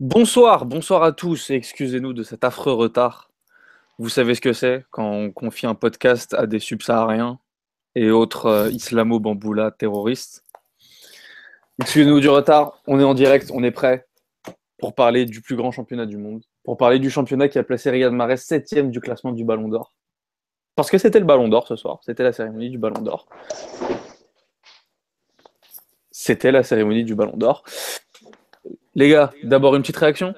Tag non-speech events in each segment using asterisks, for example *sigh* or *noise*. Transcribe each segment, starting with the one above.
Bonsoir, bonsoir à tous et excusez-nous de cet affreux retard. Vous savez ce que c'est quand on confie un podcast à des subsahariens et autres euh, islamo-bamboula terroristes? Excusez-nous du retard, on est en direct, on est prêt pour parler du plus grand championnat du monde, pour parler du championnat qui a placé Riyad Mahrez septième du classement du Ballon d'Or. Parce que c'était le Ballon d'Or ce soir, c'était la cérémonie du Ballon d'Or. C'était la cérémonie du Ballon d'Or. Les gars, d'abord une petite réaction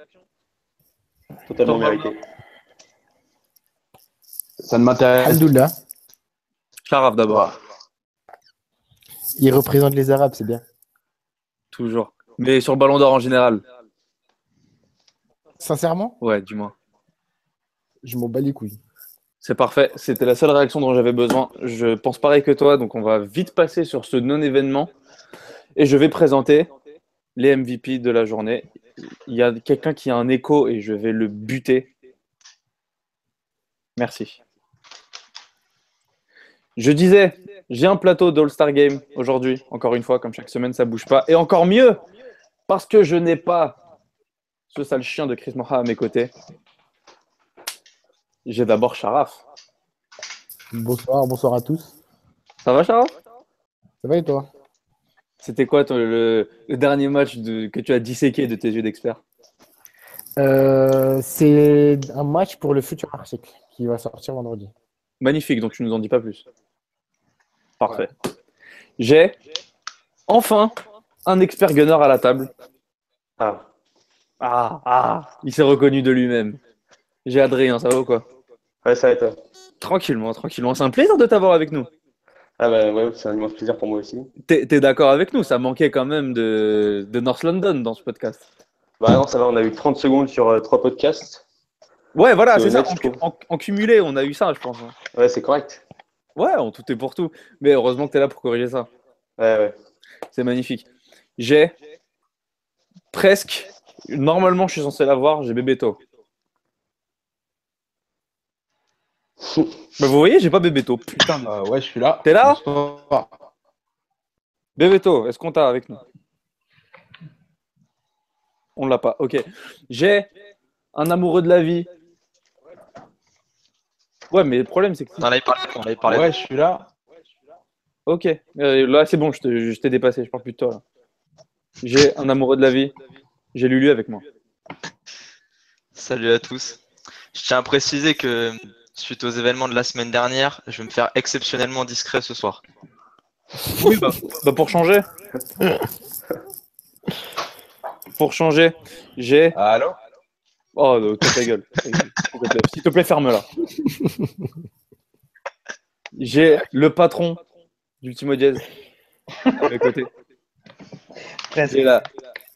Totalement mérité. Ça ne m'intéresse. Alhamdoulilah. Sharaf d'abord, Il représente les Arabes, c'est bien. toujours. Mais sur le Ballon d'Or en général, Sincèrement, ouais, dis-moi. je m'en bats les couilles. C'est parfait, c'était la seule réaction dont j'avais besoin. Je pense pareil que toi, donc on va vite passer sur ce non-événement. Et je vais présenter les MVP de la journée. Il y a quelqu'un qui a un écho et je vais le buter. Merci. Je disais, j'ai un plateau d'All-Star Game aujourd'hui, encore une fois, comme chaque semaine, ça bouge pas. Et encore mieux, parce que je n'ai pas ce sale chien de Chris Moha à mes côtés. J'ai d'abord Sharaf. Bonsoir, bonsoir à tous. Ça va, Sharaf? Ça va et toi? C'était quoi ton- le, le dernier match de- que tu as disséqué de tes yeux d'expert? Euh, C'est un match pour le futur article qui va sortir vendredi. Magnifique, donc tu nous en dis pas plus. Parfait. J'ai enfin un expert gunner à la table. Ah, Ah, ah, il s'est reconnu de lui-même. J'ai Adrien, ça va ou quoi? Ouais, ça va être. Tranquillement, tranquillement. C'est un plaisir de t'avoir avec nous. Ah, bah ouais, c'est un immense plaisir pour moi aussi. T'es d'accord avec nous? Ça manquait quand même de, de North London dans ce podcast. Bah non, ça va, on a eu 30 secondes sur euh, trois podcasts. Ouais, voilà, C'est ça. En, cumulé, on a eu ça, je pense. hein. Ouais, c'est correct. Ouais, en tout et pour tout. Mais heureusement que tu es là pour corriger ça. Ouais, ouais. C'est magnifique. J'ai presque, normalement je suis censé l'avoir, j'ai Bébéto. Bah, vous voyez, j'ai pas Bébéto. Putain. Euh, ouais, je suis là. T'es là. Bébéto, est-ce qu'on t'a avec nous? On l'a pas, ok. J'ai un amoureux de la vie. Ouais, mais le problème c'est que... On en avait parlé. On avait parlé. Ouais, je suis là. Ok, Euh, là c'est bon, je t'ai dépassé, je parle plus de toi. là. J'ai un amoureux de la vie. J'ai Lulu avec moi. Salut à tous. Je tiens à préciser que suite aux événements de la semaine dernière, je vais me faire exceptionnellement discret ce soir. *laughs* Oui, bah, bah, pour changer. *laughs* pour changer, j'ai. Allô? Oh, euh, toi, ta gueule. *laughs* S'il te plaît, ferme-la. J'ai le patron d'Ultimo Diaz à mes côtés. J'ai la,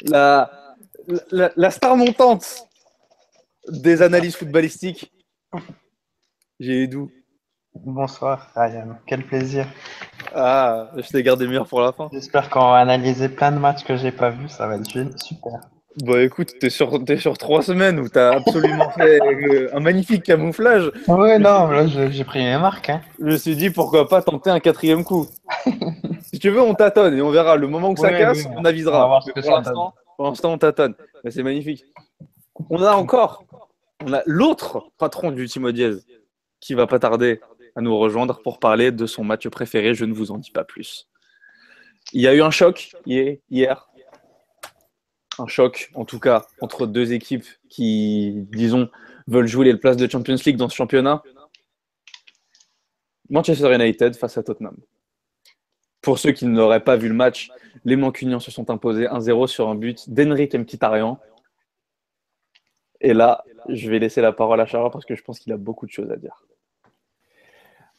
la, la, la star montante des analyses footballistiques. J'ai Edu. Bonsoir Ryan, quel plaisir. Ah, je t'ai gardé meilleur pour la fin. J'espère qu'on va analyser plein de matchs que j'ai pas vus, ça va être super. Bah écoute, t'es sur, t'es sur trois semaines où t'as absolument *laughs* fait un magnifique camouflage. Ouais, non, là j'ai pris mes marques. Hein. Je me suis dit pourquoi pas tenter un quatrième coup. *laughs* si tu veux, on tâtonne et on verra. Le moment où ça casse, oui, on on va avisera. voir l'instant, pour l'instant, on tâtonne. Mais c'est magnifique. On a encore, on a l'autre patron du Timo Diaz qui va pas tarder à nous rejoindre pour parler de son match préféré. Je ne vous en dis pas plus. Il y a eu un choc hier. Un choc, en tout cas, entre deux équipes qui, disons, veulent jouer les places de Champions League dans ce championnat. Manchester United face à Tottenham. Pour ceux qui n'auraient pas vu le match, les Mancunians se sont imposés 1-0 sur un but d'Henrik Mkhitaryan. Et là, je vais laisser la parole à Chara parce que je pense qu'il a beaucoup de choses à dire.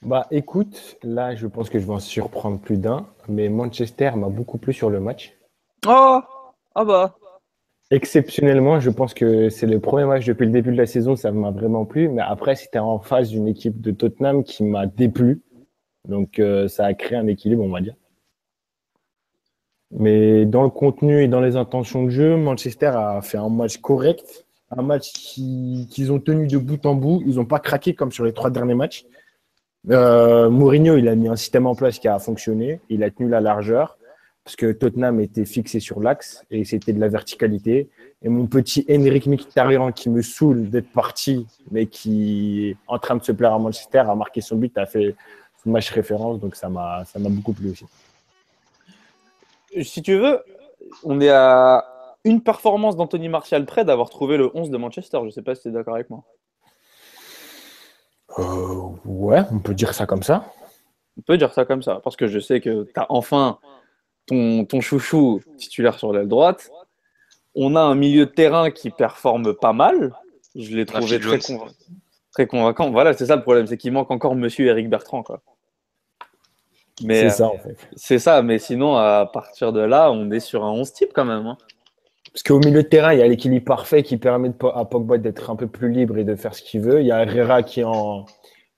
Bah écoute, là je pense que je vais en surprendre plus d'un, mais Manchester m'a beaucoup plu sur le match. Oh Ah bah Exceptionnellement, je pense que c'est le premier match depuis le début de la saison, ça m'a vraiment plu. Mais après, c'était en face d'une équipe de Tottenham qui m'a déplu. Donc, euh, ça a créé un équilibre, on va dire. Mais dans le contenu et dans les intentions de jeu, Manchester a fait un match correct, un match qui- qu'ils ont tenu de bout en bout. Ils n'ont pas craqué comme sur les trois derniers matchs. Euh, Mourinho, il a mis un système en place qui a fonctionné. Il a tenu la largeur. parce que Tottenham était fixé sur l'axe et c'était de la verticalité. Et mon petit Henrik Mkhitaryan qui me saoule d'être parti, mais qui est en train de se plaire à Manchester, a marqué son but, a fait match référence, donc ça m'a ça m'a beaucoup plu aussi. Si tu veux, on est à une performance d'Anthony Martial près d'avoir trouvé le 11 de Manchester. Je sais pas si tu es d'accord avec moi. Euh, ouais, on peut dire ça comme ça. On peut dire ça comme ça, parce que je sais que tu as enfin ton, ton chouchou titulaire sur l'aile droite. On a un milieu de terrain qui performe pas mal. Je l'ai trouvé très, très convaincant. Voilà, c'est ça le problème, c'est qu'il manque encore Monsieur Eric Bertrand. Quoi. Mais C'est euh, ça en fait. c'est ça, mais sinon, à partir de là, on est sur un 11 type quand même. hein. Parce qu'au milieu de terrain, il y a l'équilibre parfait qui permet de, à Pogba d'être un peu plus libre et de faire ce qu'il veut. Il y a Herrera qui est en,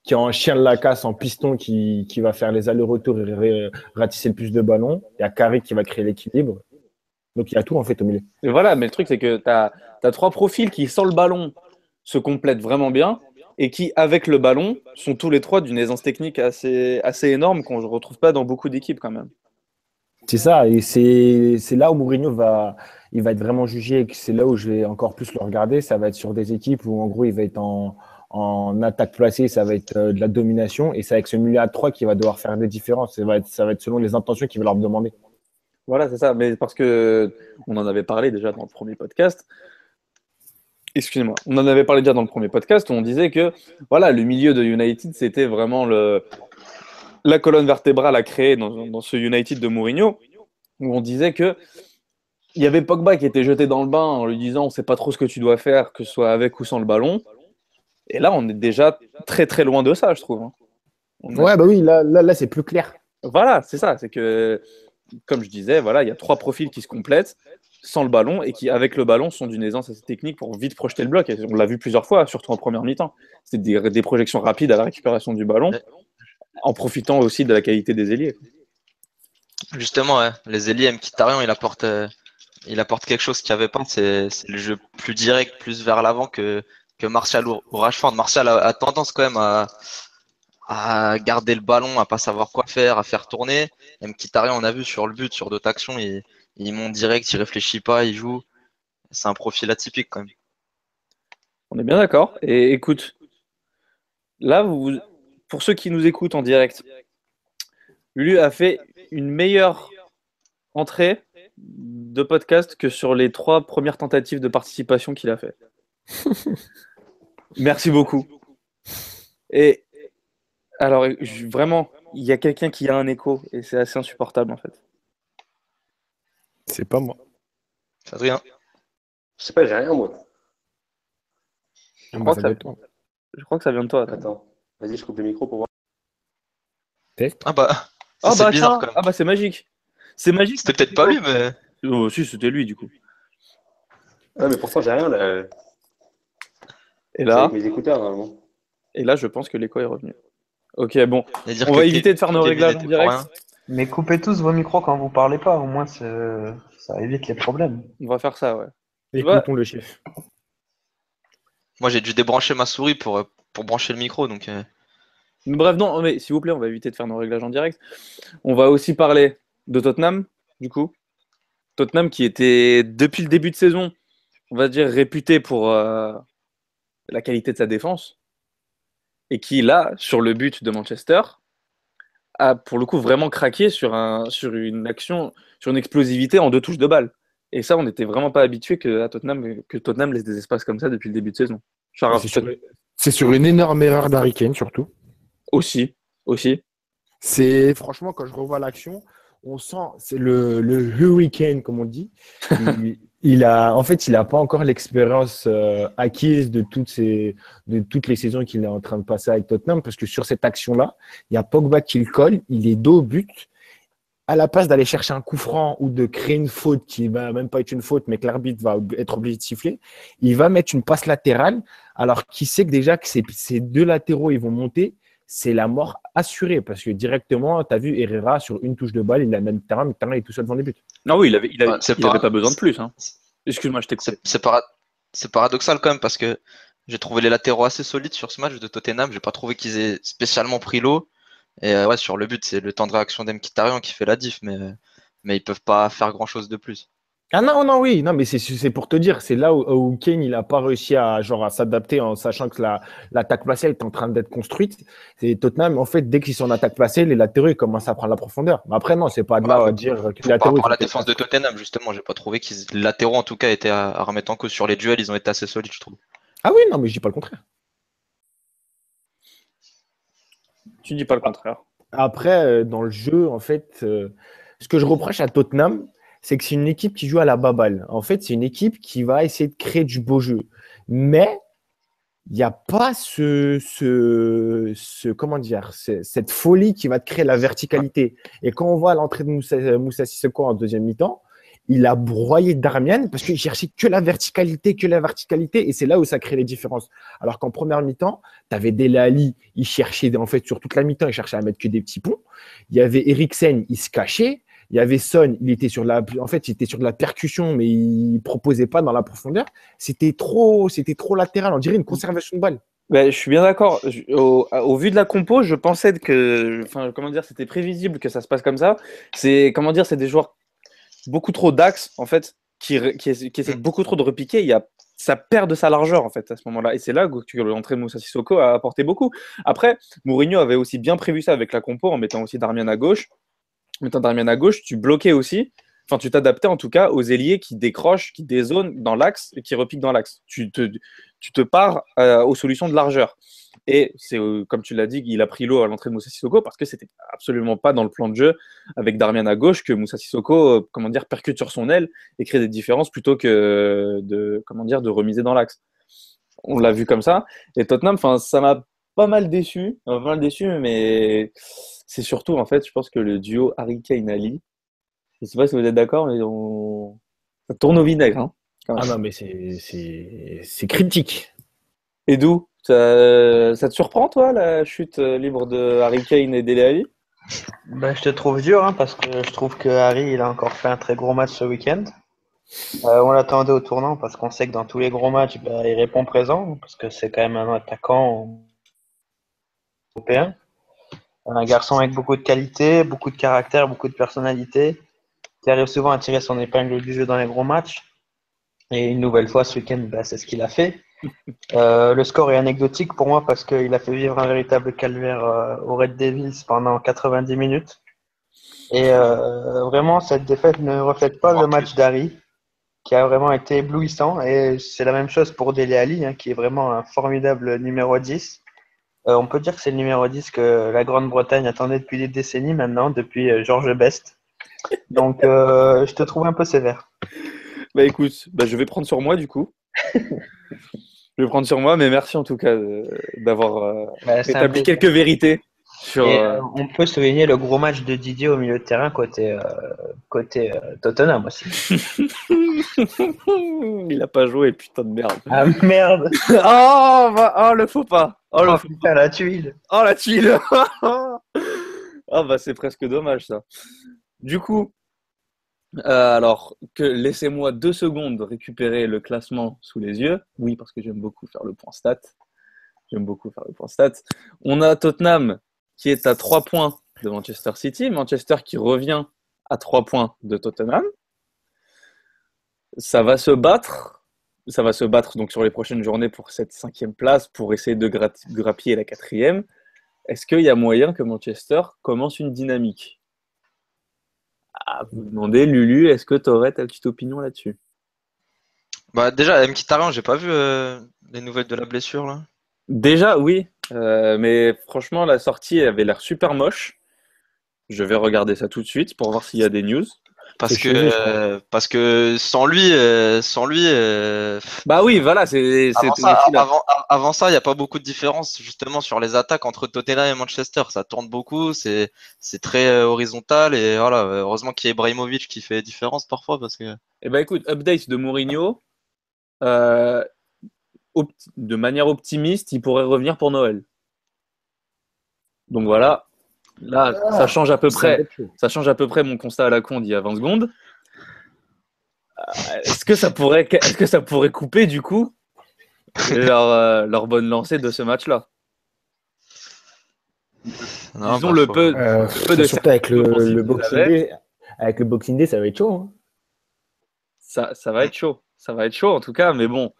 qui est en chien de la casse, en piston, qui, qui va faire les allers-retours et ratisser le plus de ballons. Il y a Carré qui va créer l'équilibre. Donc il y a tout en fait au milieu. Et voilà, mais le truc, c'est que tu as, trois profils qui, sans le ballon, se complètent vraiment bien et qui, avec le ballon, sont tous les trois d'une aisance technique assez, assez énorme qu'on ne retrouve pas dans beaucoup d'équipes quand même. C'est ça, et c'est là où Mourinho va, il va être vraiment jugé, et que c'est là où je vais encore plus le regarder. Ça va être sur des équipes où en gros il va être en, en attaque placée, ça va être euh, de la domination, et c'est avec ce milieu à 3 qui va devoir faire des différences. Ça va être, ça va être selon les intentions qu'il va leur demander. Voilà, c'est ça. Mais parce que on en avait parlé déjà dans le premier podcast. Excusez-moi. On en avait parlé déjà dans le premier podcast où on disait que voilà, le milieu de United, c'était vraiment le, la colonne vertébrale à créer dans, dans ce United de Mourinho, où on disait que il y avait Pogba qui était jeté dans le bain en lui disant on sait pas trop ce que tu dois faire, que ce soit avec ou sans le ballon. Et là, on est déjà très très loin de ça, je trouve. hein. A- Ouais, bah oui, là, là, là c'est plus clair. voilà, c'est ça. C'est que, comme je disais, voilà, il y a trois profils qui se complètent sans le ballon et qui, avec le ballon, sont d'une aisance assez technique pour vite projeter le bloc. Et on l'a vu plusieurs fois, surtout en première mi-temps. C'est des, des projections rapides à la récupération du ballon, en profitant aussi de la qualité des ailiers. Justement, ouais, les ailiers Mkhitaryan, il apporte, euh, il apporte quelque chose qu'il n'y avait pas. C'est le jeu plus direct, plus vers l'avant que, Martial ou, Rashford. Martial a, tendance quand même à, garder le ballon, à pas savoir quoi faire, à faire tourner. Et Mkhitaryan, on a vu sur le but, sur d'autres actions, il, il monte direct, il réfléchit pas, il joue. C'est un profil atypique quand même. On est bien d'accord. Et écoute, là, pour ceux qui nous écoutent en direct, Lulu a fait une meilleure entrée de podcast que sur les trois premières tentatives de participation qu'il a fait. *laughs* Merci beaucoup. Et alors, je- vraiment, il y a quelqu'un qui a un écho et c'est assez insupportable en fait. C'est pas moi. Adrien, Je sais pas, j'ai rien moi. Je crois que ça- Je crois que ça vient de toi. attends. Attends, vas-y, je coupe le micro pour voir. ah bah, ça, Ah c'est bah, bizarre tiens, quand même. ah bah c'est magique. C'est magique. C'était peut-être pas lui, mais Oh, si, c'était lui du coup. Ah, mais pourtant, j'ai rien là. Et là, avec mes écouteurs normalement. et là, je pense que l'écho est revenu. Ok, bon, on va éviter de faire nos réglages en direct. Mais coupez tous vos micros quand vous parlez pas, au moins ça évite les problèmes. On va faire ça, ouais. Écoutons le chef. Moi, j'ai dû débrancher ma souris pour, euh, pour brancher le micro, donc euh, Bref, non, mais s'il vous plaît, on va éviter de faire nos réglages en direct. On va aussi parler de Tottenham, du coup. Tottenham qui était, depuis le début de saison, on va dire, réputé pour euh, la qualité de sa défense. Et qui, là, sur le but de Manchester, a pour le coup vraiment craqué sur, un, sur une action, sur une explosivité en deux touches de balle. Et ça, on n'était vraiment pas habitué que, à Tottenham, que Tottenham laisse des espaces comme ça depuis le début de saison. C'est sur, une énorme erreur d'Harry Kane, surtout. aussi, aussi. C'est franchement, quand je revois l'action, on sent, c'est le, le hurricane, comme on dit. il, a, en fait, il n'a pas encore l'expérience euh, acquise de toutes, ces, de toutes les saisons qu'il est en train de passer avec Tottenham, parce que sur cette action-là, il y a Pogba qui le colle, il est dos au but. À la place d'aller chercher un coup franc ou de créer une faute qui va même pas être une faute, mais que l'arbitre va être obligé de siffler, il va mettre une passe latérale, alors qu'il sait que déjà que ces, ces deux latéraux ils vont monter, c'est la mort assurée, parce que directement, tu as vu Herrera sur une touche de balle, il a même terrain, mais terrain est tout seul devant les buts. Non, oui, il avait, il avait, Ouais, c'est il pas- avait pas besoin de plus. Hein. Excuse-moi, je t'ai coupé. c'est c'est para- c'est paradoxal quand même parce que j'ai trouvé les latéraux assez solides sur ce match de Tottenham. J'ai pas trouvé qu'ils aient spécialement pris l'eau. Et euh, ouais, sur le but, c'est le temps de réaction d'Mkhitaryan qui fait la diff. Mais, mais ils peuvent pas faire grand chose de plus. Ah non, non, oui, non, mais c'est- c'est pour te dire, c'est là où, où Kane, il n'a pas réussi à, genre, à s'adapter en sachant que la- l'attaque placée est en train d'être construite. C'est Tottenham, en fait, dès qu'ils sont en attaque placée, les latéraux, ils commencent à prendre la profondeur. Mais après, non, c'est pas de là à dire que les Par latéraux. à la défense de Tottenham, justement, j'ai pas trouvé qu'ils les latéraux en tout cas étaient à, à remettre en cause sur les duels, ils ont été assez solides, je trouve. Ah oui, non, mais je dis pas le contraire. Tu dis pas le contraire. Après, euh, dans le jeu, en fait, euh, ce que je reproche à Tottenham, c'est que c'est une équipe qui joue à la baballe. En fait, c'est une équipe qui va essayer de créer du beau jeu. Mais il n'y a pas ce, ce, ce- comment dire, ce- cette folie qui va te créer la verticalité. Et quand on voit l'entrée de Moussa, Sissoko en deuxième mi-temps, il a broyé Darmian parce qu'il cherchait que la verticalité, que la verticalité. Et c'est là où ça crée les différences. Alors qu'en première mi-temps, tu avais Dele Alli, il cherchait, en fait, sur toute la mi-temps, il cherchait à mettre que des petits ponts. Il y avait Eriksen, il se cachait. Il y avait Son, il était sur la, en fait, il était sur de la percussion, mais il proposait pas dans la profondeur. C'était trop, c'était trop latéral. On dirait une conservation de balle. Ben, je suis bien d'accord. Au, vu de la compo, je pensais que, enfin, comment dire, c'était prévisible que ça se passe comme ça. C'est, comment dire, c'est des joueurs beaucoup trop d'axes en fait, qui, qui essaient beaucoup trop de repiquer. Il y a, ça perd de sa largeur en fait à ce moment-là. Et c'est là que l'entrée de Moussa Sissoko a apporté beaucoup. Après, Mourinho avait aussi bien prévu ça avec la compo en mettant aussi Darmian à gauche. En mettant Darmian à gauche, tu bloquais aussi. Enfin, tu t'adaptais en tout cas aux ailiers qui décrochent, qui dézonent dans l'axe et qui repiquent dans l'axe. Tu te, tu pars euh, aux solutions de largeur. Et c'est euh, comme tu l'as dit, il a pris l'eau à l'entrée de Moussa Sissoko parce que c'était absolument pas dans le plan de jeu avec Darmian à gauche que Moussa Sissoko, euh, comment dire, percute sur son aile et crée des différences plutôt que de, comment dire, de remiser dans l'axe. On l'a vu comme ça. Et Tottenham, ça m'a pas mal déçu, pas mal déçu, mais c'est surtout en fait, je pense que le duo Harry Kane Ali, je sais pas si vous êtes d'accord, mais on... ça tourne au vinaigre. Hein. Ah non, mais c'est, critique. Et d'où? Ça, ça te surprend, toi, la chute euh, libre de Harry Kane et Dele Alli Ben, je te trouve dur hein, parce que je trouve que Harry il a encore fait un très gros match ce week-end. Euh, on l'attendait au tournant parce qu'on sait que dans tous les gros matchs, ben, il répond présent parce que c'est quand même un attaquant européen. Un garçon avec beaucoup de qualité, beaucoup de caractère, beaucoup de personnalité, qui arrive souvent à tirer son épingle du jeu dans les gros matchs. Et une nouvelle fois ce week-end, ben, c'est ce qu'il a fait. *laughs* Euh, le score est anecdotique pour moi parce qu'il a fait vivre un véritable calvaire euh, au Red Devils pendant 90 minutes. Et euh, vraiment, cette défaite ne reflète pas le match d'Harry, qui a vraiment été éblouissant. Et c'est la même chose pour Dele Alli, hein, qui est vraiment un formidable numéro 10. Euh, on peut dire que c'est le numéro 10 que la Grande-Bretagne attendait depuis des décennies maintenant, depuis euh, George Best. Donc, euh, je te trouve un peu sévère. Bah écoute, bah, je vais prendre sur moi du coup. *laughs* je vais prendre sur moi, mais merci en tout cas d'avoir euh, Bah, établi quelques vérités sur. Et, euh, euh, on peut souligner le gros match de Didier au milieu de terrain côté, euh, côté euh, Tottenham aussi. *laughs* Il a pas joué, putain de merde. Ah merde *laughs* oh, bah- oh, le faux pas. Oh, le Oh faux- putain, la tuile oh, la tuile. *laughs* Ah bah c'est presque dommage ça. Du coup, euh, alors que laissez-moi deux secondes récupérer le classement sous les yeux. Oui, parce que j'aime beaucoup faire le point stat. J'aime beaucoup faire le point stat. On a Tottenham qui est à 3 points de Manchester City, Manchester qui revient à 3 points de Tottenham. Ça va se battre. Ça va se battre donc sur les prochaines journées pour cette cinquième place, pour essayer de gra- grappiller la quatrième. Est-ce qu'il y a moyen que Manchester commence une dynamique? Ah, Vous me demandez, Lulu, est-ce que tu aurais ta petite opinion là-dessus? Bah déjà, Mkhitaryan, j'ai pas vu euh, les nouvelles de la blessure là. Déjà, oui, euh, mais franchement, la sortie avait l'air super moche. Je vais regarder ça tout de suite pour voir s'il y a des news. Parce que, euh, parce que sans lui, euh, sans lui, Bah oui, voilà, c'est avant ça, avant, avant ça, il n'y a pas beaucoup de différence justement sur les attaques entre Tottenham et Manchester. Ça tourne beaucoup, c'est c'est très horizontal et voilà. Heureusement qu'il y a Ibrahimovic qui fait la différence parfois parce que. Eh ben écoute, update de Mourinho. Euh, de manière optimiste, il pourrait revenir pour Noël. Donc voilà, là, ça change à peu près. Ça change à peu près mon constat à la con d'il y a 20 secondes. Euh, Est-ce que ça pourrait, est-ce que ça pourrait couper du coup leur, euh, leur bonne lancée de ce match-là? Non, Disons bah, le peu, Euh, peu de surtout avec le, Boxing. Day, avec le Boxing Day, ça va être chaud. hein. Ça, ça va être chaud. Ça va être chaud en tout cas, mais bon.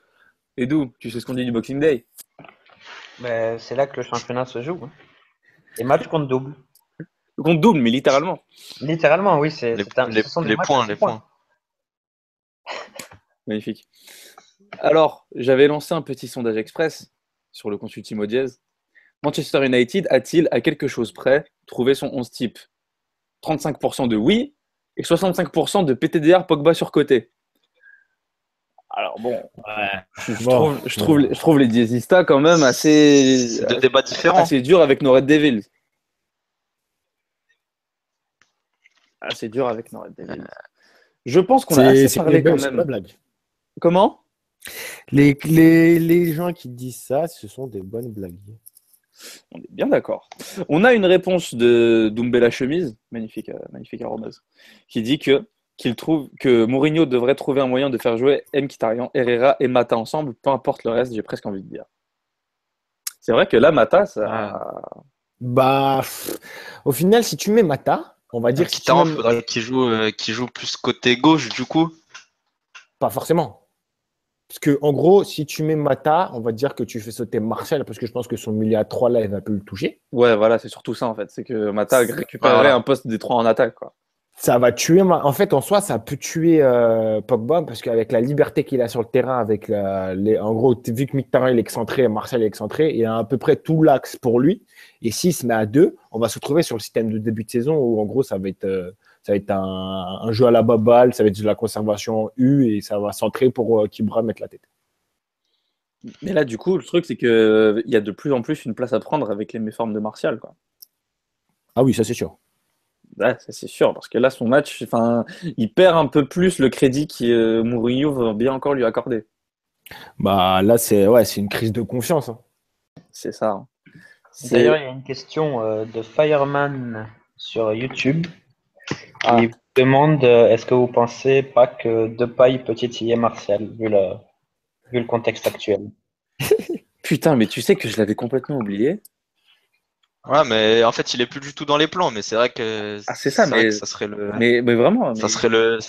Edou, tu sais ce qu'on dit du Boxing Day Mais c'est là que le championnat se joue. hein. Et match contre double. Contre double, mais littéralement. Littéralement, oui. C'est, Les, c'est un- les- ce sont des les matchs points, les points. *laughs* Magnifique. Alors, j'avais lancé un petit sondage express sur le compte Ultimo Diaz. Manchester United a-t-il, à quelque chose près, trouvé son 11 type 35% de oui et 65% de PTDR Pogba sur côté. Alors bon, je, trouve, je, trouve, je trouve les diésistas quand même assez, C'est deux débats différents. assez durs avec nos Red Devils. Assez dur avec nos Red Devils. Je pense qu'on a assez parlé quand même. blague. Comment? Les, les, les gens qui disent ça, ce sont des bonnes blagues. On est bien d'accord. On a une réponse de Doumbella Chemise, magnifique, euh, magnifique qui dit que qu'il trouve que Mourinho devrait trouver un moyen de faire jouer Mkhitaryan, Herrera et Mata ensemble, peu importe le reste, j'ai presque envie de dire. C'est vrai que là, Mata, ça. Bah, pff, au final, si tu mets Mata, on va dire que si tu Mkhitaryan, mets- faudrait qu'il joue, euh, qu'il joue plus côté gauche, du coup. Pas forcément. Parce que, en gros, si tu mets Mata, on va dire que tu fais sauter Martial, parce que je pense que son milieu à 3 là, il va plus le toucher. Ouais, voilà, c'est surtout ça en fait. C'est que Mata récupérerait Voilà. un poste des trois en attaque. Quoi. Ça va tuer. En fait, en soi, ça peut tuer euh, Pogba, parce qu'avec la liberté qu'il a sur le terrain, avec la, les... en gros, vu que Mkhitaryan il est excentré, Martial est excentré, il a à peu près tout l'axe pour lui. Et s'il se met à deux, on va se retrouver sur le système de début de saison où, en gros, ça va être, euh, ça va être un, un jeu à la baballe, ça va être de la conservation U et ça va centrer pour euh, Kibra mettre la tête. Mais là, du coup, le truc, c'est qu'il y a de plus en plus une place à prendre avec les méformes de Martial. Quoi. Ah oui, ça c'est sûr. Ouais, ça c'est sûr, parce que là, son match, enfin, il perd un peu plus le crédit que euh, Mourinho va bien encore lui accorder. Bah là, c'est ouais, c'est une crise de confiance. hein. C'est ça. hein. C'est- D'ailleurs, il y a une question euh, de Fireman sur YouTube qui Ah. vous demande euh, est-ce que vous pensez pas que Depay peut titiller Martial vu le, vu le contexte actuel? *laughs* Putain, mais tu sais que je l'avais complètement oublié. Ouais, mais en fait, il est plus du tout dans les plans. Mais c'est vrai que Ah, c'est ça, mais- ça serait le, Mais, mais vraiment, ça mais serait le,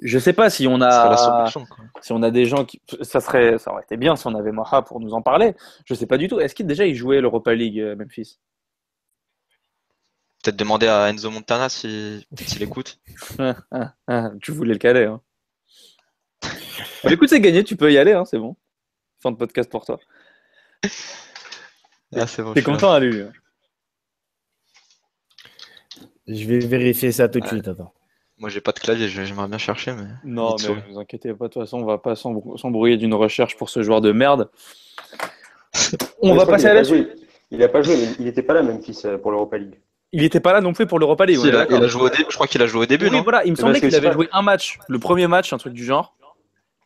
je sais pas si on la a, solution. quoi. si on a des gens qui, ça serait, ça aurait été bien si on avait Maha pour nous en parler. Je sais pas du tout. Est-ce qu'il déjà il jouait l'Europa League euh, Memphis? Peut-être demander à Enzo Montana si, s'il écoute. Ah, ah, ah, Tu voulais le caler. Hein. Bah, écoute, c'est gagné. Tu peux y aller. Hein, c'est bon. Fin de podcast pour toi. Ah, c'est bon. T'es je suis là. content, Alu Je vais vérifier ça tout de Ouais. suite. Attends. Moi, j'ai pas de clavier. je- J'aimerais bien chercher, mais. Non, mais ne vous inquiétez pas, de toute façon, on va pas s'embrou- s'embrouiller d'une recherche pour ce joueur de merde. *laughs* On va passer à la suite. Il a pas joué, mais il n'était pas là, Memphis, euh, pour l'Europa League. Il était pas là non plus pour l'Europa League. Si, il, a, d'accord. il a joué au début. Je crois qu'il a joué au début, Oui, non? voilà, il me Mais semblait que qu'il avait pas- joué un match, le premier match, un truc du genre.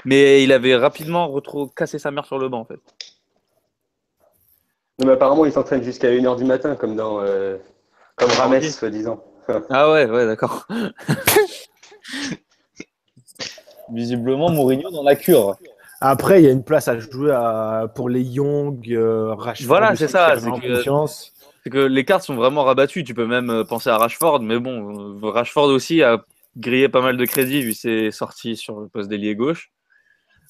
Mais il avait rapidement cassé sa mère sur le banc, en fait. Non, mais apparemment, il s'entraîne jusqu'à 1h du matin, comme dans. euh, comme Rames, soi-disant. *laughs* Ah ouais, ouais, d'accord. *laughs* Visiblement, Mourinho dans la cure. Après, il y a une place à jouer à- pour les Young, euh, Rashford. Voilà, c'est ça, c'est que-. C'est que les cartes sont vraiment rabattues. Tu peux même euh, penser à Rashford, mais bon, Rashford aussi a grillé pas mal de crédits vu ses sorties sur le poste d'ailier gauche.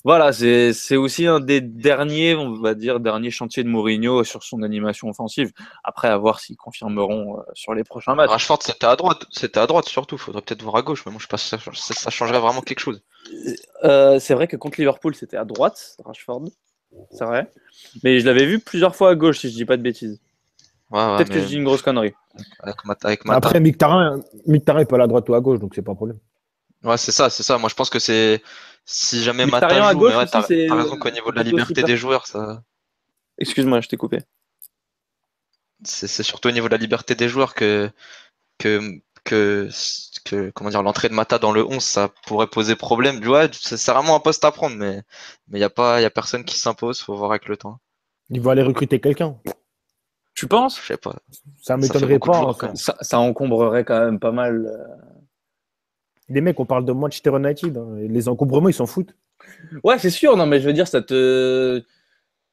Voilà, c'est aussi un des derniers, on va dire, derniers chantiers de Mourinho sur son animation offensive. Après, à voir s'ils confirmeront euh, sur les prochains matchs. Rashford, c'était à droite. C'était à droite surtout. Faudrait peut-être voir à gauche. Mais moi, je pense que ça, ça, ça changerait vraiment quelque chose. Euh, c'est vrai que contre Liverpool, c'était à droite, Rashford. C'est vrai. Mais je l'avais vu plusieurs fois à gauche, si je dis pas de bêtises. Ouais, ouais, Peut-être que je dis une grosse connerie. Avec, avec. Après, Mkhitaryan, Mkhitaryan est pas à la droite ou à gauche, donc c'est pas un problème. Ouais, c'est ça, c'est ça. Moi, je pense que c'est si jamais Mata à joue, gauche mais ouais, t'as raison qu'au niveau de la liberté des joueurs, ça, Excuse-moi, je t'ai coupé. c'est c'est surtout au niveau de la liberté des joueurs que que que, que comment dire l'entrée de Mata dans le 11, ça pourrait poser problème. Tu vois, c'est c'est vraiment un poste à prendre, mais mais y a pas y a personne qui s'impose. Faut voir avec le temps. Il va aller recruter quelqu'un. Tu penses? Je sais pas. Ça m'étonnerait pas. ça, ça encombrerait quand même pas mal. euh. Les mecs, on parle de Manchester United. hein, et Les encombrements, ils s'en foutent. Ouais, c'est sûr. Non, mais je veux dire, ça te.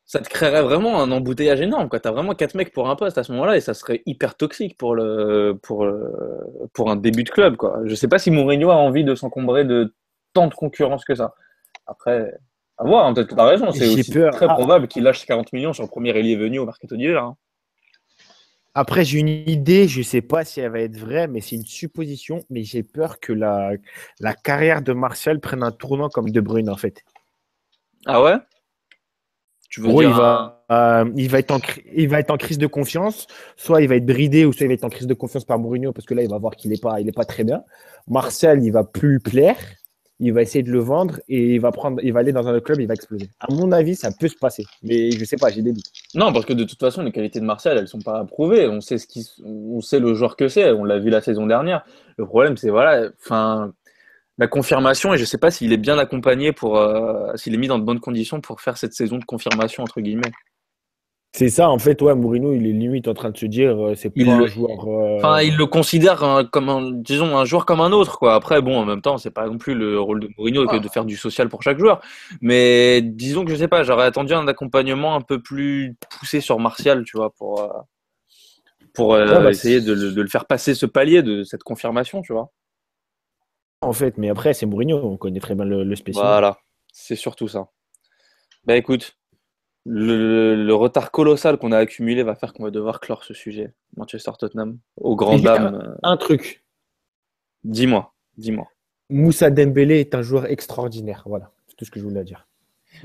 ça te créerait vraiment un embouteillage énorme. Tu as vraiment quatre mecs pour un poste à ce moment-là et ça serait hyper toxique pour, le, pour, le- pour un début de club. Quoi. Je sais pas si Mourinho a envie de s'encombrer de tant de concurrence que ça. Après, à voir, hein, peut-être que tu as raison. C'est aussi peur. très Ah. probable qu'il lâche 40 millions sur le premier ailier venu au mercato d'hiver. hein. Après, j'ai une idée, je ne sais pas si elle va être vraie, mais c'est une supposition. Mais j'ai peur que la, la carrière de Martial prenne un tournant comme De Bruyne, en fait. Ah ouais? Tu veux En gros, dire il va, euh, il, va être en, cri- il va être en crise de confiance. Soit il va être bridé, ou soit il va être en crise de confiance par Mourinho, parce que là, il va voir qu'il n'est pas, il est pas très bien. Martial, il va plus plaire. Il va essayer de le vendre et il va, prendre, il va aller dans un autre club, il va exploser. À mon avis, ça peut se passer. Mais je ne sais pas, j'ai des doutes. Non, parce que de toute façon, les qualités de Martial, elles sont pas approuvées. On sait ce qui, on sait le joueur que c'est. On l'a vu la saison dernière. Le problème, c'est voilà, enfin, la confirmation. Et je sais pas s'il est bien accompagné pour, euh, s'il est mis dans de bonnes conditions pour faire cette saison de confirmation entre guillemets. C'est ça, en fait, ouais, Mourinho, il est limite en train de se dire, euh, c'est pas Il un le- joueur. euh, Enfin, il le considère un- comme un, disons, un joueur comme un autre, quoi. Après, bon, en même temps, c'est pas non plus le rôle de Mourinho que de faire du social pour chaque joueur. Mais disons que je sais pas, j'aurais attendu un accompagnement un peu plus poussé sur Martial, tu vois, pour, euh, pour euh, Ouais, bah, essayer de le, de le faire passer ce palier de cette confirmation, tu vois. En fait, mais après, c'est Mourinho, on connaît très bien le, le spécial. Voilà, c'est surtout ça. Bah écoute, le, le retard colossal qu'on a accumulé va faire qu'on va devoir clore ce sujet. Manchester-Tottenham, aux grandes Il y a- dames. euh, Un truc, Dis-moi, dis-moi. Moussa Dembélé est un joueur extraordinaire. Voilà, c'est tout ce que je voulais dire.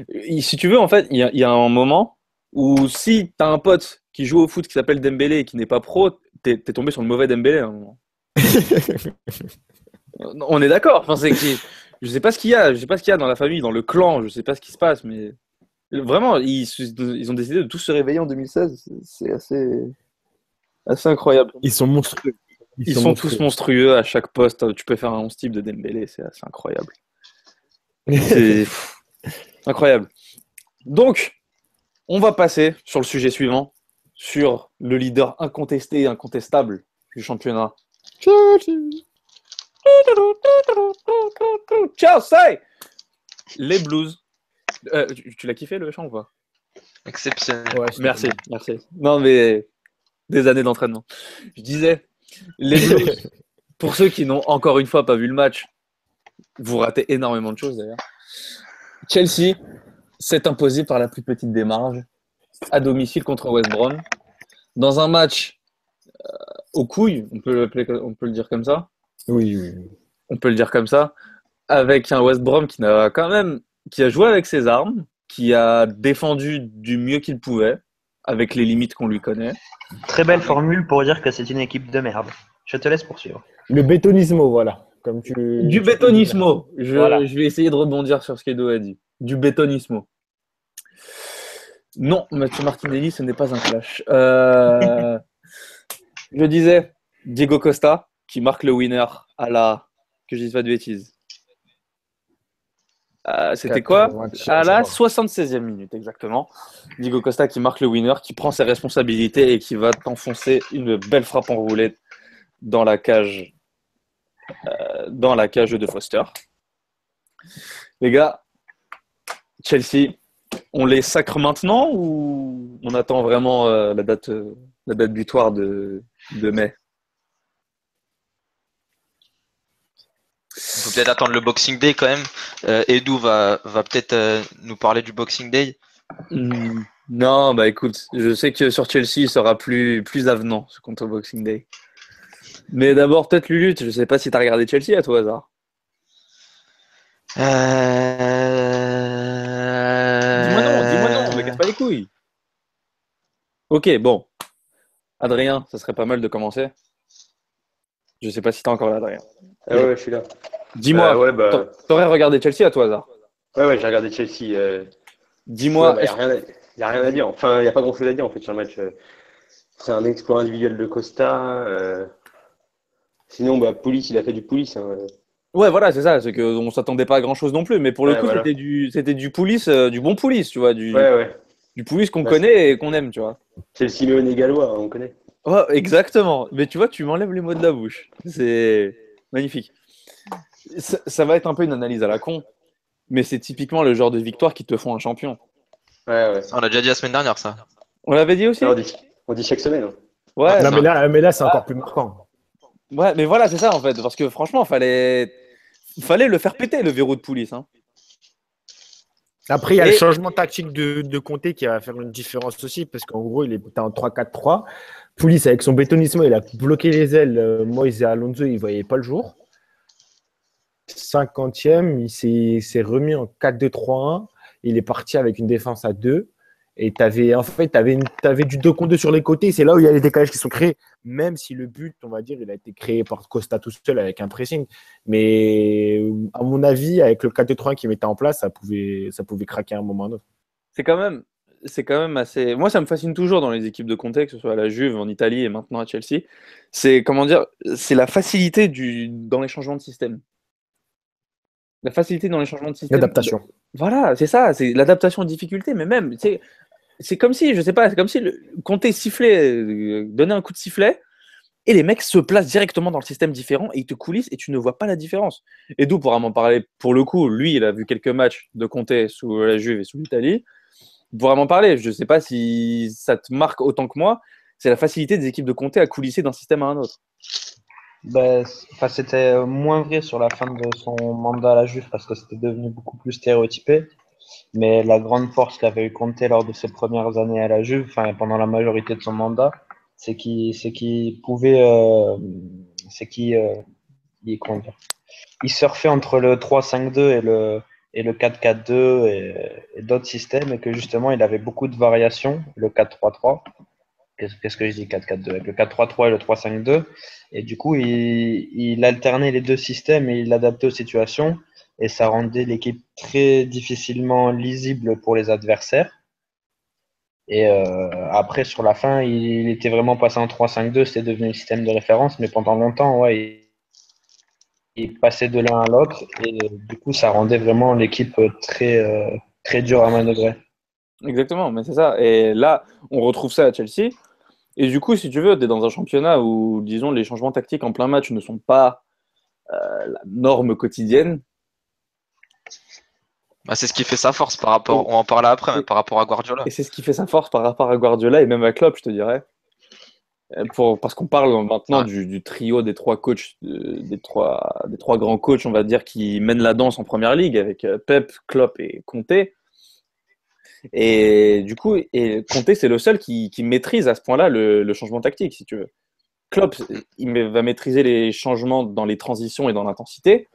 Et Si tu veux, en fait, il y, a- il y a un moment où si tu as un pote qui joue au foot qui s'appelle Dembélé et qui n'est pas pro, t'es es tombé sur le mauvais Dembélé. à un moment. *laughs* On est d'accord. Enfin, je sais pas ce qu'il y a, je sais pas ce qu'il y a dans la famille, dans le clan, je sais pas ce qui se passe, mais vraiment, ils, ont décidé de tous se réveiller en 2016. C'est- assez, assez incroyable. Ils sont monstrueux. Ils sont, tous monstrueux à chaque poste. Tu peux faire un 11 type de Dembélé, c'est assez incroyable. C'est *laughs* incroyable. Donc, on va passer sur le sujet suivant, sur le leader incontesté et incontestable du championnat. Chelsea Les Blues. Euh, tu tu l'as kiffé le chant ou pas Exceptionnel. Ouais, Merci, merci. Non, mais des années d'entraînement. Je disais, les *laughs* Blues, pour ceux qui n'ont encore une fois pas vu le match, vous ratez énormément de choses d'ailleurs. Chelsea s'est imposé par la plus petite des marges à domicile contre West Brom dans un match euh, aux couilles, on peut, l'appeler- on peut le dire comme ça, Oui, oui, oui. on peut le dire comme ça, avec un West Brom qui n'a quand même qui a joué avec ses armes, qui a défendu du mieux qu'il pouvait, avec les limites qu'on lui connaît. Très belle formule pour dire que c'est une équipe de merde. Je te laisse poursuivre. Le bétonismo, voilà. Comme tu... Du tu bétonismo. Je, Voilà. je vais essayer de rebondir sur ce qu'Edo a dit. Du bétonismo. Non, Mathieu Martinelli, ce n'est pas un clash. Euh, *laughs* je disais Diego Costa qui marque le winner à la. Que je dise pas de bêtises. Euh, C'était quoi 80, À la je crois. 76e minute, exactement. Diego Costa qui marque le winner, qui prend ses responsabilités et qui va t'enfoncer une belle frappe enroulée dans la cage, euh, dans la cage de Foster. Les gars, Chelsea, on les sacre maintenant ou on attend vraiment euh, la date, la date butoir de, de mai? Il faut peut-être attendre le Boxing Day quand même. Euh, Edu va, va peut-être euh, nous parler du Boxing Day. Hmm, Non, bah écoute, je sais que sur Chelsea, il sera plus, plus avenant contre Boxing Day. Mais d'abord, peut-être Lulu, je sais pas si tu as regardé Chelsea à tout hasard. Euh... Dis-moi non, dis-moi non, me casse pas les couilles. Ok, bon. Adrien, ça serait pas mal de commencer. Je sais pas si t'es encore là, Adrien. Ah ouais, je suis là. Dis-moi, Euh, ouais, bah, t'a- t'aurais regardé Chelsea à tout hasard ouais, ouais, j'ai regardé Chelsea. euh, Dis-moi, ouais, bah, y a rien à- y a rien à dire. Enfin, il n'y a pas grand chose à dire en fait sur le match. euh. C'est un exploit individuel de Costa. euh. Sinon, bah, Poulis, il a fait du Poulis. hein. ouais, voilà, c'est ça, c'est qu'on s'attendait pas à grand chose non plus, mais pour le Ouais, coup, voilà. c'était du, c'était du police, du bon police, tu vois, du, Ouais, ouais. du police qu'on connaît et qu'on aime, tu vois. C'est le Simeone gallois, on connaît. Ouais, exactement. Mais tu vois, tu m'enlèves les mots de la bouche. C'est magnifique. Ça, ça va être un peu une analyse à la con, mais c'est typiquement le genre de victoire qui te font un champion. Ouais, ouais. On l'a déjà dit la semaine dernière, ça. On l'avait dit aussi on, dit, on dit chaque semaine. hein. Ouais, Non, mais là, mais là c'est encore plus marquant. ouais, mais voilà, c'est ça en fait. Parce que franchement, fallait, fallait le faire péter le verrou de police. Hein. Après, il y a Et- le changement tactique de, de Conte qui va faire une différence aussi, parce qu'en gros, il était en 3-4-3. Poulis, avec son bétonissement, il a bloqué les ailes. Euh, Moïse et Alonso, ils ne voyaient pas le jour. 50e, il s'est remis en 4-2-3-1. Il est parti avec une défense à 2. Et en fait, tu avais, du 2 contre 2 sur les côtés. C'est là où il y a les décalages qui sont créés. Même si le but, on va dire, il a été créé par Costa tout seul avec un pressing. Mais à mon avis, avec le 4-2-3-1 qu'il mettait en place, ça pouvait, ça pouvait craquer à un moment ou. C'est quand même, c'est quand même assez. Moi, ça me fascine toujours dans les équipes de Conte, que ce soit à la Juve, en Italie et maintenant à Chelsea. C'est comment dire, c'est la facilité du dans les changements de système. La facilité dans les changements de système. L'adaptation. Voilà, c'est ça, c'est l'adaptation aux difficultés, mais même, sais, c'est comme si, je sais pas, c'est comme si le Conte sifflait, euh, donnait un coup de sifflet, et les mecs se placent directement dans le système différent et ils te coulissent et tu ne vois pas la différence. Et d'où pourra m'en parler pour le coup, lui, il a vu quelques matchs de Conte sous la Juve et sous l'Italie. Pourra m'en parler. Je ne sais pas si ça te marque autant que moi. C'est la facilité des équipes de Conte à coulisser d'un système à un autre. Ben, c'était moins vrai sur la fin de son mandat à la Juve parce que c'était devenu beaucoup plus stéréotypé. Mais la grande force qu'avait eu Conte lors de ses premières années à la Juve, enfin pendant la majorité de son mandat, c'est qu'il pouvait, euh, c'est qu'il euh, il surfait entre le 3-5-2 et le et le 4-4-2 et, et d'autres systèmes et que justement il avait beaucoup de variations, le 4-3-3. Qu'est-ce que je dis 4-4-2 avec le 4-3-3 et le 3-5-2 et du coup, il, il alternait les deux systèmes et il l'adaptait aux situations. Et ça rendait l'équipe très difficilement lisible pour les adversaires. Et euh, après, sur la fin, il, il était vraiment passé en 3-5-2. C'était devenu le système de référence. Mais pendant longtemps, ouais, il, il passait de l'un à l'autre. Et du coup, ça rendait vraiment l'équipe très, euh, très dure à manœuvrer. Exactement, mais c'est ça. Et là, on retrouve ça à Chelsea. Et du coup, si tu veux, tu es dans un championnat où, disons, les changements tactiques en plein match ne sont pas euh, la norme quotidienne. Bah, c'est ce qui fait sa force par rapport, on en parler après, mais par rapport à Guardiola. Et c'est ce qui fait sa force par rapport à Guardiola et même à Klopp, je te dirais. Euh, Pour, parce qu'on parle maintenant Ouais. du, du trio des trois coachs, euh, des, trois, des trois grands coachs, on va dire, qui mènent la danse en première ligue avec Pep, Klopp et Conte. Et du coup, et Conte, c'est le seul qui, qui maîtrise à ce point-là le, le changement tactique, si tu veux. Klopp, il va maîtriser les changements dans les transitions et dans l'intensité.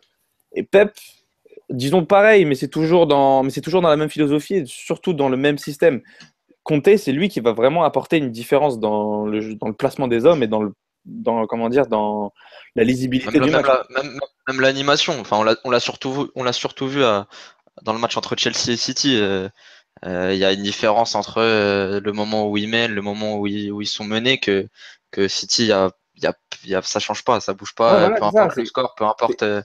Et Pep, disons pareil, mais c'est toujours dans, mais c'est toujours dans la même philosophie, et surtout dans le même système. Conte, c'est lui qui va vraiment apporter une différence dans le, dans le placement des hommes et dans le, dans, comment dire, dans la lisibilité Même, du même match. la- même- même l'animation, enfin, on l'a surtout, vu- on l'a surtout vu à- dans le match entre Chelsea et City. euh, euh, Il y a une différence entre euh, le moment où ils mènent, le moment où ils, où ils sont menés, que, que City, y a, il y a, il y a- ça change pas, ça bouge pas, Ouais, voilà, peu ça, importe le score, peu importe euh,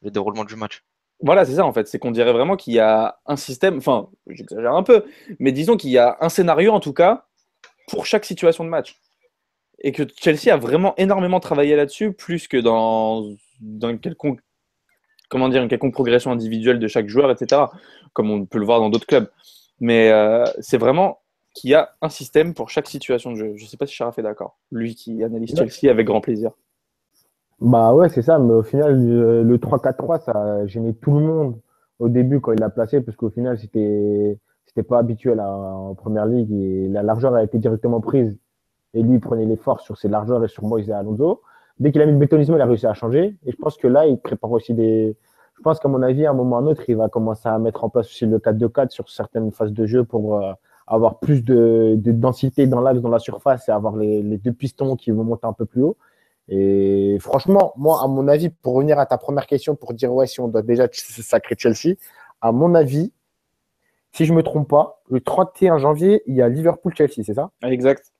le déroulement du match. Voilà, c'est ça en fait. C'est qu'on dirait vraiment qu'il y a un système, enfin, j'exagère un peu, mais disons qu'il y a un scénario en tout cas pour chaque situation de match. Et que Chelsea a vraiment énormément travaillé là-dessus, plus que dans, dans une quelconque, comment dire, une quelconque progression individuelle de chaque joueur, etc. Comme on peut le voir dans d'autres clubs. Mais euh, c'est vraiment qu'il y a un système pour chaque situation de jeu. Je ne sais pas si Sharaf est d'accord. Lui qui analyse Ouais. Chelsea avec grand plaisir. Bah ouais, c'est ça, mais au final, le, le 3-4-3, ça a gêné tout le monde au début quand il l'a placé, parce qu'au final, c'était c'était pas habituel à- en première ligue et la largeur a été directement prise. Et lui, il prenait les forces sur ses largeurs et sur Moïse et Alonso. Dès qu'il a mis le bétonisme, il a réussi à changer. Et je pense que là, il prépare aussi des. Je pense qu'à mon avis, à un moment ou à un autre, il va commencer à mettre en place aussi le 4-2-4 sur certaines phases de jeu pour euh, avoir plus de, de densité dans l'axe, dans la surface et avoir les, les deux pistons qui vont monter un peu plus haut. Et franchement, moi, à mon avis, pour revenir à ta première question, pour dire ouais, si on doit déjà se sacrer Chelsea, à mon avis, si je me trompe pas, le 31 janvier, il y a Liverpool-Chelsea, c'est ça? Exact.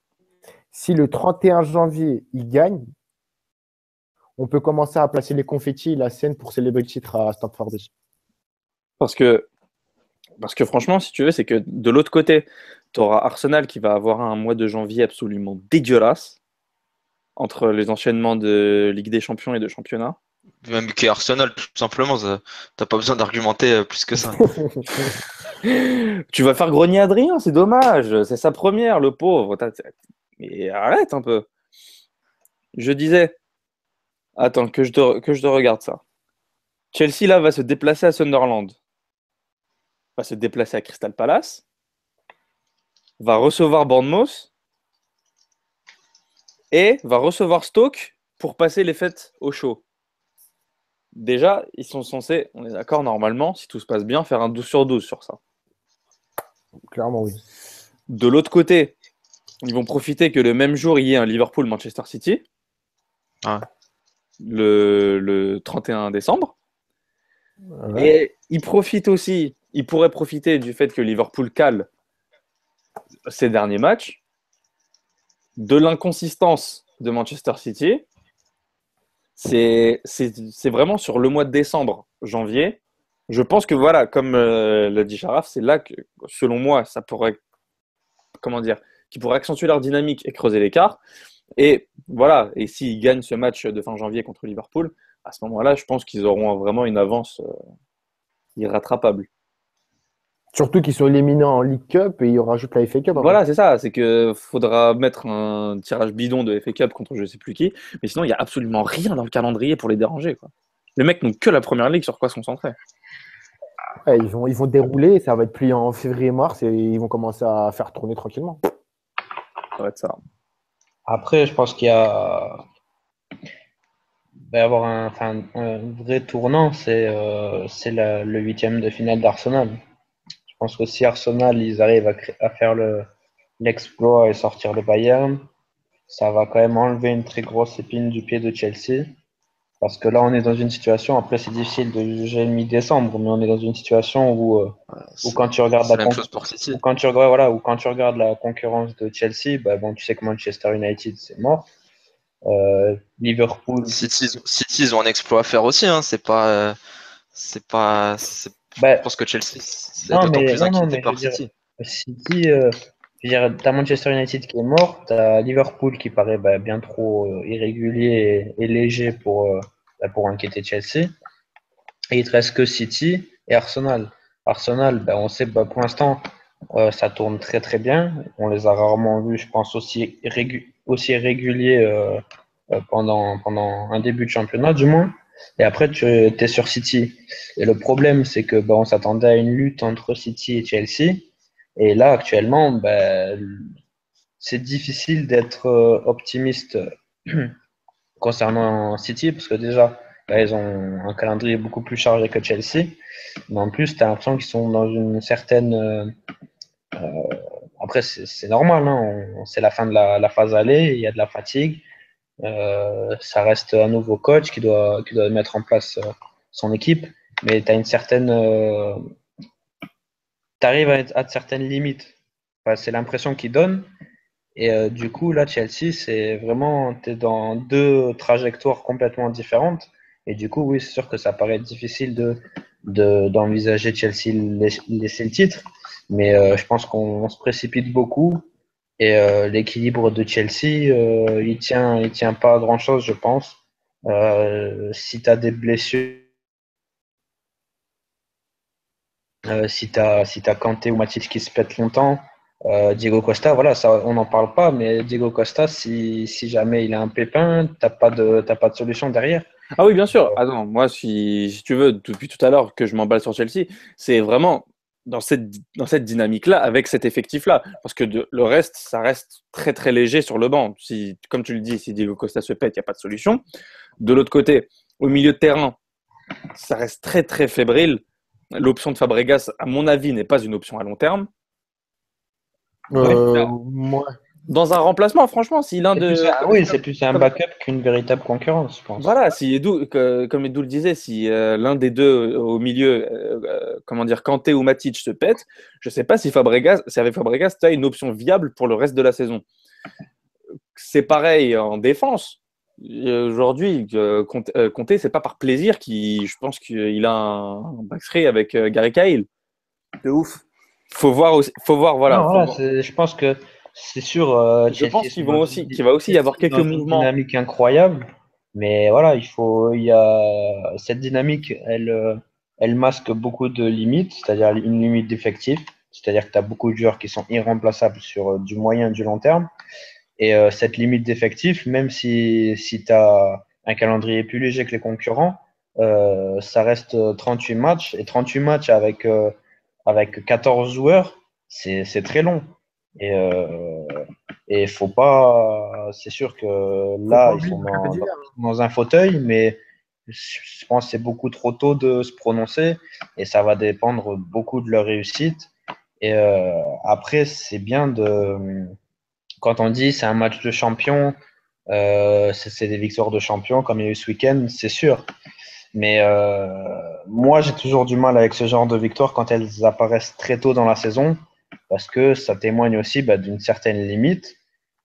Si le 31 janvier, il gagne, on peut commencer à placer les confettis et la scène pour célébrer le titre à Stamford Bridge. Parce que, parce que franchement, si tu veux, c'est que de l'autre côté, tu auras Arsenal qui va avoir un mois de janvier absolument dégueulasse entre les enchaînements de Ligue des Champions et de championnat. Même que Arsenal, tout simplement, t'as pas besoin d'argumenter euh, plus que ça. *laughs* tu vas faire grogner Adrien, c'est dommage. C'est sa première, le pauvre. Mais arrête un peu. Je disais. Attends, que je te, que je te regarde ça. Chelsea, là, va se déplacer à Sunderland. Va se déplacer à Crystal Palace. Va recevoir Bournemouth. Et va recevoir Stoke pour passer les fêtes au chaud. Déjà, ils sont censés, on est d'accord, normalement, si tout se passe bien, faire un 12 sur 12 sur ça. Clairement, oui. De l'autre côté, ils vont profiter que le même jour, il y ait un Liverpool-Manchester City. Ah. Le, le 31 décembre. Ouais. Et ils profitent aussi, ils pourraient profiter du fait que Liverpool cale ses derniers matchs, de l'inconsistance de Manchester City. C'est vraiment sur le mois de décembre, janvier. Je pense que voilà, comme euh, l'a dit Sharaf, c'est là que, selon moi, ça pourrait, comment dire, qui pourrait accentuer leur dynamique et creuser l'écart. Et voilà, et s'ils gagnent ce match de fin janvier contre Liverpool, à ce moment-là, je pense qu'ils auront vraiment une avance euh, irrattrapable. Surtout qu'ils sont éliminés en League Cup et ils rajoutent la FA Cup. après. Voilà, c'est ça. C'est que faudra mettre un tirage bidon de FA Cup contre je sais plus qui. Mais sinon, il n'y a absolument rien dans le calendrier pour les déranger. Quoi. Les mecs n'ont que la première ligue sur quoi se concentrer. Ouais, ils, vont, ils vont dérouler, ça va être plié en février-mars et ils vont commencer à faire tourner tranquillement. Ça va être ça. Après, je pense qu'il y a. Va y avoir un, vrai tournant, c'est euh, le huitième de finale d'Arsenal. Je pense que si Arsenal ils arrivent à, faire le- l'exploit et sortir le Bayern, ça va quand même enlever une très grosse épine du pied de Chelsea. Parce que là, on est dans une situation, après c'est difficile de juger mi-décembre, mais on est dans une situation où, euh, où quand tu regardes la la même con- chose pour City. ou quand tu regardes, voilà, ou quand tu regardes la concurrence de Chelsea, bah, bon, tu sais que Manchester United, c'est mort. Euh, Liverpool, City, City, ils ont un exploit à faire aussi. Hein. C'est pas, euh, c'est pas. bah, Je pense que Chelsea, c'est Non, d'autant plus non, non, inquiété mais par dire- City. City, euh, je veux dire, t'as Manchester United qui est mort, t'as Liverpool qui paraît bah, bien trop euh, irrégulier et, et léger pour, pour inquiéter Chelsea. Et il te reste que City et Arsenal. Arsenal, bah, on sait, bah, pour l'instant, euh, ça tourne très très bien. On les a rarement vus, je pense, aussi, régu- aussi réguliers euh, euh, pendant, pendant un début de championnat, du moins. Et après, tu es sur City. Et le problème, c'est que bah, on s'attendait à une lutte entre City et Chelsea. Et là, actuellement, bah, c'est difficile d'être optimiste *clears throat* concernant City, parce que déjà, là, ils ont un calendrier beaucoup plus chargé que Chelsea. Mais en plus, tu as l'impression qu'ils sont dans une certaine. euh, euh, après, c'est normal, hein, c'est la fin de la, la phase aller, il y a de la fatigue. Euh, ça reste un nouveau coach qui doit, mettre en place euh, son équipe, mais tu as une certaine. tu arrives à, certaines limites. C'est l'impression qu'il donne. Et euh, du coup, là, Chelsea, c'est vraiment. Tu es dans deux trajectoires complètement différentes. Et du coup, oui, c'est sûr que ça paraît difficile de de- d'envisager Chelsea lais- laisser le titre. Mais euh, je pense qu'on on se précipite beaucoup. Et euh, l'équilibre de Chelsea, il tient, il tient pas à grand chose, je pense. Si tu as des blessures, si tu as, si Kanté ou Matic qui se pètent longtemps, euh, Diego Costa, voilà, ça, on n'en parle pas, mais Diego Costa, si, si jamais il a un pépin, t'as pas de, t'as pas de solution derrière. Ah oui, bien sûr. Attends, moi, si, si tu veux, depuis tout à l'heure que je m'emballe sur Chelsea, c'est vraiment dans cette, dans cette dynamique-là, avec cet effectif-là. Parce que de- le reste, ça reste très, très léger sur le banc. Si, comme tu le dis, si Diego Costa se pète, il n'y a pas de solution. De l'autre côté, au milieu de terrain, ça reste très, très fébrile. L'option de Fabregas, à mon avis, n'est pas une option à long terme. Euh, Dans un remplacement, franchement, si l'un de. un- oui, c'est plus un backup qu'une véritable concurrence, je pense. Voilà, si Edu, que- comme Edu le disait, si euh, l'un des deux au milieu, euh, euh, comment dire, Kanté ou Matic se pète, je ne sais pas si Fabregas, si avec Fabregas, tu as une option viable pour le reste de la saison. C'est pareil en défense. Euh, Aujourd'hui, euh, Conte- euh, Conte, c'est pas par plaisir qu'il, je pense qu'il a un, un backstreet avec euh, Gary Cahill. De ouf. Faut voir aussi, faut voir, voilà. Non, faut voilà, voir. c'est- je pense que c'est sûr. euh, Je pense qu'ils vont aussi- qu'il va aussi y avoir quelques dans une mouvements. dynamique incroyable. Mais voilà, il faut, il y a cette dynamique, elle, euh, elle masque beaucoup de limites, c'est-à-dire une limite d'effectif, c'est-à-dire que tu as beaucoup de joueurs qui sont irremplaçables sur euh, du moyen et du long terme. Et euh, cette limite d'effectif, même si, si tu as un calendrier plus léger que les concurrents, euh, ça reste 38 matchs. Et 38 matchs avec, euh, avec 14 joueurs, c'est très long. Et il faut pas. C'est sûr que là, ils sont dans, dans, un fauteuil, mais je pense que c'est beaucoup trop tôt de se prononcer et ça va dépendre beaucoup de leur réussite. Et euh, après, c'est bien de. Quand on dit c'est un match de champion, euh, c'est des victoires de champion comme il y a eu ce week-end, c'est sûr. Mais euh, moi, j'ai toujours du mal avec ce genre de victoires quand elles apparaissent très tôt dans la saison parce que ça témoigne aussi bah, d'une certaine limite.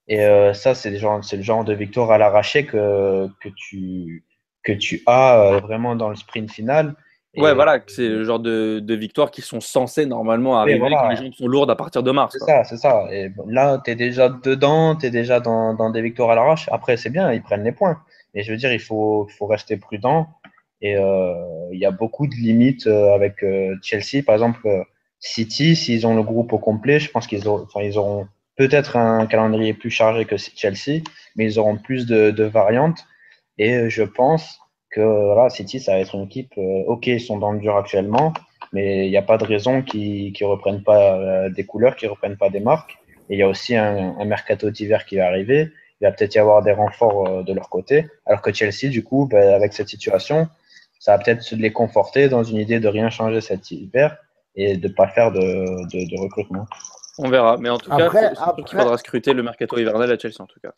Et euh, ça, c'est le genre de victoire à l'arraché que, que, tu, que tu as euh, vraiment dans le sprint final. ouais, voilà, c'est le genre de, de victoires qui sont censées normalement arriver, les jambes sont lourdes à partir de mars. C'est ça, c'est ça. Et là, tu es déjà dedans, tu es déjà dans, dans, des victoires à l'arrache. Après, c'est bien, ils prennent les points. Mais je veux dire, il faut, il faut rester prudent. Et euh, il y a beaucoup de limites euh, avec Chelsea. Par exemple, City, s'ils ont le groupe au complet, je pense qu'ils auront, ils auront peut-être un calendrier plus chargé que Chelsea, mais ils auront plus de, variantes. Et euh, je pense que voilà, City, ça va être une équipe. Euh, ok, ils sont dans le dur actuellement, mais il n'y a pas de raison qu'ils ne reprennent pas euh, des couleurs, qu'ils ne reprennent pas des marques. Et il y a aussi un, un mercato d'hiver qui va arriver. Il va peut-être y avoir des renforts de leur côté. Alors que Chelsea, du coup, ben, avec cette situation, ça va peut-être les conforter dans une idée de rien changer cet hiver et de ne pas faire de, de, de, recrutement. On verra. Mais en tout cas, il faudra scruter le mercato hivernal à Chelsea, en tout cas.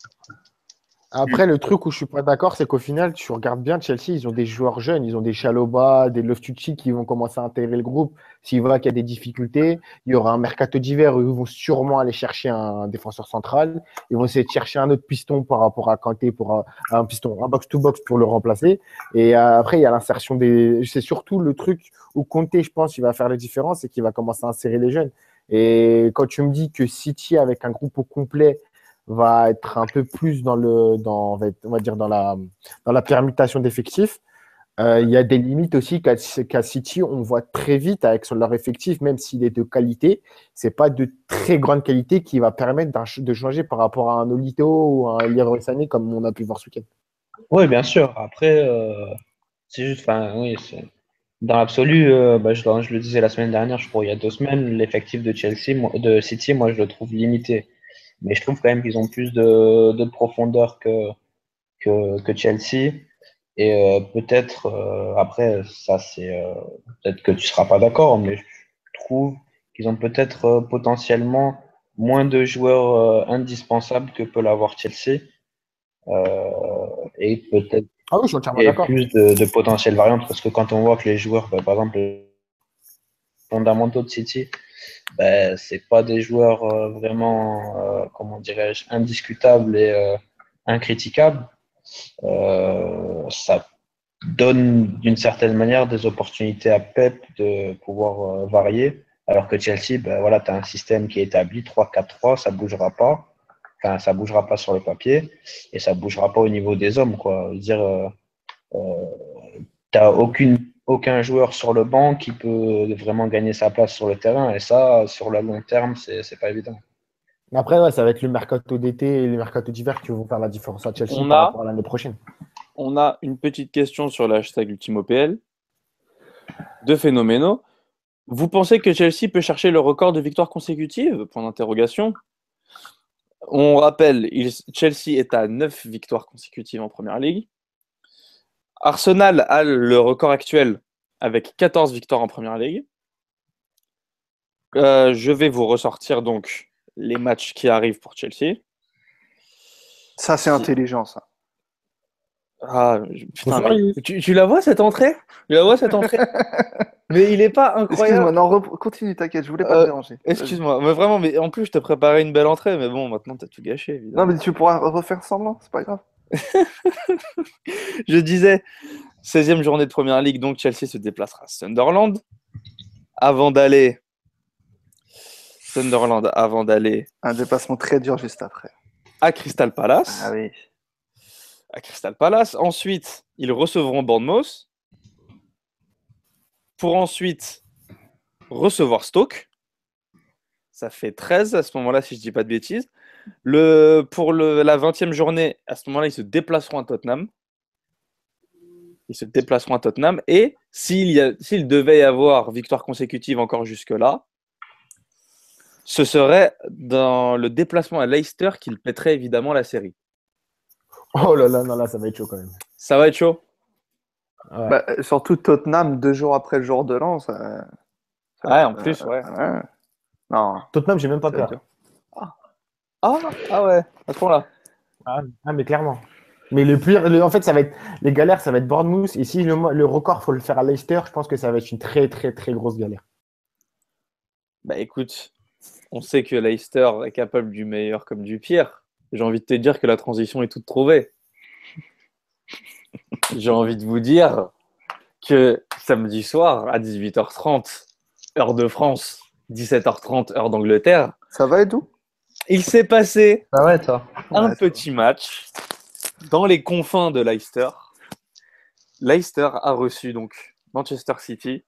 Après, le truc où je suis pas d'accord, c'est qu'au final, tu regardes bien Chelsea, ils ont des joueurs jeunes, ils ont des Chaloba, des Loftucci qui vont commencer à intégrer le groupe. S'il voit qu'il y a des difficultés, il y aura un mercato d'hiver où ils vont sûrement aller chercher un défenseur central. Ils vont essayer de chercher un autre piston par rapport à Kanté pour un, un piston, un box-to-box pour le remplacer. Et euh, après, il y a l'insertion des. C'est surtout le truc où Kanté, je pense, il va faire la différence et qu'il va commencer à insérer les jeunes. Et quand tu me dis que City, avec un groupe au complet, va être un peu plus dans le, dans, on va dire dans la, dans la permutation d'effectifs. Euh, il y a des limites aussi qu'à City, on voit très vite avec leur effectif, même s'il est de qualité, c'est pas de très grande qualité qui va permettre de changer par rapport à un Olito ou un Leroy Sané comme on a pu voir ce week-end. Oui, bien sûr. Après, euh, c'est juste, enfin, oui, dans l'absolu, euh, bah, je, je, le disais la semaine dernière, je crois, il y a deux semaines, l'effectif de Chelsea, de City, moi, je le trouve limité. Mais je trouve quand même qu'ils ont plus de, de profondeur que, que, que, Chelsea. Et euh, peut-être, euh, après, ça c'est euh, peut-être que tu seras pas d'accord, mais je trouve qu'ils ont peut-être potentiellement moins de joueurs indispensables que peut l'avoir Chelsea. et peut-être ah oui, plus de, de potentiel variantes parce que quand on voit que les joueurs, bah, par exemple, les fondamentaux de City, ben, c'est pas des joueurs euh, vraiment, euh, comment dirais-je, indiscutables et euh, incriticables. ça donne d'une certaine manière des opportunités à Pep de pouvoir varier. Alors que Chelsea, ben voilà, tu as un système qui est établi, 3-4-3, ça ne bougera pas. Enfin, ça bougera pas sur le papier et ça bougera pas au niveau des hommes. Quoi. dire, euh, tu n'as aucune aucun joueur sur le banc qui peut vraiment gagner sa place sur le terrain. Et ça, sur le long terme, c'est pas évident. Après, ouais, ça va être le mercato d'été et le mercato d'hiver qui vont faire la différence à Chelsea on par a, rapport à l'année prochaine. On a une petite question sur l'hashtag UltimoPL de Phénoméno. Vous pensez que Chelsea peut chercher le record de victoires consécutives? Point d'interrogation. On rappelle, Chelsea est à 9 victoires consécutives en Première Ligue. Arsenal a le record actuel avec 14 victoires en première ligue. Euh, je vais vous ressortir donc les matchs qui arrivent pour Chelsea. Ça, c'est intelligent, ça. Ah, putain, tu, la vois cette entrée? Tu la vois cette entrée? *laughs* Mais il n'est pas incroyable. Excuse-moi, non, continue, t'inquiète, je voulais pas euh, te déranger. Excuse-moi, mais vraiment, mais en plus, je t'ai préparé une belle entrée, mais bon, maintenant, t'as tout gâché. Évidemment. Non, mais tu pourras refaire semblant, c'est pas grave. *laughs* je disais, 16e journée de Première Ligue, donc Chelsea se déplacera à Sunderland. Avant d'aller. Sunderland, avant d'aller. Un déplacement très dur juste après. À Crystal Palace. Ah oui. À Crystal Palace. Ensuite, ils recevront Bournemouth. pour ensuite recevoir Stoke. Ça fait 13 à ce moment-là, si je dis pas de bêtises. Le, pour le- la 20e journée, à ce moment-là, ils se déplaceront à Tottenham. Ils se déplaceront à Tottenham. Et s'il, y a- s'il devait y avoir victoire consécutive encore jusque-là, ce serait dans le déplacement à Leicester qu'il pèterait évidemment la série. Oh là là, non, là, ça va être chaud quand même. Ça va être chaud Ouais. Bah, surtout Tottenham, deux jours après le jour de l'an. Ça... ça- Ouais, en plus, ouais. ouais. Non. Tottenham, j'ai même pas peur. Ah, ah ouais, à ce point-là. Ah, ah, mais clairement. Mais le pire, le- en fait, ça va être les galères, ça va être Bournemouth. Et si le, le record, faut le faire à Leicester, je pense que ça va être une très, très, très grosse galère. Bah écoute, on sait que Leicester est capable du meilleur comme du pire. J'ai envie de te dire que la transition est toute trouvée. *laughs* J'ai envie de vous dire que samedi soir à 18h30, heure de France, 17h30, heure d'Angleterre, Ça va, Edou il s'est passé Ah ouais, toi. un petit match dans les confins de Leicester. Leicester a reçu donc Manchester City,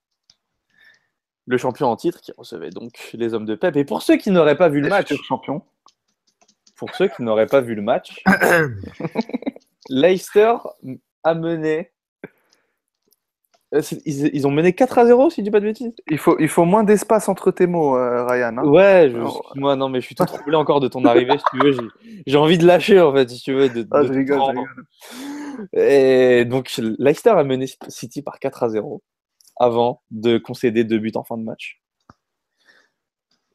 le champion en titre, qui recevait donc les hommes de Pep. Et pour ceux qui n'auraient pas vu le match, pour ceux qui n'auraient pas vu le match, *coughs* Leicester a mené. Euh, Ils, ils ont mené 4 à 0, si je dis pas de bêtises. Il faut, il faut moins d'espace entre tes mots, euh, Ryan. hein. Ouais, je- Alors- excuse-moi, non, mais je suis tout *laughs* troublé encore de ton arrivée, si tu veux. J'ai- envie de lâcher, en fait, si tu veux. De, Ah, de je rigole, je rigole. Et donc, Leicester a mené City par 4 à 0 avant de concéder deux buts en fin de match.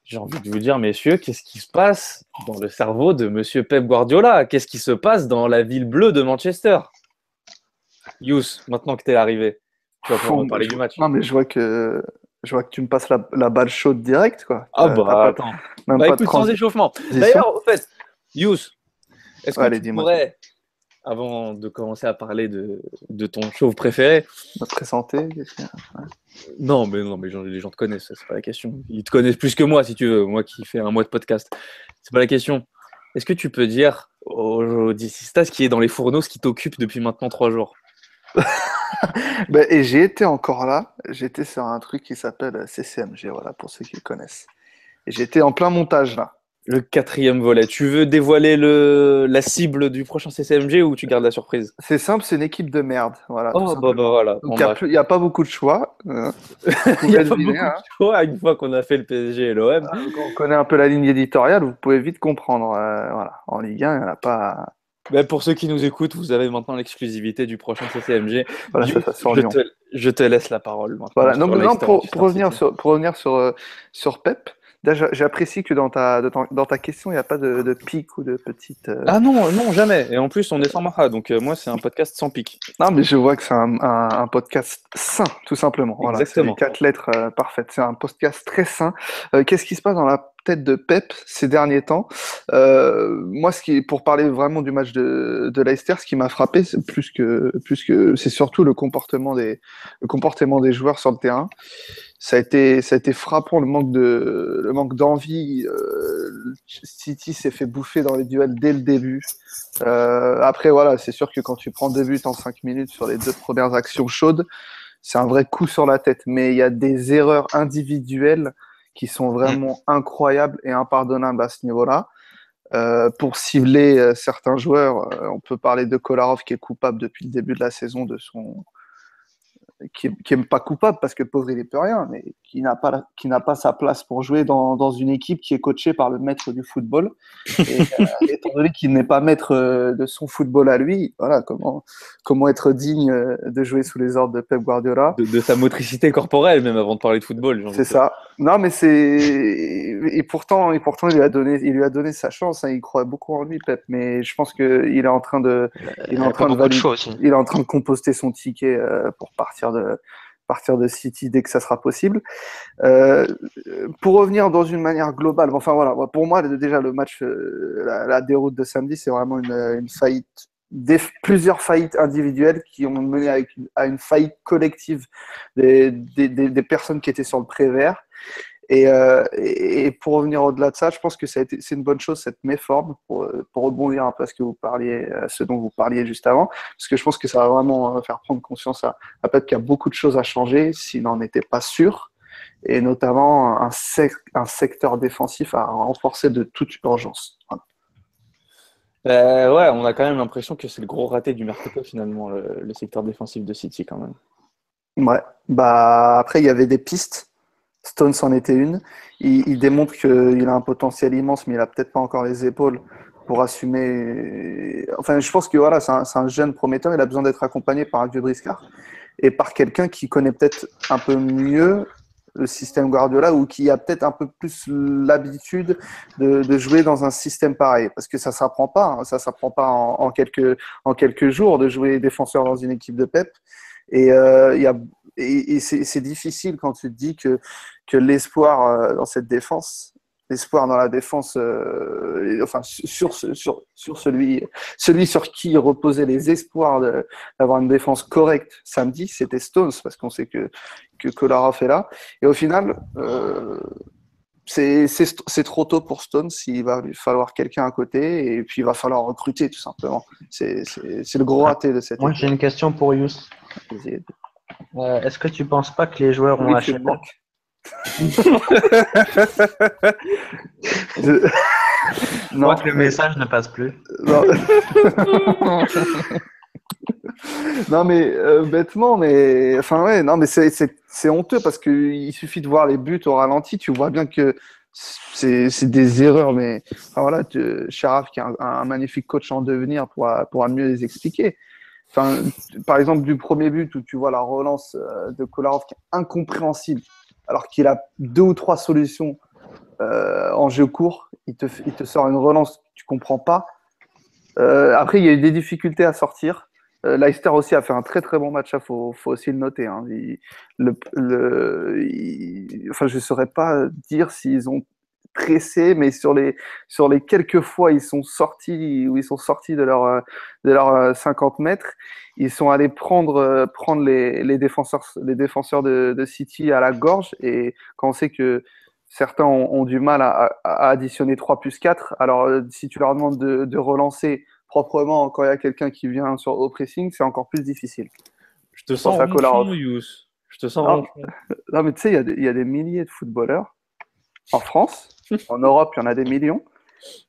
J'ai envie de vous dire, messieurs, qu'est-ce qui se passe dans le cerveau de monsieur Pep Guardiola? Qu'est-ce qui se passe dans la ville bleue de Manchester? Yous, maintenant que tu es arrivé, tu vas pouvoir parler je- du match. Non, mais je vois que, je vois que tu me passes la, la balle chaude direct, quoi. Ah Euh, bah, attends. même Bah pas écoute, de sans échauffement. D'ailleurs, au fait, Yous, est-ce que Allez, tu pourrais, avant de commencer à parler de, de ton chauve préféré, y a? Non, mais non, mais les gens, te connaissent, c'est pas la question. Ils te connaissent plus que moi, si tu veux, moi qui fais un mois de podcast. C'est pas la question. Est-ce que tu peux dire au, Dissistas qui est dans les fourneaux ce qui t'occupe depuis maintenant trois jours? *laughs* Ben, et j'ai été encore là. J'étais sur un truc qui s'appelle CCMG, voilà, pour ceux qui connaissent. Et j'étais en plein montage là. Le quatrième volet. Tu veux dévoiler le, la cible du prochain CCMG ou tu gardes la surprise? C'est simple, c'est une équipe de merde. Voilà, Oh, bah, bah voilà. Il n'y a, y a pas beaucoup de choix. euh, *laughs* Il y pouvez a pas deviner, beaucoup hein. de choix une fois qu'on a fait le PSG et l'OM. Donc, on connaît un peu la ligne éditoriale, vous pouvez vite comprendre. euh, voilà. En Ligue 1, il n'y en a pas. Mais pour ceux qui nous écoutent, vous avez maintenant l'exclusivité du prochain CCMG. Voilà, ça, ça je, te, je te laisse la parole maintenant. Voilà. Non, non, pour, pour revenir, sur, pour revenir sur, euh, sur Pep, j'apprécie que dans ta, dans ta question, il n'y a pas de, de pic ou de petite. euh, Ah non, non, jamais. Et en plus, on est sans Maha, donc euh, moi, c'est un podcast sans pic. Non, mais je vois que c'est un, un- un podcast sain, tout simplement. Voilà, Exactement. les quatre lettres parfaites. C'est un podcast très sain. Euh, Qu'est-ce qui se passe dans la de Pep ces derniers temps Euh, Moi, ce qui, pour parler vraiment du match de, de Leicester, ce qui m'a frappé, plus que, plus que, c'est surtout le comportement des, le comportement des joueurs sur le terrain. Ça a été, ça a été frappant le manque de, le manque d'envie. Euh, City s'est fait bouffer dans les duels dès le début. Euh, après, voilà, c'est sûr que quand tu prends deux buts en cinq minutes sur les deux premières actions chaudes, c'est un vrai coup sur la tête. Mais il y a des erreurs individuelles qui sont vraiment incroyables et impardonnables à ce niveau-là. Euh, pour cibler euh, certains joueurs, euh, on peut parler de Kolarov qui est coupable depuis le début de la saison de son qui, qui est pas coupable parce que le pauvre il est peut rien, mais qui n'a pas qui n'a pas sa place pour jouer dans, dans une équipe qui est coachée par le maître du football. Et, euh, *laughs* étant donné qu'il n'est pas maître euh, de son football à lui, voilà comment comment être digne euh, de jouer sous les ordres de Pep Guardiola? De, de sa motricité corporelle, même avant de parler de football. C'est ça. Non, mais c'est et pourtant, et pourtant, il lui a donné, il lui a donné sa chance. hein. Il croit beaucoup en lui, Pep. Mais je pense que il est en train de, il est en train de de aussi. il est en train de composter son ticket pour partir de partir de City dès que ça sera possible. Euh, pour revenir dans une manière globale, enfin voilà, pour moi déjà le match, euh, la, déroute de samedi, c'est vraiment une, faillite, plusieurs faillites individuelles qui ont mené à une faillite collective des- des personnes qui étaient sur le prévert. Et, euh, et, et pour revenir au-delà de ça, je pense que c'est une bonne chose cette méforme pour, pour rebondir un peu à ce que vous parliez, à ce dont vous parliez juste avant, parce que je pense que ça va vraiment euh, faire prendre conscience à, à Pep qu'il y a beaucoup de choses à changer s'il n'en était pas sûr, et notamment un, sec, un secteur défensif à renforcer de toute urgence. Voilà. Euh, ouais, on a quand même l'impression que c'est le gros raté du mercato finalement, le, le secteur défensif de City quand même. Ouais, bah après il y avait des pistes. Stones en était une. Il, démontre qu'il a un potentiel immense, mais il a peut-être pas encore les épaules pour assumer. Enfin, je pense que voilà, c'est un, jeune prometteur. Il a besoin d'être accompagné par un vieux briscard et par quelqu'un qui connaît peut-être un peu mieux le système Guardiola ou qui a peut-être un peu plus l'habitude de, jouer dans un système pareil. Parce que ça s'apprend pas. hein. Ça s'apprend pas en, en quelques en quelques jours de jouer défenseur dans une équipe de Pep. Et, euh, il y a, et, et c'est difficile quand tu te dis que, que l'espoir euh, dans cette défense, l'espoir dans la défense, euh, enfin sur, sur, sur celui, celui sur qui reposaient les espoirs d'avoir une défense correcte samedi, c'était Stones, parce qu'on sait que, que Kolarov est là. Et au final, euh, c'est trop tôt pour Stones, il va lui falloir quelqu'un à côté, et puis il va falloir recruter tout simplement. C'est le gros raté de cette Moi, j'ai une question pour Yous. Euh, Est-ce que tu penses pas que les joueurs ont Oui, manques. *laughs* Je- Je non, crois que le message ne passe plus. non. *laughs* Non, mais euh, bêtement, mais enfin ouais, non mais c'est c'est c'est honteux parce que il suffit de voir les buts au ralenti, tu vois bien que c'est c'est des erreurs, mais enfin voilà, tu, Sharaf qui est un, un magnifique coach en devenir pourra pourra mieux les expliquer. Par exemple du premier but où tu vois la relance euh, de Kolarov qui est incompréhensible, alors qu'il a deux ou trois solutions euh, en jeu court, il te sort une relance que tu comprends pas. Euh, après, il y a eu des difficultés à sortir. Euh, Leicester aussi a fait un très très bon match, il faut, faut aussi le noter. hein. Enfin, je ne saurais pas dire s'ils ont pressé, mais sur les, sur les quelques fois ils sont sortis, où ils sont sortis de leur, euh, de leurs euh, 50 mètres, ils sont allés prendre, euh, prendre les, les défenseurs, les défenseurs de, de City à la gorge. Et quand on sait que certains ont, ont du mal à, à additionner 3 plus 4, alors euh, si tu leur demandes de, de relancer proprement quand il y a quelqu'un qui vient sur au pressing, c'est encore plus difficile. Je te sens Yous. Je te sens. Non, mais tu sais, il y y, a des milliers de footballeurs en France, *laughs* en Europe, il y en a des millions,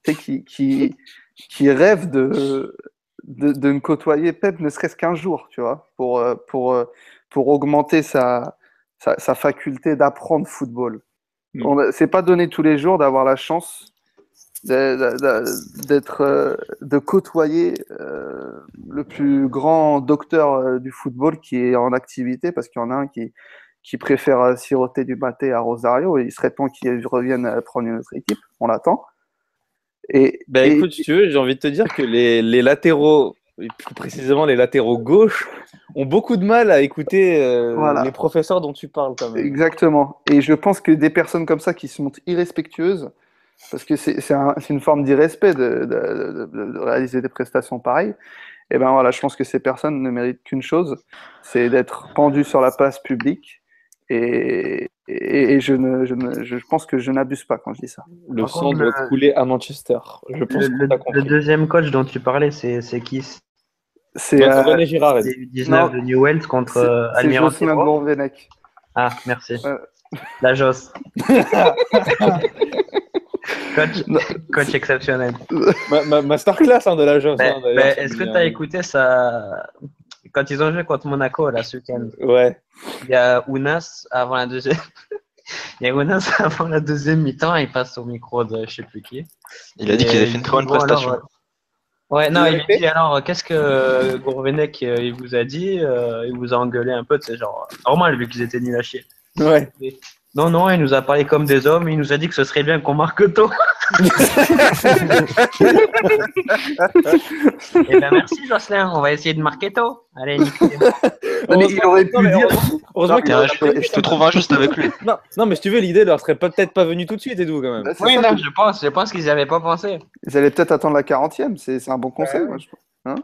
qui, qui, qui rêvent de, de, de ne côtoyer Pep ne serait-ce qu'un jour, tu vois, pour, euh, pour, euh, pour augmenter sa, sa, sa faculté d'apprendre football. Mm. A- C'est pas donné tous les jours d'avoir la chance d'être, euh, de côtoyer le plus grand docteur du football qui est en activité, parce qu'il y en a un qui, qui préfère euh, siroter du maté à Rosario, il serait temps qu'il revienne euh, prendre une autre équipe, on l'attend. Et, et- écoute, si tu veux, j'ai envie de te dire que les, les latéraux, et plus précisément les latéraux gauche, ont beaucoup de mal à écouter euh, Voilà. les professeurs dont tu parles quand même. Exactement. Et je pense que des personnes comme ça qui se montrent irrespectueuses, parce que c'est c'est un- c'est une forme d'irrespect de, de- de- de réaliser des prestations pareilles, et ben voilà, je pense que ces personnes ne méritent qu'une chose, c'est d'être pendues sur la place publique. Et, et, et je, ne, je, ne, je pense que je n'abuse pas quand je dis ça. Le Par sang contre, doit le- couler à Manchester. Je pense Le, le- deuxième coach dont tu parlais, c'est c'est qui? C'est Ouais, euh, René Girard. C'est U19 de Newells contre c'est- euh, c'est Ebro. Gourvenec. Ah, merci. Euh. *laughs* La Joss. *laughs* coach, Non. coach exceptionnel. Ma, ma- masterclass hein, de la. Mais- mais Est-ce que tu as écouté ça quand ils ont joué contre Monaco là, ce week-end Ouais. Il y a Ounas avant la deuxième. *laughs* Il y a Ounas avant la deuxième mi-temps, il passe au micro de je sais plus qui. Il a dit qu'il avait fait une très bonne Bon, alors, prestation. euh, Ouais, non, Il a dit alors, qu'est-ce que Gourvenec euh, il vous a dit euh, Il vous a engueulé un peu, c'est genre normal vu qu'ils étaient nuls à chier. Ouais. Non, non, il nous a parlé comme des hommes, il nous a dit que ce serait bien qu'on marque tôt. *laughs* Eh ben merci Jocelyn, on va essayer de marquer tôt. Allez. Non, mais il aurait pu dire. heureusement- Non, je, te, je te trouve injuste avec lui. Non, non, mais si tu veux, l'idée leur serait peut-être pas venue tout de suite et tout quand même. Bah, Oui, ça, non, je pense, je pense qu'ils n'y avaient pas pensé. Ils allaient peut-être attendre la 40e, c'est un bon conseil. moi, je trouve. Moi,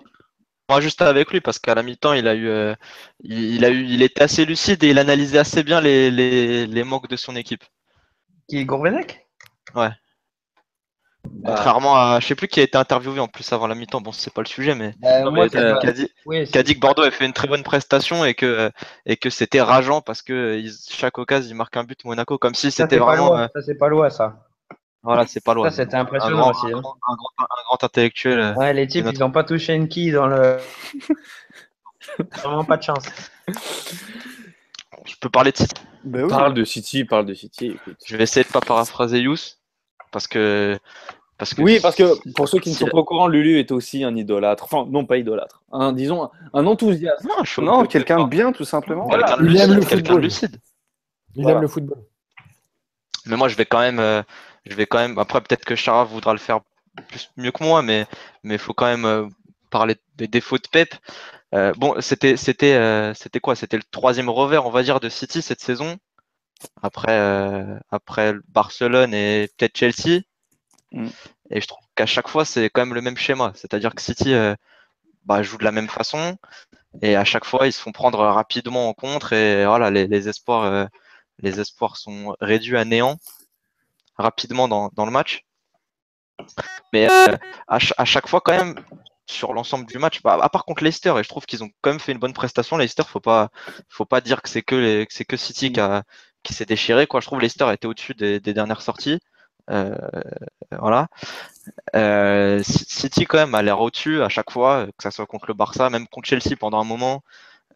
juste avec lui parce qu'à la mi-temps, il a eu, euh, il, il a eu, il était assez lucide et il analysait assez bien les, les, les manques de son équipe. Qui est Gourvenec? Contrairement à, je sais plus qui a été interviewé en plus avant la mi-temps. Bon, c'est pas le sujet, mais Euh, euh, qui a dit, oui, qui a dit que Bordeaux avait fait une très bonne prestation et que et que c'était rageant parce que ils- chaque occasion ils marquent un but Monaco comme si c'était pas vraiment euh, ça c'est pas loin ça. Voilà c'est pas loin. Ça c'était un impressionnant grand, aussi. un hein. grand, un grand- un grand intellectuel. euh. Ouais, les types, notre- ils ont pas touché une quille dans le. *laughs* Vraiment pas de chance. Je peux parler de City? Ben oui. Parle de City, parle de City. écoute. Je vais essayer de pas paraphraser Yous parce que parce que Oui, parce que pour ceux qui ne sont pas au courant, Lulu est aussi un idolâtre. Enfin, non, pas idolâtre. Un, disons, un enthousiaste. non, je suis Non, quelqu'un de bien, tout simplement. quelqu'un de lucide, le quelqu'un de football. lucide. Il Voilà. aime le football. Mais moi, je vais quand même, euh, je vais quand même. Après, peut-être que Chara voudra le faire plus, mieux que moi, mais mais faut quand même euh, parler des défauts de Pep. Euh, bon, c'était c'était euh, c'était quoi? C'était le troisième revers, on va dire, de City cette saison. Après après Barcelone et peut-être Chelsea. Mm. Et je trouve qu'à chaque fois, c'est quand même le même schéma. C'est-à-dire que City bah, joue de la même façon. Et à chaque fois, ils se font prendre rapidement en contre. Et voilà, les, les espoirs, euh, les espoirs sont réduits à néant rapidement dans, dans le match. Mais euh, à, à chaque fois, quand même, sur l'ensemble du match, bah, à part contre Leicester, et je trouve qu'ils ont quand même fait une bonne prestation. Leicester, faut pas, faut pas dire que c'est que, que City qui, qui s'est déchiré. Quoi. Je trouve Leicester était au-dessus des, dernières sorties. Euh, voilà. Euh, City quand même a l'air au-dessus à chaque fois, que ça soit contre le Barça, même contre Chelsea pendant un moment,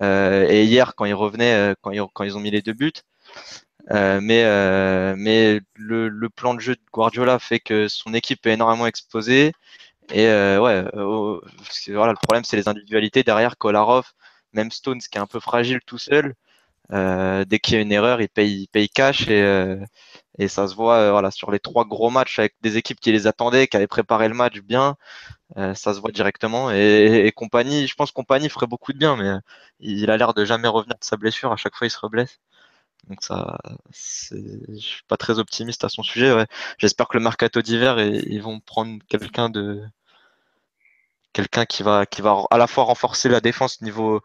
et hier quand ils revenaient, quand ils, quand ils ont mis les deux buts. Euh, mais euh, mais le, le plan de jeu de Guardiola fait que son équipe est énormément exposée. Et euh, ouais, euh, voilà, le problème c'est les individualités derrière Kolarov, même Stones qui est un peu fragile tout seul. euh, dès qu'il y a une erreur, il paye, il paye cash et, et ça se voit voilà, sur les trois gros matchs avec des équipes qui les attendaient, qui avaient préparé le match bien. ça se voit directement. Et, et compagnie, je pense que compagnie ferait beaucoup de bien, mais il a l'air de jamais revenir de sa blessure. À chaque fois, il se reblesse. Donc ça, je suis pas très optimiste à son sujet. ouais. J'espère que le mercato d'hiver, ils vont prendre quelqu'un de quelqu'un qui va qui va à la fois renforcer la défense niveau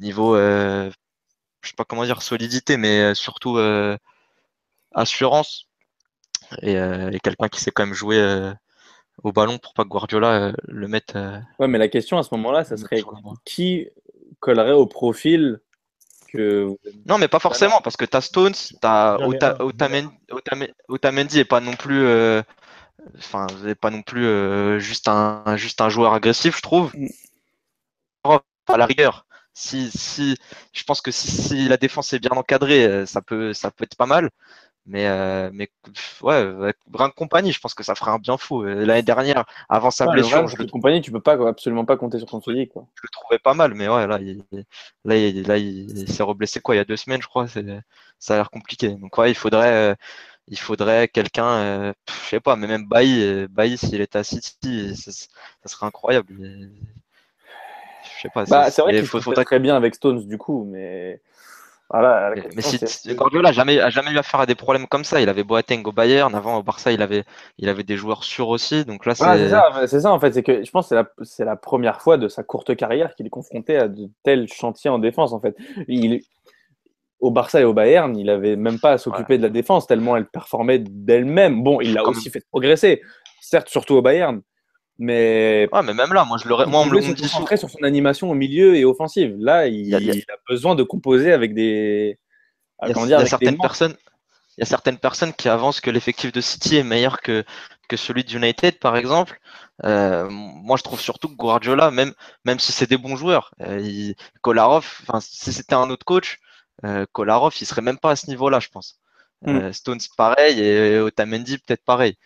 niveau euh, je sais pas comment dire solidité, mais euh, surtout euh, assurance et, euh, et quelqu'un qui sait quand même jouer au ballon pour pas que Guardiola le mette. Ouais, mais la question à ce moment-là, ça serait qui collerait au profil que Non, mais pas forcément, parce que t'as Stones, t'as J'en ai Ota- un. Otamendi, Otame- Otamendi est pas non plus, euh, enfin, pas non plus euh, juste un juste un joueur agressif, je trouve. Mm. À la rigueur, si si, je pense que si, si la défense est bien encadrée, euh, ça peut ça peut être pas mal. Mais euh, mais ouais, avec Brin compagnie, je pense que ça ferait un bien fou. Euh, L'année dernière, avant sa Ouais, le blessure, problème, je le compagnie, tu peux pas absolument pas compter sur ton physique. Quoi. je le trouvais pas mal, mais ouais, là, il, là, il, là, il, il s'est reblessé quoi, il y a deux semaines, je crois. Ça a l'air compliqué. Donc ouais, il faudrait, euh, il faudrait quelqu'un, euh, je sais pas, mais même Bailly, euh, Bailly s'il était à City, ça, ça serait incroyable. Je sais pas. Bah, c'est vrai il qu'il faudrait très bien avec Stones du coup, mais voilà. la mais, si, Guardiola a jamais, a jamais eu affaire à des problèmes comme ça. Il avait Boateng au Bayern, avant au Barça, il avait, il avait des joueurs sûrs aussi. Donc là, c'est, ça, en fait, c'est que je pense que c'est la, c'est la première fois de sa courte carrière qu'il est confronté à de tels chantiers en défense en fait. Il, au Barça et au Bayern, il avait même pas à s'occuper de la défense tellement elle performait d'elle-même. Bon, il l'a aussi fait progresser, certes surtout au Bayern, mais ouais, mais même là, moi, je l'aurais, moi, on me dit sur son animation au milieu et offensive. Là, il, a- il y a- il a besoin de composer avec des Il y a, dire, y certaines personnes, il y a certaines personnes qui avancent que l'effectif de City est meilleur que, que celui de United, par exemple. Euh, moi, je trouve surtout que Guardiola, même, même si c'est des bons joueurs, euh, il- Kolarov, si c'était un autre coach, euh, Kolarov, il serait même pas à ce niveau-là, je pense. Mm. Euh, Stones, pareil, et Otamendi, peut-être pareil.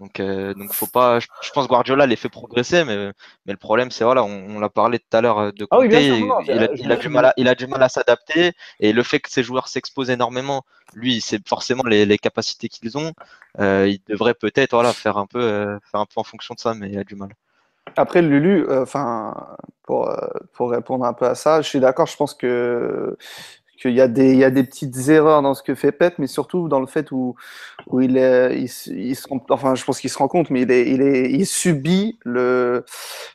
Donc, euh, donc faut pas. Je, je pense que Guardiola les fait progresser, mais, mais le problème, c'est voilà, on, on l'a parlé tout à l'heure euh, de Ah oui, Conte, bien sûr, il, a, il du mal à, il a du mal à s'adapter, et le fait que ces joueurs s'exposent énormément, lui, sait forcément les, les capacités qu'ils ont. Euh, il devrait peut-être voilà faire un peu euh, faire un peu en fonction de ça, mais il a du mal. Après, Lulu, enfin, pour, pour répondre un peu à ça, je suis d'accord, je pense que, qu'il y, a des- il y a des petites erreurs dans ce que fait Pep, mais surtout dans le fait où, où il, est, il, se- enfin, je pense qu'il se rend compte, mais il, est, il, est, il subit le,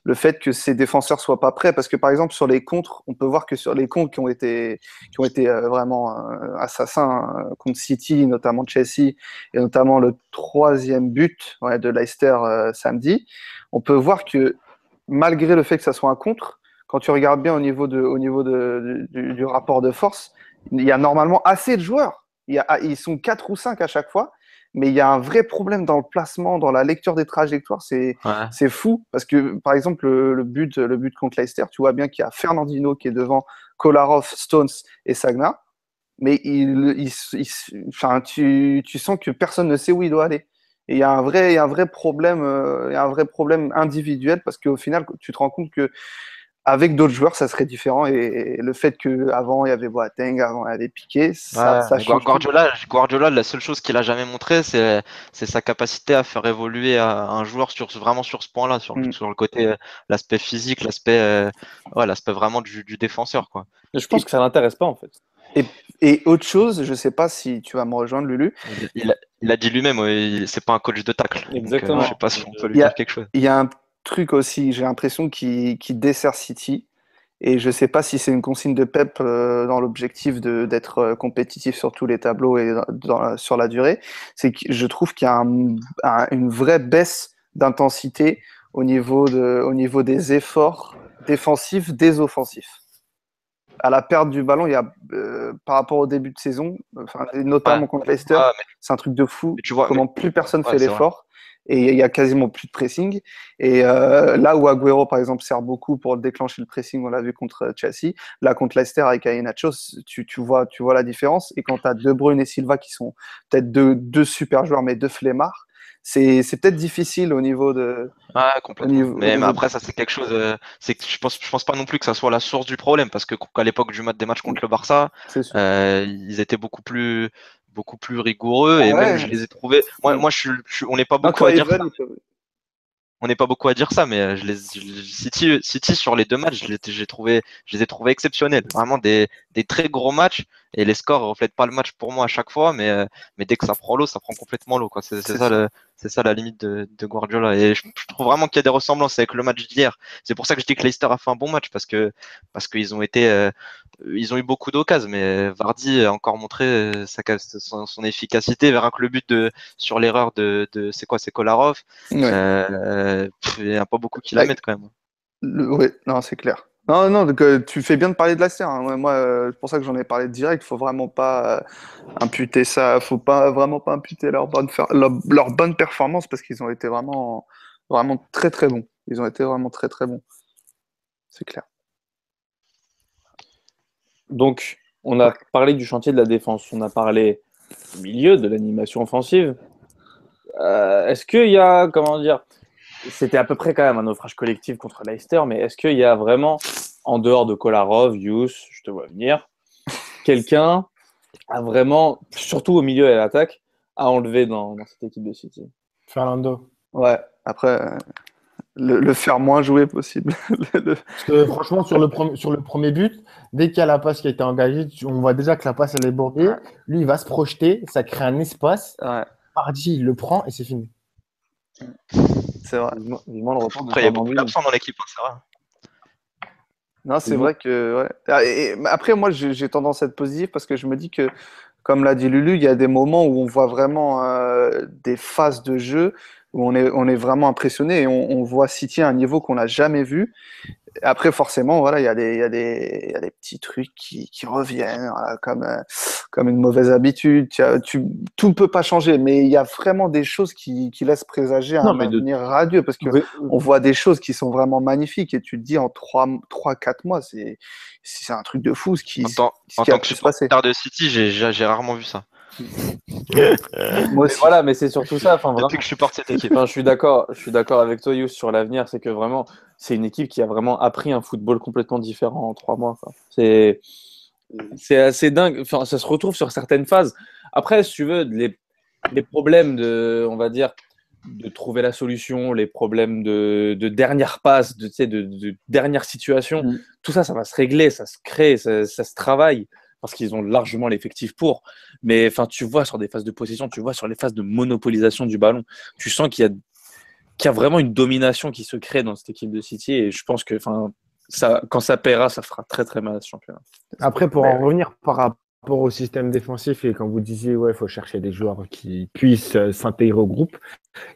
le fait que ses défenseurs soient pas prêts. Parce que par exemple, sur les contres, on peut voir que sur les contres qui ont été, qui ont été euh, vraiment euh, assassins euh, contre City, notamment Chelsea, et notamment le troisième but ouais, de Leicester samedi, on peut voir que malgré le fait que ça soit un contre, quand tu regardes bien au niveau, de, au niveau de, du, du rapport de force, il y a normalement assez de joueurs. Il y a, ils sont 4 ou 5 à chaque fois, mais il y a un vrai problème dans le placement, dans la lecture des trajectoires. C'est Ouais. fou parce que, par exemple, le, le but, le but contre Leicester, tu vois bien qu'il y a Fernandino qui est devant Kolarov, Stones et Sagna, mais il, il, il- enfin, tu, tu sens que personne ne sait où il doit aller. Et il y a un vrai, il y a un vrai problème, euh, il y a un vrai problème individuel parce qu'au final, tu te rends compte que avec d'autres joueurs, ça serait différent. Et, le fait qu'avant, il y avait Boateng, avant, il y avait Piqué, ça, Ouais, ça mais change. Guardiola, Guardiola, la seule chose qu'il a jamais montré, c'est sa capacité à faire évoluer un un joueur sur vraiment sur ce point-là, sur, le- Mm. sur le côté euh, l'aspect physique, l'aspect euh, ouais, l'aspect vraiment du, du défenseur quoi. Et je pense que ça l'intéresse pas en fait. Et autre chose, je sais pas si tu vas me rejoindre, Lulu, Il, il a, il a dit lui-même, ouais, c'est pas un coach de tacle. Donc, euh, Exactement. je sais pas si on peut lui dire quelque chose. il y a un truc aussi, j'ai l'impression, qui, qui dessert City. Et je sais pas si c'est une consigne de Pep euh, dans l'objectif d'être euh, compétitif sur tous les tableaux et dans la- sur la durée. C'est que je trouve qu'il y a un- un- une vraie baisse d'intensité au, niveau de- au niveau des efforts défensifs des offensifs. À la perte du ballon, il y a, euh, par rapport au début de saison, notamment Ouais. contre Leicester, mais, c'est un truc de fou. mais tu vois, Comment plus personne Ouais, fait l'effort et il y a quasiment plus de pressing. Et euh, là où Agüero, par exemple, sert beaucoup pour déclencher le pressing, on l'a vu contre Chelsea, là contre Leicester avec Iheanacho, tu, tu, vois, tu vois la différence. Et quand tu as De Bruyne et Silva qui sont peut-être deux, deux super joueurs, mais deux flemmards, c'est c'est peut-être difficile au niveau de. Ouais, complètement. Niveau- mais, après, ça, c'est quelque chose. euh, c'est que je pense, je pense pas non plus que ça soit la source du problème, parce que qu'à l'époque du match des matchs contre le Barça, euh, ils étaient beaucoup plus, beaucoup plus rigoureux et Ah ouais. même je les ai trouvés. Moi, moi, je suis, je suis- on n'est pas beaucoup à dire ça. On n'est pas beaucoup à dire ça, mais euh, je les, je City, City sur les deux matchs, je les, j'ai trouvé, je les ai trouvés exceptionnels. Vraiment des, des très gros matchs et les scores reflètent pas le match pour moi à chaque fois, mais, euh, mais dès que ça prend l'eau, ça prend complètement l'eau. quoi. C'est c'est C'est ça, ça. le, c'est ça la limite de, de Guardiola. Et je, je trouve vraiment qu'il y a des ressemblances avec le match d'hier. C'est pour ça que je dis que Leicester a fait un bon match parce que parce qu'ils ont été, euh, ils ont eu beaucoup d'occasions, mais Vardy a encore montré euh, sa, son, son efficacité. Verra que le but de sur l'erreur de, de c'est quoi, c'est Kolarov. Ouais. Euh, pff, il n'y a pas beaucoup qui la mettent quand même. Le- ouais, non, c'est clair. Non, non, donc, euh, tu fais bien de parler de Leicester. hein. Ouais, Moi, euh, c'est pour ça que j'en ai parlé direct. Faut vraiment pas euh, imputer ça. Faut pas vraiment pas imputer leur bonne, leur, leur bonne performance parce qu'ils ont été vraiment, vraiment très très bons. Ils ont été vraiment très très bons. C'est clair. Donc, on a parlé du chantier de la défense, on a parlé du milieu, de l'animation offensive. Est-ce qu'il y a, comment dire, c'était à peu près quand même un naufrage collectif contre Leicester, mais est-ce qu'il y a vraiment, en dehors de Kolarov, Yus, je te vois venir, quelqu'un a vraiment, surtout au milieu et à l'attaque, à enlever dans, dans cette équipe de City? Fernando. Ouais. Après, euh, le, le faire moins jouer possible. *laughs* Le- Parce que franchement, sur le, premier, sur le premier but, dès qu'il y a la passe qui a été engagée, on voit déjà que la passe elle est bordée. Lui, il va se projeter, ça crée un espace. ouais, Hardy, il le prend et c'est fini. C'est vrai. Vivement, vivement le retour de Après, il y a beaucoup d'absents dans l'équipe, hein, c'est vrai. Non, c'est vrai que. ouais. Ah, et- après, moi, j'ai j'ai tendance à être positif parce que je me dis que, comme l'a dit Lulu, il y a des moments où on voit vraiment euh, des phases de jeu où on est, on est vraiment impressionné et on, on voit City à un niveau qu'on n'a jamais vu. Après, forcément, voilà, il y a des, y y a petits trucs qui, qui reviennent, voilà, comme, euh, comme une mauvaise habitude. Tu, as- tu- tout ne peut pas changer, mais il y a vraiment des choses qui, qui laissent présager Non, un mais de- avenir radieux parce que on voit des choses qui sont vraiment magnifiques et tu te dis en 3-4 mois, c'est un truc de fou ce qui, En tant, ce en qui a tant que pu se passer. supporter de City, j'ai rarement vu ça. Moi Mais aussi. voilà, mais c'est surtout ça. Enfin, vraiment, Depuis que je supporte cette équipe. Enfin, je suis d'accord, je suis d'accord avec toi, Yous, sur l'avenir. C'est que vraiment, c'est une équipe qui a vraiment appris un football complètement différent en trois mois. C'est, c'est assez dingue. Enfin, ça se retrouve sur certaines phases. Après, si tu veux, les, les problèmes de, on va dire, de trouver la solution, les problèmes de, de dernière passe, de, tu sais, de, de dernière situation, Mm. tout ça, ça va se régler, ça se crée, ça, ça se travaille. Parce qu'ils ont largement l'effectif pour. Mais enfin, tu vois sur des phases de possession, tu vois sur les phases de monopolisation du ballon, tu sens qu'il y a, qu'il y a vraiment une domination qui se crée dans cette équipe de City. Et je pense que enfin, ça, quand ça paiera, ça fera très très mal à ce championnat. Après, pour en revenir par rapport au système défensif et quand vous disiez ouais, il faut chercher des joueurs qui puissent euh, s'intégrer au groupe,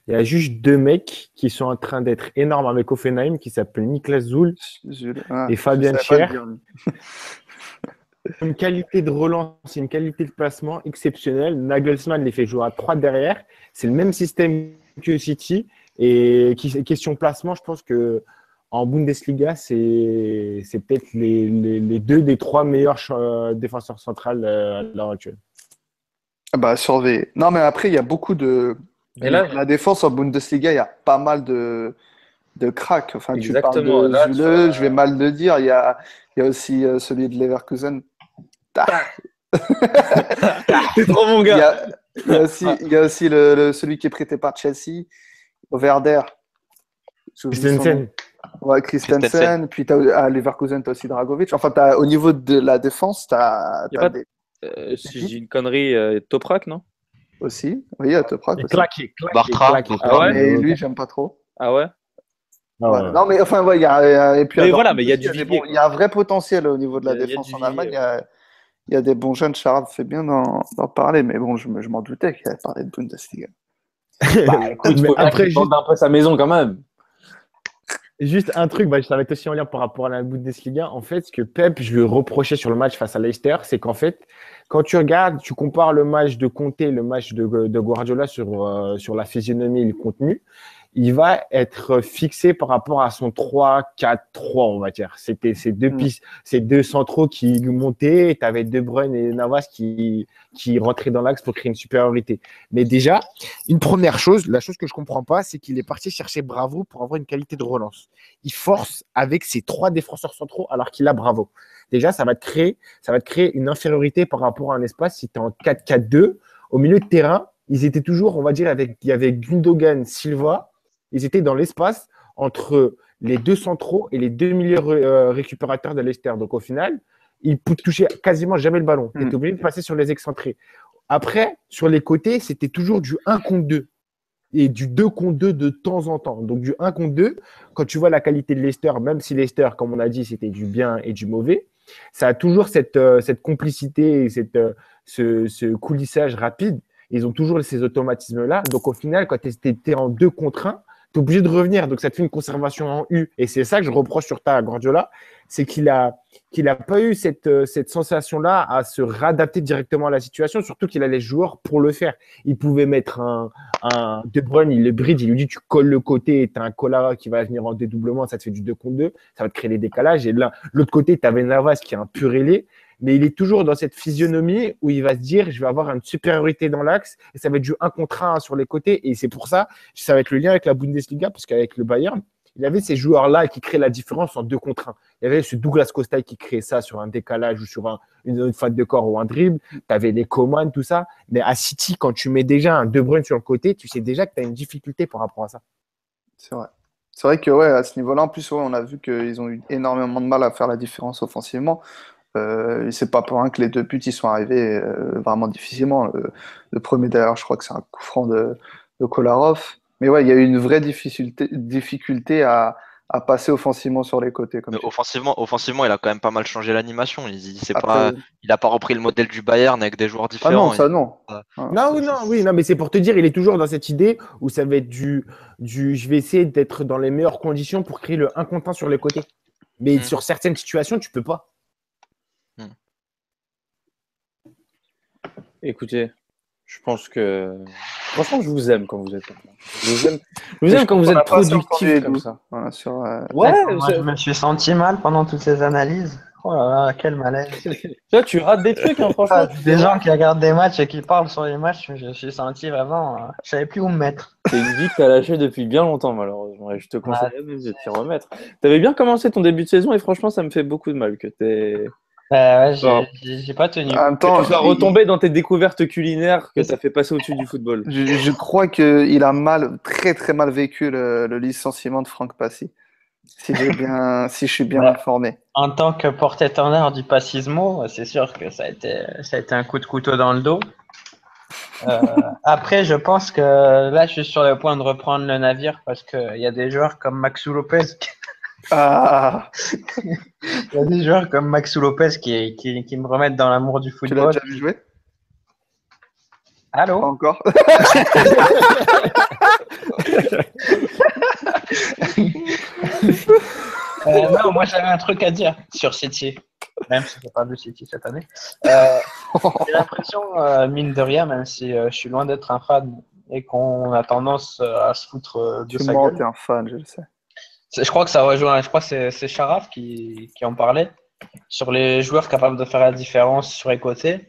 il y a juste deux mecs qui sont en train d'être énormes avec Offenheim qui s'appellent Niklas Zul. Ah, et Fabien je *laughs* Une qualité de relance, une qualité de placement exceptionnelle. Nagelsmann les fait jouer à trois derrière. C'est le même système que City. Et qui- question placement, je pense que en Bundesliga, c'est c'est peut-être les, les- les deux des trois meilleurs défenseurs centrales euh, à l'heure actuelle. Ah Bah, surveiller. Non, mais après, il y a beaucoup de. Et là- la défense en Bundesliga, il y a pas mal de, de cracks. Enfin, tu parles de Là, Zule, tu vois- je vais mal le dire. Il y a, il y a aussi euh, celui de Leverkusen. *laughs* C'est trop mon Il y gars. a, il y a aussi, il y a aussi le, le- celui qui est prêté par Chelsea. J'ai nom. Christensen, Ouais, Christensen. Puis t'as, à Leverkusen, tu as aussi Dragovic. Enfin, t'as, au niveau de la défense, tu as, Y a pas de- Euh, si je dis une connerie, euh, Toprak, non? Aussi. Oui, à Toprak et aussi. claqué, claqué, Bartra. claqué. Ah ouais? Mais lui, j'aime pas trop. Ah ouais? Ah ouais. Non, mais enfin, ouais, il y a, il y a- et puis, Mais voilà, mais il y a du des Il y a un vrai potentiel au niveau de la Il y a- il y a défense en Allemagne. Il y a, des bons jeunes. Charles fait bien d'en, parler, mais bon, je, me- je m'en doutais qu'il allait parler de Bundesliga. *laughs* Bah écoute, faut après, tente un peu sa maison quand même. Juste un truc, bah, ça va être aussi en lien par rapport à la Bundesliga. En fait, ce que Pep, je lui reprochais sur le match face à Leicester, c'est qu'en fait, quand tu regardes, tu compares le match de Conte, le match de, de Guardiola sur, euh, sur la physionomie et le contenu, il va être fixé par rapport à son 3-4-3, on va dire. C'était ces deux Mm. pistes, ces deux centraux qui montaient, tu avais De Bruyne et Navas qui, qui rentraient dans l'axe pour créer une supériorité. Mais déjà, une première chose, la chose que je comprends pas, c'est qu'il est parti chercher Bravo pour avoir une qualité de relance. Il force avec ses trois défenseurs centraux alors qu'il a Bravo. Déjà, ça va te créer, ça va te créer une infériorité par rapport à un espace. Si tu es en 4-4-2, au milieu de terrain, ils étaient toujours, on va dire, avec, il y avait Gundogan, Silva, ils étaient dans l'espace entre les deux centraux et les deux milieux euh, récupérateurs de Leicester. Donc au final, ils ne touchaient quasiment jamais le ballon. Tu Mm. étais obligé de passer sur les excentrés. Après, sur les côtés, c'était toujours du 1 contre 2 et du 2 contre 2 de temps en temps. Donc du 1 contre 2, quand tu vois la qualité de Leicester, même si Leicester, comme on a dit, c'était du bien et du mauvais, ça a toujours cette, euh, cette complicité et cette, euh, ce, ce coulissage rapide. Ils ont toujours ces automatismes-là. Donc au final, quand tu étais en 2 contre 1, tu es obligé de revenir. Donc ça te fait une conservation en U. Et c'est ça que je reproche sur ta Guardiola, c'est qu'il a qu'il n'a pas eu cette, euh, cette sensation-là à se réadapter directement à la situation, surtout qu'il a les joueurs pour le faire. Il pouvait mettre un, un De Bruyne, il le bride, il lui dit tu colles le côté, tu as un Collara qui va venir en dédoublement, ça te fait du 2 contre 2, ça va te créer des décalages. Et là, l'autre côté, tu avais Navas qui est un pur mais il est toujours dans cette physionomie où il va se dire je vais avoir une supériorité dans l'axe et ça va être du 1 contre 1 sur les côtés. Et c'est pour ça, ça va être le lien avec la Bundesliga, parce qu'avec le Bayern, il y avait ces joueurs-là qui créent la différence en 2 contre 1. Il y avait ce Douglas Costa qui créait ça sur un décalage ou sur un- une, une faute de corps ou un dribble. Tu avais les Coman, tout ça. Mais à City, quand tu mets déjà un De Bruyne sur le côté, tu sais déjà que tu as une difficulté par rapport à ça. C'est vrai. C'est vrai que ouais, à ce niveau-là, en plus, ouais, on a vu qu'ils ont eu énormément de mal à faire la différence offensivement. Euh, c'est pas pour rien que les deux buts ils sont arrivés euh, vraiment difficilement. Le, le premier d'ailleurs, je crois que c'est un coup franc de, de Kolarov. Mais ouais, il y a eu une vraie difficulté, difficulté à, à passer offensivement sur les côtés. Comme offensivement, offensivement, il a quand même pas mal changé l'animation. Il, il, s'est Après- pas, il a pas repris le modèle du Bayern avec des joueurs Ah différents. non, ça non. Ah. Ah. Non, oui, non, oui, non, mais c'est pour te dire, il est toujours dans cette idée où ça va être du, du je vais essayer d'être dans les meilleures conditions pour créer le 1 contre 1 sur les côtés. Mais Mm. sur certaines situations, tu peux pas. Écoutez, je pense que. Franchement, je vous aime quand vous êtes. Je vous aime, je vous aime quand vous êtes productif comme ça. Voilà, sur, euh, Ouais, Moi, je me suis senti mal pendant toutes ces analyses. Oh là là, quel malaise. *laughs* Là, tu rates des trucs, hein, franchement. *laughs* tu des gens qui regardent des matchs et qui parlent sur les matchs, je me suis senti vraiment. euh, je savais plus où me mettre. C'est une vie que t'as lâchée depuis bien longtemps, malheureusement. Et je te conseille même de t'y remettre. T'avais bien commencé ton début de saison et franchement, ça me fait beaucoup de mal que t'es. Euh, ouais, j'ai- pas tenu. en même Que temps, tu il- retombé dans tes découvertes culinaires que t'as fait passer au-dessus du football. je, je crois qu'il a mal, très très mal vécu le, le licenciement de Franck Passy. Si, j'ai bien, *laughs* si je suis bien informé. En tant que porte-étendard du passismo, c'est sûr que ça a, été, ça a été un coup de couteau dans le dos. Euh, *laughs* après, je pense que là, je suis sur le point de reprendre le navire parce qu'il y a des joueurs comme Maxou Lopez. Ah, *laughs* Il y a des joueurs comme Maxou Lopez qui, qui, qui me remettent dans l'amour du tu l'as football. déjà vu jouer? Allô? Pas encore *laughs* Euh, non, moi j'avais un truc à dire sur City, même si j'ai pas vu City cette année. Euh, j'ai l'impression, euh, mine de rien, même si je suis loin d'être un fan et qu'on a tendance à se foutre de Tu sa mens, gueule. t'es un fan, je le sais. Je crois que ça rejoint, je crois que c'est c'est Sharaf qui, qui en parlait sur les joueurs capables de faire la différence sur les côtés.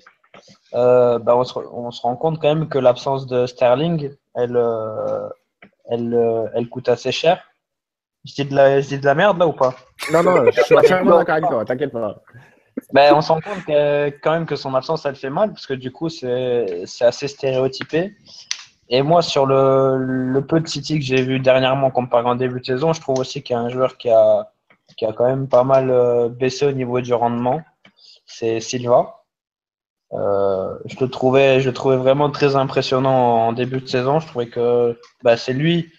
Euh, bah, on, se, on se rend compte quand même que l'absence de Sterling, elle, euh, elle, euh, elle coûte assez cher. Je dis, de la, je dis de la merde là ou pas? Non, non, je suis entièrement d'accord avec toi, t'inquiète pas. Ben, on se rend compte que, quand même que son absence, elle fait mal, parce que du coup, c'est c'est assez stéréotypé. Et moi, sur le, peu de City que j'ai vu dernièrement comparé en début de saison, je trouve aussi qu'il y a un joueur qui a, qui a quand même pas mal euh, baissé au niveau du rendement. C'est Silva. Euh, je, le trouvais, je le trouvais vraiment très impressionnant en début de saison. Je trouvais que bah, c'est lui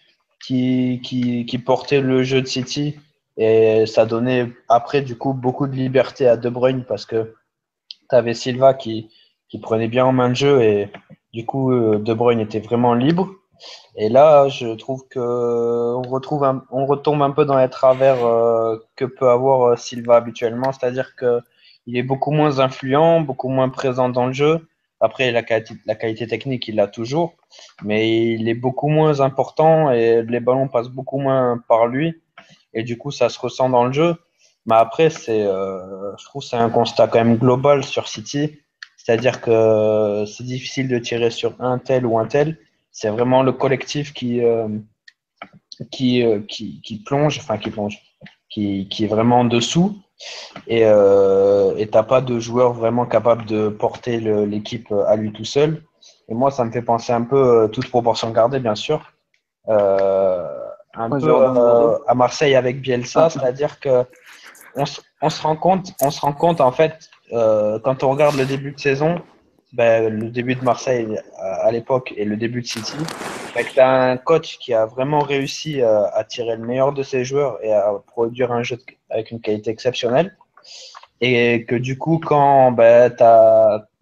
qui, qui, qui portait le jeu de City et ça donnait après, du coup, beaucoup de liberté à De Bruyne parce que tu avais Silva qui, qui prenait bien en main le jeu et du coup, euh, De Bruyne était vraiment libre. Et là, je trouve que on retrouve un- on retombe un peu dans les travers euh, que peut avoir euh, Silva habituellement, c'est-à-dire que il est beaucoup moins influent, beaucoup moins présent dans le jeu. Après, la qualité, la qualité technique, il l'a toujours, mais il est beaucoup moins important et les ballons passent beaucoup moins par lui. Et du coup, ça se ressent dans le jeu. Mais après, c'est, euh, je trouve c'est un constat quand même global sur City. C'est-à-dire que c'est difficile de tirer sur un tel ou un tel. C'est vraiment le collectif qui, euh, qui, euh, qui, qui plonge, enfin qui plonge, qui, qui est vraiment en dessous. Et euh, et t'as pas de joueur vraiment capable de porter l'équipe à lui tout seul. Et moi, ça me fait penser un peu, euh, toute proportion gardée, bien sûr, euh, un Ouais, peu euh, à Marseille avec Bielsa, Ah. c'est-à-dire que on, se- on se rend compte, on se rend compte en fait, euh, quand on regarde le début de saison, ben, le début de Marseille à, l'époque et le début de City, ben, tu as un coach qui a vraiment réussi à, à tirer le meilleur de ses joueurs et à produire un jeu avec une qualité exceptionnelle. Et que du coup, quand ben,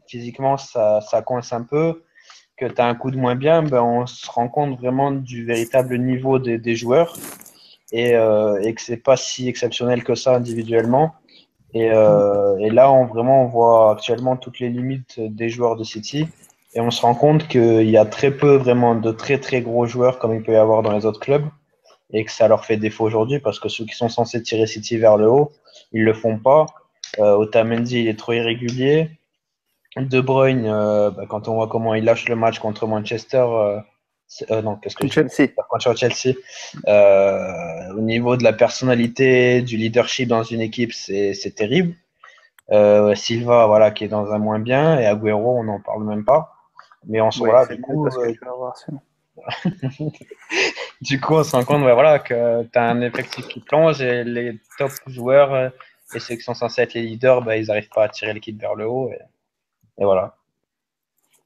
physiquement ça, ça coince un peu, que tu as un coup de moins bien, ben, on se rend compte vraiment du véritable niveau des, des joueurs et, euh, et que c'est pas si exceptionnel que ça individuellement. Et, euh, et là, on, vraiment, on voit actuellement toutes les limites des joueurs de City. Et on se rend compte qu'il y a très peu vraiment de très très gros joueurs comme il peut y avoir dans les autres clubs. Et que ça leur fait défaut aujourd'hui parce que ceux qui sont censés tirer City vers le haut, ils le font pas. Euh, Otamendi, il est trop irrégulier. De Bruyne, euh, bah, quand on voit comment il lâche le match contre Manchester, euh, non, qu'est-ce que Chelsea. contre Chelsea. Euh, au niveau de la personnalité, du leadership dans une équipe, c'est terrible. Euh, Silva, voilà, qui est dans un moins bien, et Agüero, on n'en parle même pas. Mais on se Ouais, du coup, que euh, *laughs* du coup, on se rend compte ouais, voilà, que tu as un effectif qui plonge et les top joueurs et ceux qui sont censés être les leaders, bah, ils n'arrivent pas à tirer l'équipe vers le haut. Et, et voilà.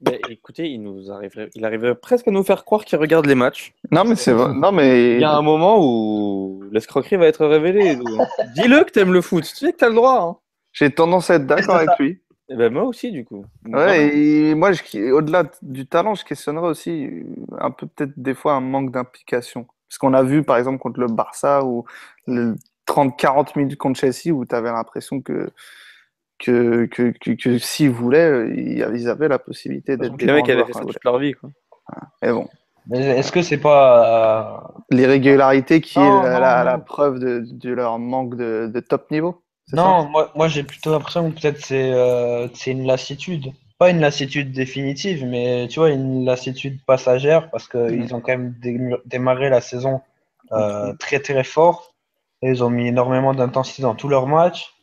Ben, écoutez, il nous arriverait, il arriverait presque à nous faire croire qu'il regarde les matchs. Non, mais c'est vrai. Non, mais Il y a un moment où l'escroquerie va être révélée. *laughs* Dis-le que t'aimes le foot. Tu sais que t'as le droit. Hein. j'ai tendance à être d'accord avec lui. Et ben moi aussi, du coup. Ouais, et moi, je- au-delà du talent, je questionnerais aussi euh, un peu peut-être des fois un manque d'implication. Parce qu'on a vu, par exemple, contre le Barça ou le 30-40 minutes contre Chelsea où tu avais l'impression que, que, que, que, que s'ils voulaient, ils avaient la possibilité d'être des les mecs avaient fait ça toute leur vie. Quoi. Mais bon, Mais Est-ce que c'est pas. euh, l'irrégularité qui Non, est la, non, la- non. la preuve de, de leur manque de, de top niveau Non, moi, moi j'ai plutôt l'impression que peut-être c'est euh, c'est une lassitude. Pas une lassitude définitive, mais tu vois, une lassitude passagère parce qu'ils Mhm. ont quand même dé- démarré la saison euh, très très fort. Et ils ont mis énormément d'intensité dans tous leurs matchs.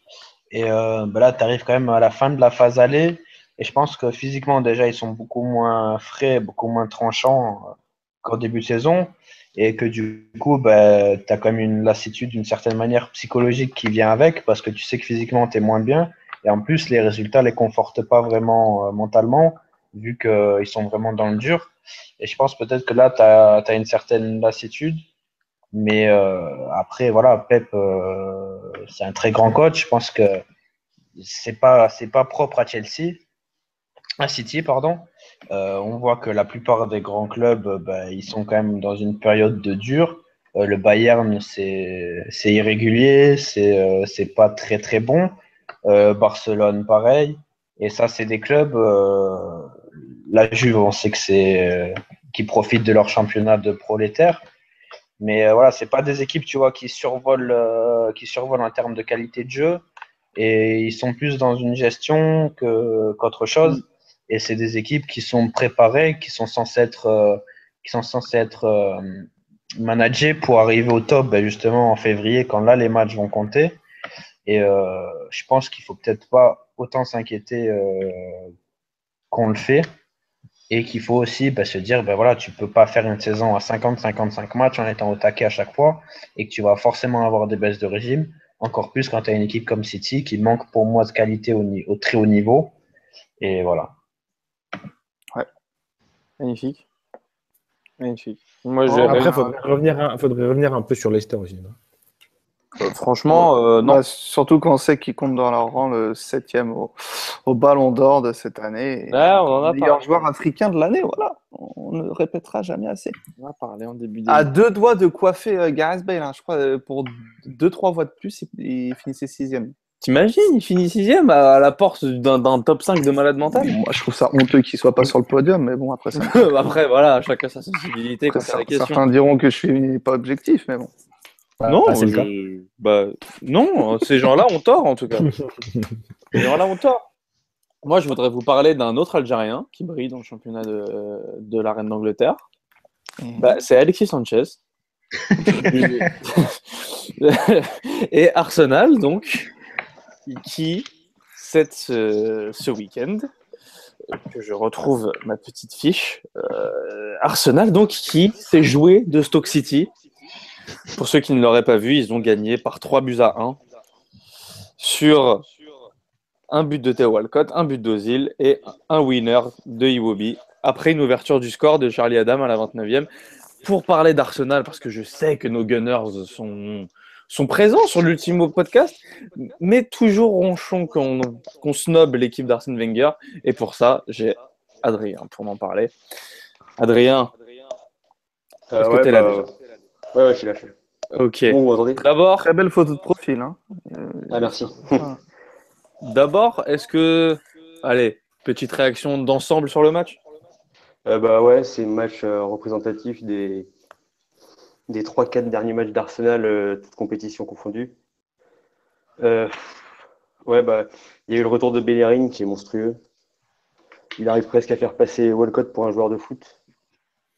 Et euh, bah là, tu arrives quand même à la fin de la phase aller. Et je pense que physiquement, déjà, ils sont beaucoup moins frais, beaucoup moins tranchants. qu'au début de saison et que du coup, bah, tu as quand même une lassitude d'une certaine manière psychologique qui vient avec parce que tu sais que physiquement, tu es moins bien. Et en plus, les résultats les confortent pas vraiment euh, mentalement vu qu'ils sont vraiment dans le dur. Et je pense peut-être que là, tu as, une certaine lassitude. Mais euh, après, voilà, Pep, euh, c'est un très grand coach. Je pense que c'est pas c'est pas propre à Chelsea, à City, pardon. Euh, on voit que la plupart des grands clubs, bah, ils sont quand même dans une période de dur. Le Bayern, c'est irrégulier, c'est c'est pas très très bon. Barcelone, pareil. Et ça, c'est des clubs. la Juve, on sait que c'est qui profitent de leur championnat de prolétaires. Mais voilà, c'est pas des équipes, tu vois, qui survolent, qui survolent en termes de qualité de jeu. Et ils sont plus dans une gestion qu'autre chose. Et c'est des équipes qui sont préparées, qui sont censées être, euh, qui sont censées être euh, managées pour arriver au top, ben, justement en février, quand là les matchs vont compter. Et euh, je pense qu'il faut peut-être pas autant s'inquiéter qu'on le fait. Et qu'il faut aussi ben, se dire, ben voilà, tu peux pas faire une saison à 50-55 matchs en étant au taquet à chaque fois et que tu vas forcément avoir des baisses de régime. Encore plus quand tu as une équipe comme City qui manque pour moi de qualité au, au très haut niveau. Et voilà. Magnifique. Magnifique. Moi, Après, il faudrait, revenir un, faudrait revenir un peu sur Leicester aussi. Euh, franchement, euh, non. Bah, surtout quand on sait qu'ils comptent dans leur rang le septième au, au Ballon d'Or de cette année. on en a meilleur joueur africain de l'année, voilà. On ne répétera jamais assez. On a parlé en début À deux doigts de coiffer euh, Gareth Bale, hein, je crois, pour deux, trois voix de plus, il finissait sixième. T'imagines, il finit sixième à la porte d'un top 5 de malade mental? Moi, je trouve ça honteux qu'il soit pas sur le podium, mais bon, après ça. *laughs* après, voilà, chacun sa sensibilité. certains diront que je suis pas objectif, mais bon. Non, bah, non, ces gens-là ont tort en tout cas. *laughs* ces gens-là ont tort. Moi, je voudrais vous parler d'un autre Algérien qui brille dans le championnat de, de la Reine d'Angleterre. Mhm. Bah, c'est Alexis Sanchez. *laughs* Et Arsenal, donc, qui, cette, ce, week-end, que je retrouve ma petite fiche, euh, Arsenal, donc, qui s'est joué de Stoke City. Pour ceux qui ne l'auraient pas vu, ils ont gagné par 3 buts à 1 sur un but de Theo Walcott, un but d'Ozil et un winner de Iwobi. Après une ouverture du score de Charlie Adam à la 29e. Pour parler d'Arsenal, parce que je sais que nos Gunners sont, sont présents sur l'Ultimo podcast, mais toujours ronchon qu'on qu snob l'équipe d'Arsène Wenger. Et pour ça, j'ai Adrien pour m'en parler. Adrien, euh, est-ce que t'es là bah, Ouais, ouais, je suis là. Ok. D'abord. Très belle photo de profil. Hein. ah, merci. *laughs* D'abord, est-ce que. Allez, petite réaction d'ensemble sur le match? Euh, Bah ouais, c'est un match euh, représentatif des, des 3-4 derniers matchs d'Arsenal, euh, toutes compétitions confondues. Euh, ouais, bah, il y a eu le retour de Bellerin qui est monstrueux. Il arrive presque à faire passer Walcott pour un joueur de foot.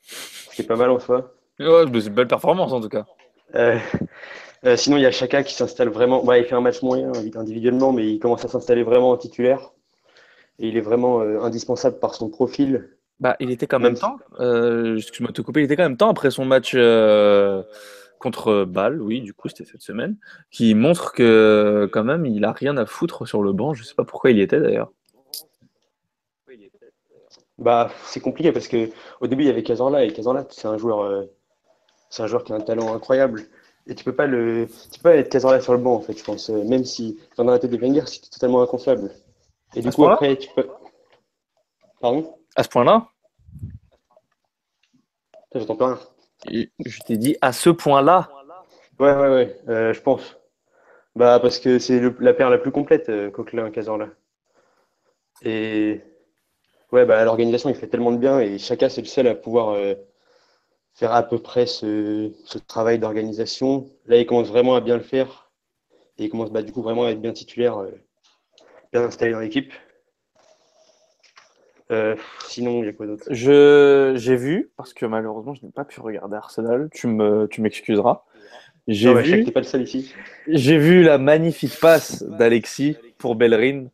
C'est pas mal en soi. Ouais, c'est une belle performance en tout cas. Euh, sinon, il y a Chaka qui s'installe vraiment. Bah, il fait un match moyen individuellement, mais il commence à s'installer vraiment en titulaire. Et il est vraiment indispensable par son profil. Bah, il était quand même temps, euh, excuse-moi de te couper, il était quand même temps après son match euh, contre Bâle, oui, du coup, c'était cette semaine, qui montre que quand même, il a rien à foutre sur le banc. Je sais pas pourquoi il y était d'ailleurs. Bah, c'est compliqué parce que au début, il y avait Cazorla et Cazorla, c'est un joueur, euh, c'est un joueur qui a un talent incroyable. Et tu peux pas le, tu peux pas être Cazorla sur le banc en fait, je pense. Même si dans la tête de Wenger, c'est totalement inconcevoir. Et du coup, après, tu peux. Pardon? À ce point-là? J'entends pas rien. Je t'ai dit à ce point-là. Ouais, ouais, ouais, euh, je pense. Bah, parce que c'est la paire la plus complète, euh, Coquelin Cazorla. Et ouais, bah, l'organisation, il fait tellement de bien et chacun, c'est le seul à pouvoir euh, faire à peu près ce, travail d'organisation. Là, il commence vraiment à bien le faire et il commence bah, du coup vraiment à être bien titulaire, bien installé dans l'équipe. Euh, sinon, il y a quoi d'autre? Je J'ai vu, parce que malheureusement, je n'ai pas pu regarder Arsenal. Tu me, tu m'excuseras. J'ai vu. J'ai vu la magnifique passe d'Alexis pour Bellerin,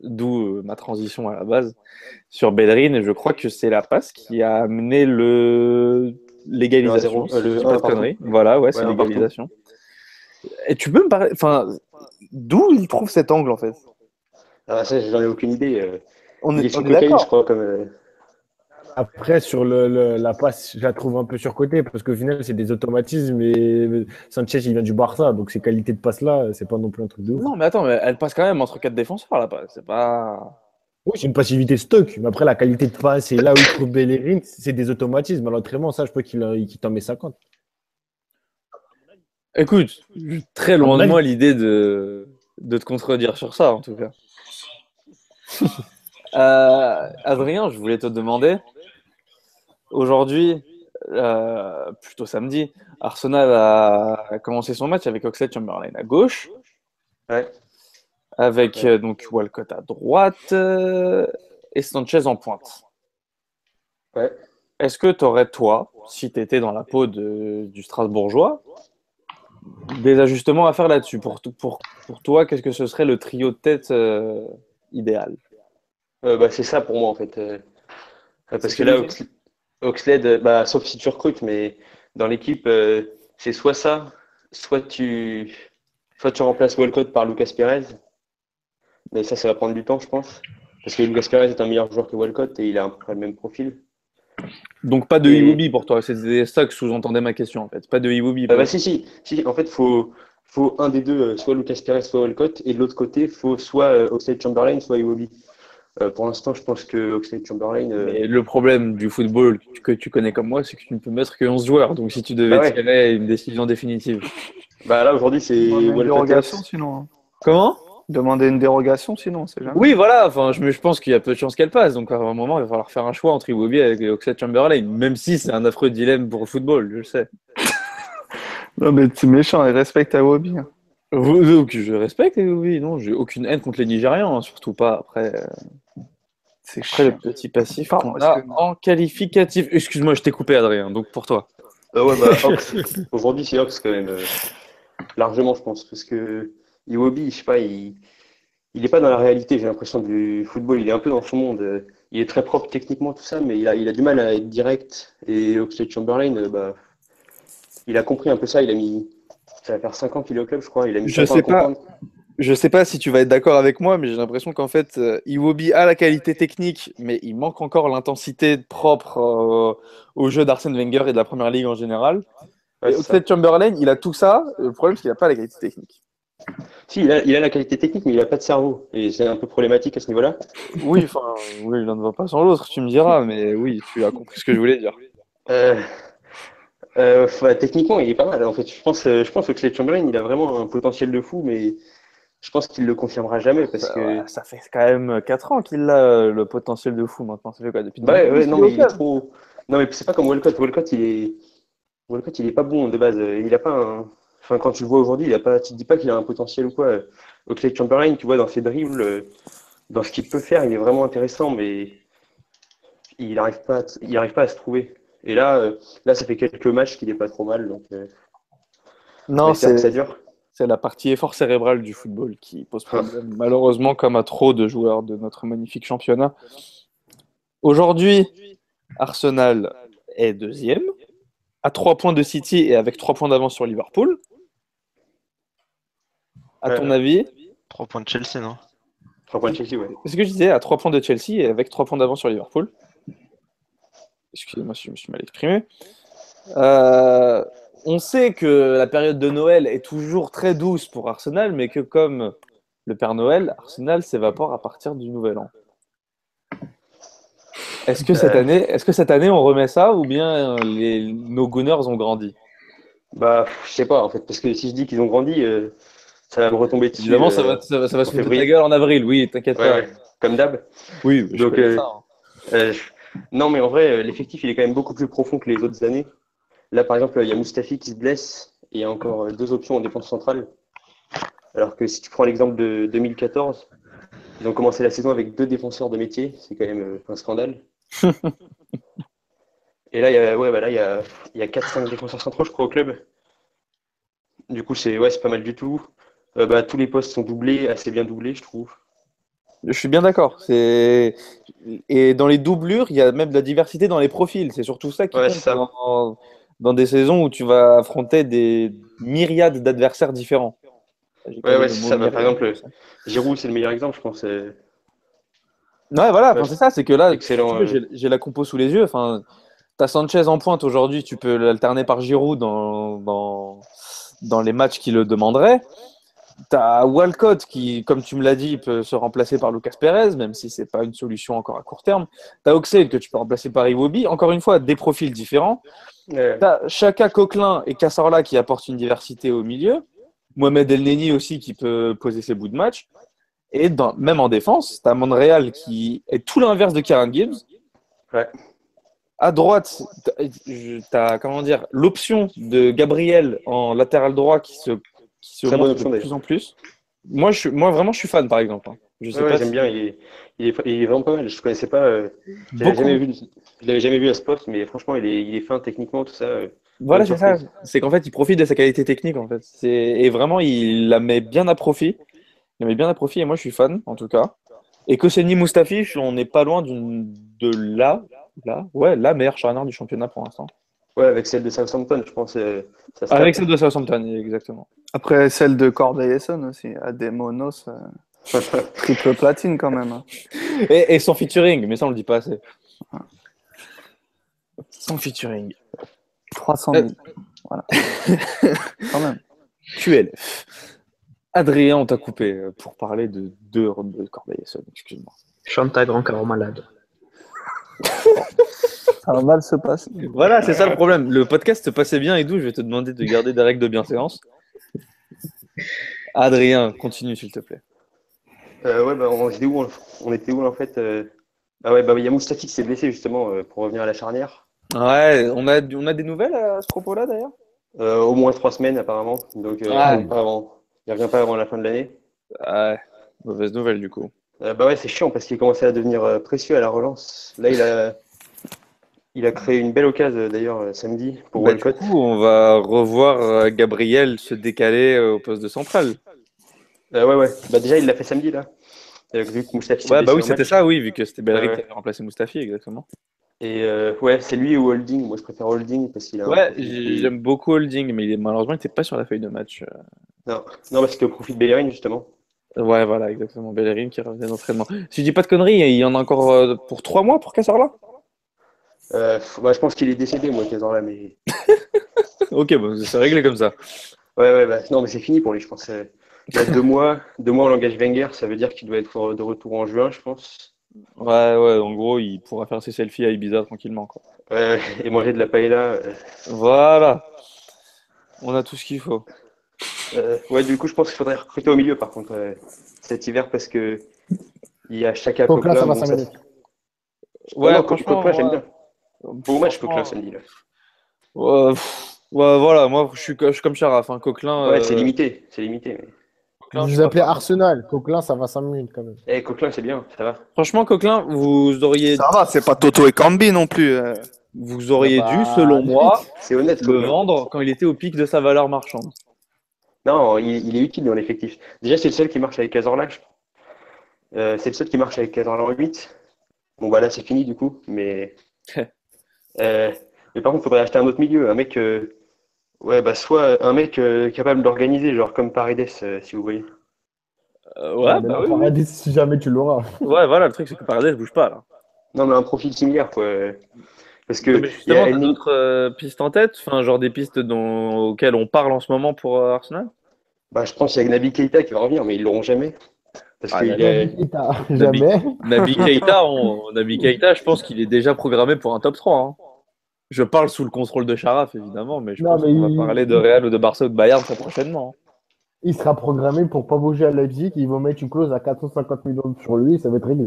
d'où euh, ma transition à la base sur Bellerin. Et je crois que c'est la passe qui a amené le l'égalisation. Le 1-0, euh, le si je dis pas 1, de pardon. conneries. Voilà, ouais, c'est Ouais, l'égalisation. Et tu peux me parler, enfin, d'où il trouve cet angle en fait? Ah, ça, j'en ai aucune idée. euh. On Il est on est cocaïne, je d'accord. crois, comme. euh, Après, sur le, le- la passe, je la trouve un peu surcotée parce qu'au final, c'est des automatismes et Sanchez, il vient du Barça, donc ces qualités de passe-là, c'est pas non plus un truc de ouf. Non, mais attends, mais elle passe quand même entre quatre défenseurs là-bas. C'est pas. Oui, c'est une passivité stock, mais après, la qualité de passe et là où il trouve Bellerin, c'est des automatismes. À l'entraînement, ça, je peux qu'il qu'il t'en met 50. Écoute, très loin de moi l'idée de, de te contredire sur ça, en tout cas. *laughs* Euh, Adrien, je voulais te demander, aujourd'hui, euh, plutôt samedi, Arsenal a commencé son match avec Oxlade Chamberlain à gauche, Ouais. Avec Ouais. euh, donc Walcott à droite euh, et Sanchez en pointe. Ouais. Est-ce que tu aurais, toi, si tu étais dans la peau de- du Strasbourgeois, des ajustements à faire là-dessus? Pour, pour, pour toi, qu'est-ce que ce serait le trio de tête euh, idéal? Euh, bah, c'est ça pour moi en fait. Parce que là, Oxlade, bah, sauf si tu recrutes, mais dans l'équipe, euh, c'est soit ça, soit tu, soit tu remplaces Walcott par Lucas Perez. Mais ça, ça va prendre du temps, je pense. Parce que Lucas Perez est un meilleur joueur que Walcott et il a à peu près le même profil. Donc pas de Et- Iwobi pour toi, c'était ça que sous-entendait ma question en fait. Pas de Iwobi. Ah bah si, si, si, en fait, faut, faut un des deux, euh, soit Lucas Perez, soit Walcott, et de l'autre côté, faut soit euh, Oxlade Chamberlain, soit Iwobi. Euh, pour l'instant, je pense que Oxlade Chamberlain, euh, Mais le problème du football que tu connais comme moi, c'est que tu ne peux mettre que 11 joueurs. Donc si tu devais Bah ouais. tirer une décision définitive. bah là aujourd'hui, c'est Walcott. dérogation sinon. hein. Comment? Demander une dérogation sinon, c'est jamais. Oui, voilà. Enfin, je, pense qu'il y a peu de chances qu'elle passe. Donc à un moment, il va falloir faire un choix entre Iwobi et Oxlade Chamberlain, même si c'est un affreux dilemme pour le football, je le sais. *laughs* Non, mais c'est méchant, et respecte à Wobby. hein. Oui, Donc je respecte Iwobi. Non, j'ai aucune haine contre les Nigérians, hein, surtout pas après. euh, C'est Après le chiant. petit passif Pardon, qu'on a excuse-moi. en qualificatif. Excuse-moi, je t'ai coupé, Adrien. Donc pour toi. Euh, ouais, bah. *laughs* Aujourd'hui, c'est Ox quand même. euh, largement, je pense. Parce que Iwobi, je sais pas, il il est pas dans la réalité, j'ai l'impression, du football. Il est un peu dans son monde. Il est très propre techniquement, tout ça, mais il a, il a du mal à être direct. Et Oxlade Chamberlain, euh, bah, il a compris un peu ça. Il a mis. Ça va faire 5 ans qu'il est au club, je crois. Il a mis Je sais pas. Je sais pas si tu vas être d'accord avec moi, mais j'ai l'impression qu'en fait, euh, Iwobi a la qualité technique, mais il manque encore l'intensité propre euh, au jeu d'Arsène Wenger et de la première ligue en général. Ouais. Oxlade Chamberlain, il a tout ça. Le problème, c'est qu'il n'a pas la qualité technique. Si, il a, il a la qualité technique, mais il a pas de cerveau. Et c'est un peu problématique à ce niveau-là. Oui, enfin, oui, l'un ne va pas sans l'autre, tu me diras, mais oui, tu as compris ce que je voulais dire. Euh, euh, enfin, techniquement, il est pas mal. En fait, je pense, euh, je pense que Oxlade Chamberlain, il a vraiment un potentiel de fou, mais je pense qu'il le confirmera jamais parce Ça, que. ouais, ça fait quand même 4 ans qu'il a euh, le potentiel de fou maintenant. Ça fait quoi depuis Bah ouais, 2012 ouais, non, mais il est trop. Non, mais c'est pas comme Walcott. Walcott, il est. Walcott, il est pas bon de base. Il a pas un. Enfin, quand tu le vois aujourd'hui, il a pas. Tu te dis pas qu'il a un potentiel ou quoi. Oxlade Chamberlain, tu vois, dans ses dribbles, euh, dans ce qu'il peut faire, il est vraiment intéressant, mais il arrive pas, à- il arrive pas à se trouver. Et là, euh, là, ça fait quelques matchs qu'il est pas trop mal, donc. euh, Non, c'est ça dure. c'est la partie effort cérébral du football qui pose problème, malheureusement, comme à trop de joueurs de notre magnifique championnat. Aujourd'hui, Arsenal est deuxième, à 3 points de City et avec 3 points d'avance sur Liverpool. À ton avis, 3 points de Chelsea, non 3 points de Chelsea, ouais. c'est ce que je disais, à 3 points de Chelsea et avec 3 points d'avance sur Liverpool. Excusez-moi si je me suis mal exprimé. Euh, on sait que la période de Noël est toujours très douce pour Arsenal, mais que comme le Père Noël, Arsenal s'évapore à partir du Nouvel An. Est-ce que cette Euh. année, est-ce que cette année on remet ça ou bien les, nos Gunners ont grandi? Bah, je sais pas, en fait, parce que si je dis qu'ils ont grandi, euh, ça va me retomber dessus. Évidemment, euh, ça va, ça va, ça va se foutre gueule en avril. Oui, t'inquiète ouais, pas. ouais, comme d'hab. Oui, je Donc, euh, ça, hein. Euh, Non, mais en vrai, euh, l'effectif, il est quand même beaucoup plus profond que les autres années. Là, par exemple, il y a Mustafi qui se blesse et il y a encore euh, deux options en défense centrale. Alors que si tu prends l'exemple de 2014, ils ont commencé la saison avec deux défenseurs de métier. C'est quand même euh, un scandale. *laughs* et là, il y a, ouais, bah là, il y a, il y a 4-5 défenseurs centraux, je crois, au club. Du coup, c'est ouais, c'est pas mal du tout. Euh, bah, tous les postes sont doublés, assez bien doublés, je trouve. Je suis bien d'accord. C'est et dans les doublures, il y a même de la diversité dans les profils. C'est surtout ça qui Ouais, compte ça. dans, dans des saisons où tu vas affronter des myriades d'adversaires différents. Ouais, ouais, ça. Bah, par exemple, Giroud, c'est le meilleur exemple, je pense. Ouais, voilà, Ouais, c'est ça, c'est que là, excellent, si j'ai j'ai la compo sous les yeux. Enfin, t'as Sanchez en pointe aujourd'hui, tu peux l'alterner par Giroud dans, dans, dans les matchs qui le demanderaient. T'as Walcott qui, comme tu me l'as dit, peut se remplacer par Lucas Perez, même si c'est pas une solution encore à court terme. T'as Oxlade que tu peux remplacer par Iwobi. Encore une fois, des profils différents. Ouais. T'as Chaka, Coquelin et Cassorla qui apportent une diversité au milieu. Mohamed El Neni aussi qui peut poser ses bouts de match. Et dans, même en défense, t'as Montréal qui est tout l'inverse de Karen Gibbs. Ouais. À droite, comment dire l'option de Gabriel en latéral droit qui se, qui se Très bonne montre option, de plus en plus. Moi, je, suis- moi vraiment, je suis fan par exemple. hein. Je sais Ouais, ouais, pas j'aime bien. Il est, il, est, il est vraiment pas mal. Je connaissais pas. euh, je l'avais jamais vu. Je l'avais jamais vu à ce poste, mais franchement, il est, il est fin techniquement, tout ça. euh. Voilà, c'est ça. C'est qu'en fait, il profite de sa qualité technique, en fait. Et vraiment, il la met bien à profit. Il la met bien à profit, et moi, je suis fan, en tout cas. Et Koscielny Mustafi, je- on n'est pas loin de là, là, ouais, la meilleure charnière du championnat pour l'instant. Ouais, avec celle de Southampton, je pense. euh, ça se Avec tape. celle de Southampton, exactement. Après, celle de Corbeil-Essonne aussi, Ademonos, euh, *laughs* triple platine quand même. hein. Et, et son featuring, mais ça, on le dit pas assez. Son featuring. 300 000. Voilà. *laughs* quand même. QLF. Adrien, on t'a coupé euh, pour parler de deux de Corbeil-Essonne, excuse-moi. Chante ta grand corps malade. *laughs* Ça va mal se passer. Voilà, c'est ça le problème. Le podcast se passait bien et d'où je vais te demander de garder des règles de bienséance. Adrien, continue s'il te plaît. Euh, ouais, bah, on était où, en- on était où en fait euh, Ah ouais, bah, il y a Mustafi qui s'est blessé justement euh, pour revenir à la charnière. Ouais, on a, on a des nouvelles à ce propos-là d'ailleurs? Euh, au moins trois semaines apparemment. Donc, euh, Ouais. pas avant. il revient pas avant la fin de l'année. Ouais, mauvaise nouvelle du coup. Euh, bah ouais, c'est chiant parce qu'il commençait à devenir euh, précieux à la relance. Là, il a, *laughs* il a créé une belle occasion euh, d'ailleurs samedi pour Bah, du Walcott. coup, on va revoir Gabriel se décaler au poste de central. Euh, ouais, ouais. Bah déjà, il l'a fait samedi là. Euh, vu que Ouais, bah oui, c'était ça, oui, vu que c'était Bellery Ouais, qui avait remplacé Mustafi, exactement. Et euh, ouais, c'est lui ou Holding. Moi, je préfère Holding parce qu'il a. Ouais, j'aime beaucoup Holding, mais malheureusement, il n'était pas sur la feuille de match. Non, non, parce que profit de Bellerin justement. Ouais, voilà, exactement. Bellerin qui revenait d'entraînement. Si je dis pas de conneries, il y en a encore euh, pour trois mois pour Cassorla Euh, bah, je pense qu'il est décédé, moi, 15 ans là, mais. *laughs* Ok, bon, c'est réglé comme ça. Ouais, ouais, bah, non, mais c'est fini pour lui, je pense. Euh, Il y a deux *laughs* mois, deux mois en langage Wenger, ça veut dire qu'il doit être de retour en juin, je pense. Ouais, ouais, en gros, il pourra faire ses selfies à Ibiza tranquillement, quoi. Ouais, ouais, et manger de la paella. euh, Voilà. On a tout ce qu'il faut. Euh, ouais, du coup, je pense qu'il faudrait recruter au milieu, par contre, euh, cet hiver, parce que il y a Chaka Donc là, Coquelin. ça va bon, 5 ça- minutes. Ouais, non, Co- franchement, Coquelin, j'aime ouais. bien. Bon match, Coquelin, samedi. Là. Ouais, pff, ouais, voilà, moi, je suis, je suis comme Sharaf, hein. Coquelin. Ouais, euh, c'est limité, c'est limité. Mais... Coquelin, je Vous pas appelez fan. Arsenal. Coquelin, ça va 5 minutes quand même. Eh, Coquelin, c'est bien, ça va. Franchement, Coquelin, vous auriez, Ça va, c'est pas Toto et Cambi non plus. euh. vous auriez Bah, dû, selon *laughs* moi, C'est honnête, le vendre quand il était au pic de sa valeur marchande. Non, il, il est utile dans l'effectif. Déjà, c'est le seul qui marche avec Cazorla. je- Euh, c'est le seul qui marche avec Cazorla en 8. Bon, bah là, c'est fini du coup. Mais, *laughs* Euh, mais par contre, il faudrait acheter un autre milieu. Un mec, euh, ouais, bah, soit un mec euh, capable d'organiser, genre comme Paredes, euh, si vous voyez. Euh, ouais, bah oui. Si jamais tu l'auras. Ouais, voilà, le truc, c'est que Paredes bouge pas, là. Non, mais un profil similaire, quoi. Parce que il y a Henning- d'autres euh, pistes en tête, enfin, genre des pistes dont, auxquelles on parle en ce moment pour euh, Arsenal? Bah, je pense qu'il y a Naby Keita qui va revenir, mais ils l'auront jamais. Parce Ah, est... Keita, Nabi- *laughs* Jamais. Keita, on- Keita, je pense qu'il est déjà programmé pour un top 3. hein. Je parle sous le contrôle de Sharaf, évidemment, mais je Non, pense mais qu'on il- va parler de Real ou de Barça ou de Bayern très prochainement. hein. Il sera programmé pour pas bouger à Leipzig. Ils vont mettre une clause à 450 millions sur lui. Ça va être réglé.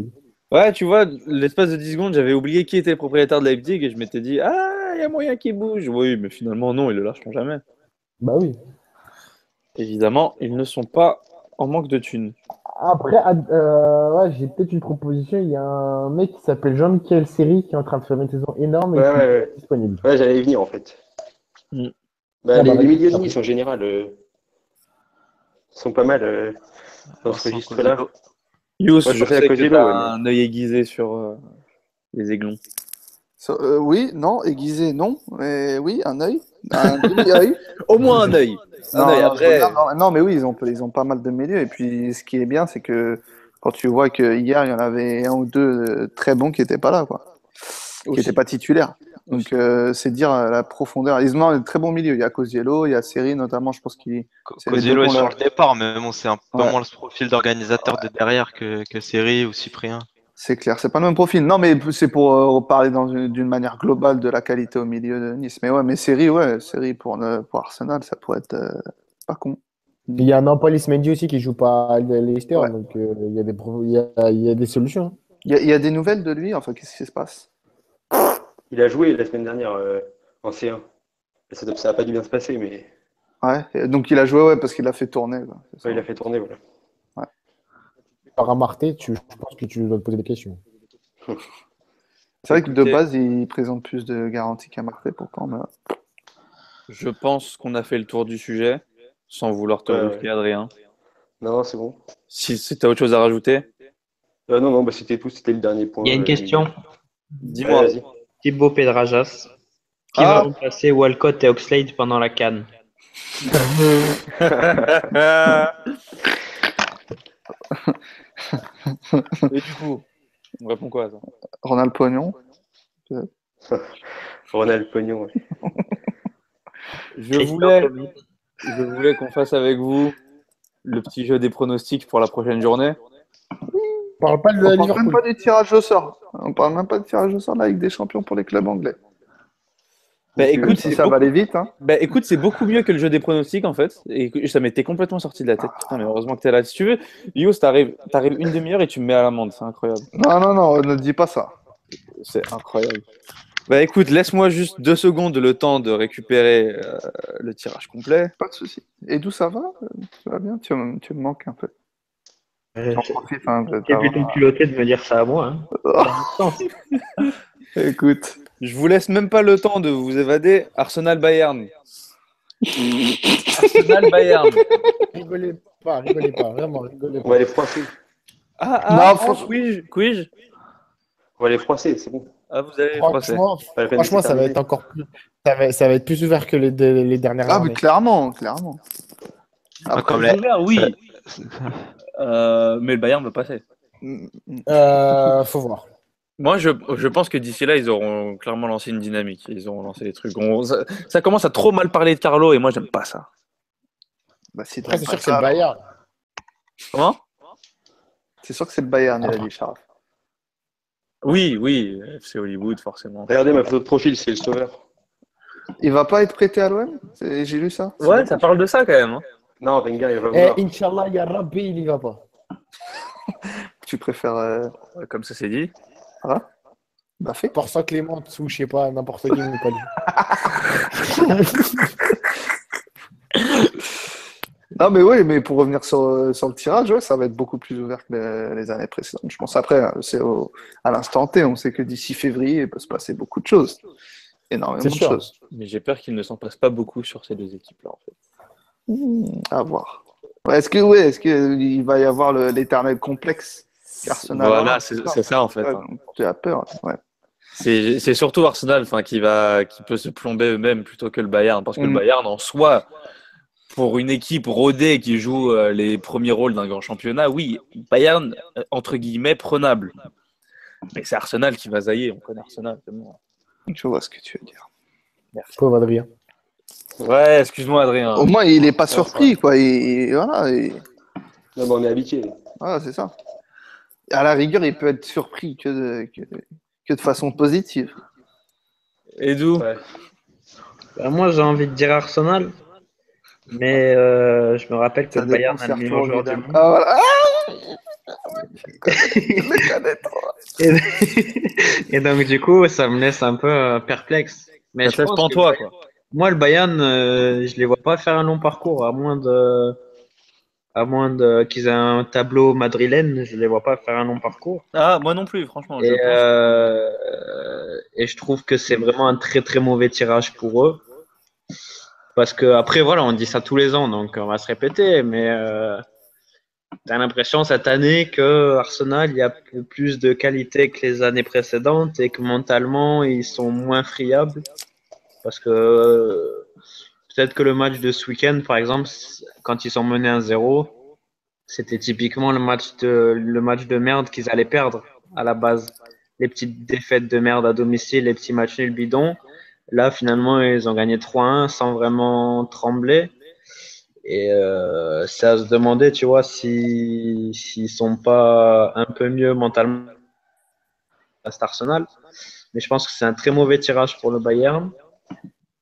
Ouais, tu vois, l'espace de 10 secondes, j'avais oublié qui était le propriétaire de Leipzig et je m'étais dit, ah, il y a moyen qu'il bouge. Oui, mais finalement, non, ils le lâcheront jamais. Bah oui. Évidemment, ils ne sont pas en manque de thunes. Après, ad- euh, ouais, j'ai peut-être une proposition. Il y a un mec qui s'appelle Jean-Michel Seri qui est en train de faire une saison énorme et Ouais, qui ouais, est disponible. Ouais, j'allais y venir, en fait. Mm. Bah, Ah, les, bah, les ouais. milieux de Nice, en général, euh, sont pas mal euh, dans ce registre-là. Yous, Ouais, je sais que ouais, un œil aiguisé sur euh, les aiglons. So- euh, oui, non, aiguisé, non. Mais oui, un œil. Un *laughs* demi-œil. Au moins un œil. Non, œil, non, après. je regarde, non, non, mais oui, ils ont, ils ont pas mal de milieux. Et puis, ce qui est bien, c'est que quand tu vois que hier, il y en avait un ou deux euh, très bons qui n'étaient pas là, quoi. Qui n'étaient pas titulaires. Donc, euh, c'est dire euh, la profondeur. Ils ont un très bon milieu. Il y a Cosiello, il y a Seri, notamment, je pense qu'il. Cosiello est sur a- le départ, mais bon, c'est un peu Ouais. moins le profil d'organisateur de derrière que, que Seri ou Cyprien. C'est clair, c'est pas le même profil. Non, mais c'est pour euh, parler d'une manière globale de la qualité au milieu de Nice. Mais ouais, mais Seri, ouais, Seri pour, pour Arsenal, ça pourrait être euh, pas con. Il y a Nampalis Mendy aussi qui joue pas à Leicester, Ouais. donc euh, il y, a des pro- il y, a, il y a des solutions. Il y, a- il y a des nouvelles de lui, enfin, qu'est-ce qui se passe? Il a joué la semaine dernière euh, en C1. Et Ça n'a pas dû bien se passer, mais Ouais, donc il a joué, ouais, parce qu'il a fait tourner. ouais, il a fait tourner. Voilà. Par Amarté, tu, je pense que tu dois te poser des questions. *laughs* C'est vrai que de base, il présente plus de garanties qu'à Marseille, pourtant. Mais... Je pense qu'on a fait le tour du sujet, sans vouloir te Ouais, brusquer, Adrien. Non, c'est bon. Si, si tu as autre chose à rajouter, Euh, non, non, bah, c'était tout. C'était le dernier point. Il y a une euh, question. Ouais, dis-moi. Thibaut Pedrajas. Qui Ah. va remplacer Walcott et Oxlade pendant la canne *laughs* Et du coup, on répond quoi à ça? Ronald Pognon. *laughs* Ronald Pognon. ouais. Je voulais, je voulais qu'on fasse avec vous le petit jeu des pronostics pour la prochaine journée. On parle pas de On parle même pas du tirage au sort. On parle même pas du tirage au sort de la Ligue des Champions pour les clubs anglais. Bah, Même écoute, si c'est ça beaucoup- va aller vite, hein. Bah écoute, c'est beaucoup mieux que le jeu des pronostics en fait. Et ça m'était complètement sorti de la tête. Putain, mais heureusement que t'es là. Si tu veux, Yos, t'arrives, t'arrives une demi-heure et tu me mets à l'amende. C'est incroyable. Non, non, non, ne dis pas ça. C'est incroyable. Bah écoute, laisse-moi juste deux secondes le temps de récupérer euh, le tirage complet. Pas de souci. Et d'où ça va? Euh, Ça va bien? Tu, me- tu me manques un peu. J'en profite. Hein, de T'es plutôt t'avoir- culotté de me dire ça à moi. Hein. *laughs* Oh, écoute. Je vous laisse même pas le temps de vous évader. Arsenal Bayern. Arsenal Bayern. Rigolez pas, rigolez pas, vraiment, rigolez On pas. va les froisser. Ah, Non, ah, faut- ah, quiz, quiz. On va les froisser, c'est bon. Ah, vous avez français. Franchement, franchement ça va être encore plus. Ça va, ça va être plus ouvert que les, les, dernières Ah, mais clairement, clairement. Ah, Après, comme les- oui. Euh, mais le Bayern va passer. Euh, faut voir. Moi, je, je pense que d'ici là, ils auront clairement lancé une dynamique. Ils auront lancé des trucs. On- ça, ça commence à trop mal parler de Carlo et moi, j'aime pas ça. Bah, c'est sûr que c'est le Bayern. Comment? C'est sûr que c'est le Bayern, il a dit Charles. Oui, oui, c'est Hollywood, forcément. Regardez ma photo de profil, c'est le sauveur. Il va pas être prêté à l'OM J'ai lu ça Ouais, ça parle de ça quand même. hein. Non, Wenger, il va Eh, vouloir. Inch'Allah, il y a Rabbi, il y va pas. *laughs* Tu préfères euh, Comme ça, c'est dit. Baffé Pour ça, Clément, ou je sais pas, n'importe qui, mais pas lui. *laughs* Non, mais oui, mais pour revenir sur, sur le tirage, ouais, ça va être beaucoup plus ouvert que les, les années précédentes. Je pense après, hein, c'est au- à l'instant T, on sait que d'ici février, il peut se passer beaucoup de choses. Énormément C'est de sûr. choses. Mais j'ai peur qu'il ne s'en passe pas beaucoup sur ces deux équipes-là, en fait. Hmm, à voir. Est-ce que, ouais, est-ce qu'il va y avoir l'éternel complexe qu'Arsenal Voilà, a c'est ça, en fait. Ouais, hein. Tu as peur, ouais. C'est surtout Arsenal enfin, qui, va, qui peut se plomber eux-mêmes plutôt que le Bayern. Parce que le Mm. Bayern, en soi, pour une équipe rodée qui joue euh, les premiers rôles d'un grand championnat, oui, Bayern, euh, entre guillemets, prenable. Mais c'est Arsenal qui va zailler. On connaît Arsenal. Je vois ce que tu veux dire. Pauvre Adrien. Ouais, excuse-moi, Adrien. Au moins, il est pas surpris, quoi. Et, voilà, et- Non, mais on est habitué. voilà, c'est ça. À la rigueur, il peut être surpris que de, que, que de façon positive. Et d'où Ouais. Bah, moi, j'ai envie de dire Arsenal. Mais euh, je me rappelle que Ça le Bayern a le meilleur joueur du monde. Ah, voilà. *laughs* Ah Il le connaît trop. Et, donc, du coup, ça me laisse un peu euh, perplexe. Mais Ça je pense que le quoi. Moi, le Bayern, euh, je les vois pas faire un long parcours, à moins de, à moins de qu'ils aient un tableau madrilène, je les vois pas faire un long parcours. Ah, moi non plus, franchement. Et, euh, et je trouve que c'est vraiment un très très mauvais tirage pour eux. Parce que après, voilà, on dit ça tous les ans, donc on va se répéter, mais euh, T'as l'impression cette année que Arsenal, il y a plus de qualité que les années précédentes et que mentalement, ils sont moins friables. Parce que peut-être que le match de ce week-end, par exemple, quand ils sont menés à 0, c'était typiquement le match de, merde qu'ils allaient perdre à la base. Les petites défaites de merde à domicile, les petits matchs nuls bidons. Là, finalement, ils ont gagné 3-1 sans vraiment trembler. Et euh, c'est à se demander, tu vois, s'ils si, sont pas un peu mieux mentalement à cet Arsenal. Mais je pense que c'est un très mauvais tirage pour le Bayern.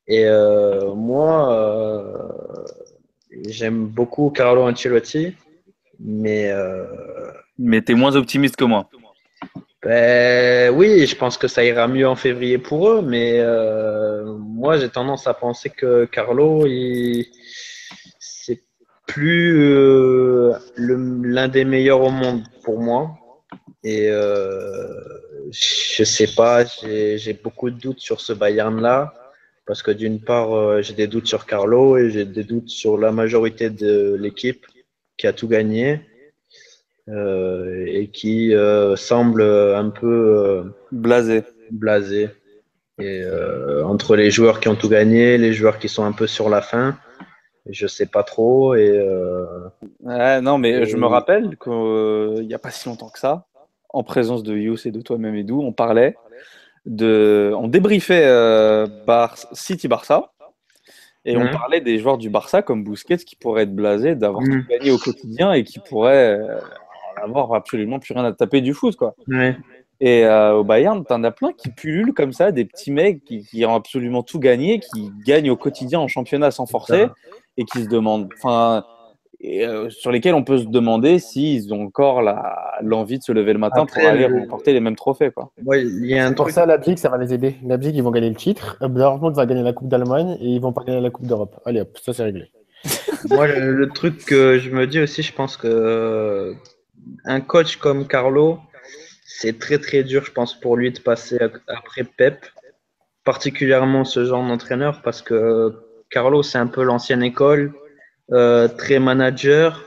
Et euh, moi, euh, j'aime beaucoup Carlo Ancelotti, mais. Euh, mais tu es moins optimiste que moi. Ben, oui, je pense que ça ira mieux en février pour eux, mais moi j'ai tendance à penser que Carlo, il plus l'un des meilleurs au monde pour moi. Et je sais pas, j'ai beaucoup de doutes sur ce Bayern-là. Parce que d'une part, euh, j'ai des doutes sur Carlo et j'ai des doutes sur la majorité de l'équipe qui a tout gagné euh, et qui semble un peu blasé. blasé. Et entre les joueurs qui ont tout gagné, les joueurs qui sont un peu sur la fin, je sais pas trop. Et, euh, non, mais je me rappelle qu'il n'y a pas si longtemps que ça, en présence de Yous et de toi-même, Edou, on parlait de. On débriefait euh, Bar... City-Barça. Et on mhm. parlait des joueurs du Barça comme Busquets qui pourraient être blasés d'avoir tout mhm. gagné au quotidien et qui pourraient euh, avoir absolument plus rien à taper du foot. Quoi. Et au Bayern, tu en as plein qui pullulent comme ça, des petits mecs qui, qui, ont absolument tout gagné, qui gagnent au quotidien en championnat sans forcer, et qui se demandent, enfin, euh, sur lesquels on peut se demander s'ils ont encore l'envie de se lever le matin pour aller remporter les mêmes trophées. Quoi. il y a un Pour ça, la ça va les aider. La ils vont gagner le titre. Dortmund va gagner la Coupe d'Allemagne et ils vont pas gagner la Coupe d'Europe. Allez hop, ça c'est réglé. *laughs* Moi, le, truc que je me dis aussi, je pense que euh, un coach comme Carlo, c'est très très dur, je pense, pour lui de passer après Pep, particulièrement ce genre d'entraîneur, parce que Carlo, c'est un peu l'ancienne école, euh, très manager.